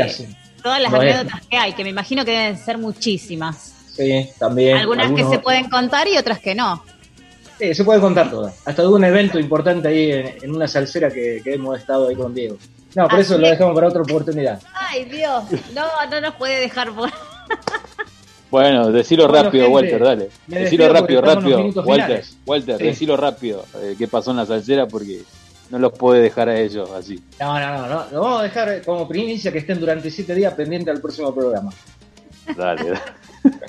[SPEAKER 1] todas las
[SPEAKER 10] Lo es.
[SPEAKER 1] anécdotas que hay, que me imagino que deben ser muchísimas.
[SPEAKER 10] Sí, también.
[SPEAKER 1] Algunas que se pueden contar y otras que no.
[SPEAKER 10] Sí, se puede contar todas. Hasta de un evento importante ahí en, en una salsera que, que hemos estado ahí con Diego. No, por
[SPEAKER 1] Así
[SPEAKER 10] eso lo dejamos para otra oportunidad.
[SPEAKER 1] Ay, Dios. No, no nos puede dejar por...
[SPEAKER 4] Bueno, decilo
[SPEAKER 10] Bueno,
[SPEAKER 4] rápido,
[SPEAKER 10] gente,
[SPEAKER 4] Walter, dale. Decilo rápido, rápido. Walter,
[SPEAKER 10] finales.
[SPEAKER 4] Walter,
[SPEAKER 10] Sí.
[SPEAKER 4] decilo rápido. eh, ¿Qué pasó en la salsera? Porque no los puede dejar a ellos así.
[SPEAKER 10] No, no, no, no. Lo vamos a dejar como primicia que estén durante siete días pendientes al próximo programa.
[SPEAKER 4] Dale, dale.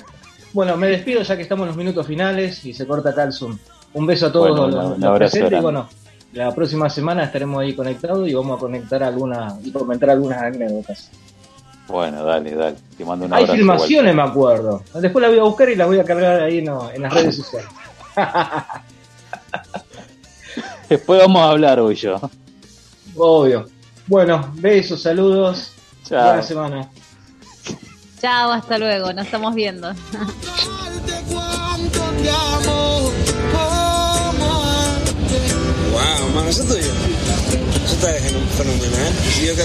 [SPEAKER 10] Bueno, me despido ya que estamos en los minutos finales y se corta acá el Zoom. Un beso a todos
[SPEAKER 4] Bueno,
[SPEAKER 10] los,
[SPEAKER 4] un
[SPEAKER 10] los
[SPEAKER 4] abrazo
[SPEAKER 10] presentes y bueno, la próxima semana estaremos ahí conectados y vamos a conectar algunas y comentar algunas anécdotas.
[SPEAKER 4] Bueno, dale, dale. Te mando un
[SPEAKER 10] Hay filmaciones, me acuerdo. Después la voy a buscar y las voy a cargar ahí no, en las redes sociales.
[SPEAKER 4] Después vamos a hablar hoy yo.
[SPEAKER 10] Obvio. Bueno, besos, saludos.
[SPEAKER 4] Chao.
[SPEAKER 10] Buena semana.
[SPEAKER 1] Chao, hasta luego. Nos estamos viendo.
[SPEAKER 11] Wow, mano, eso es tuyo. Eso está fenomenal. fenomenal. Y yo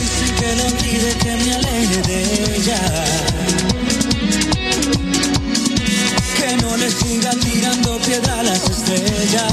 [SPEAKER 9] dicen que lo olvide, que me aleje de ella. Que no le siga tirando piedra a las estrellas.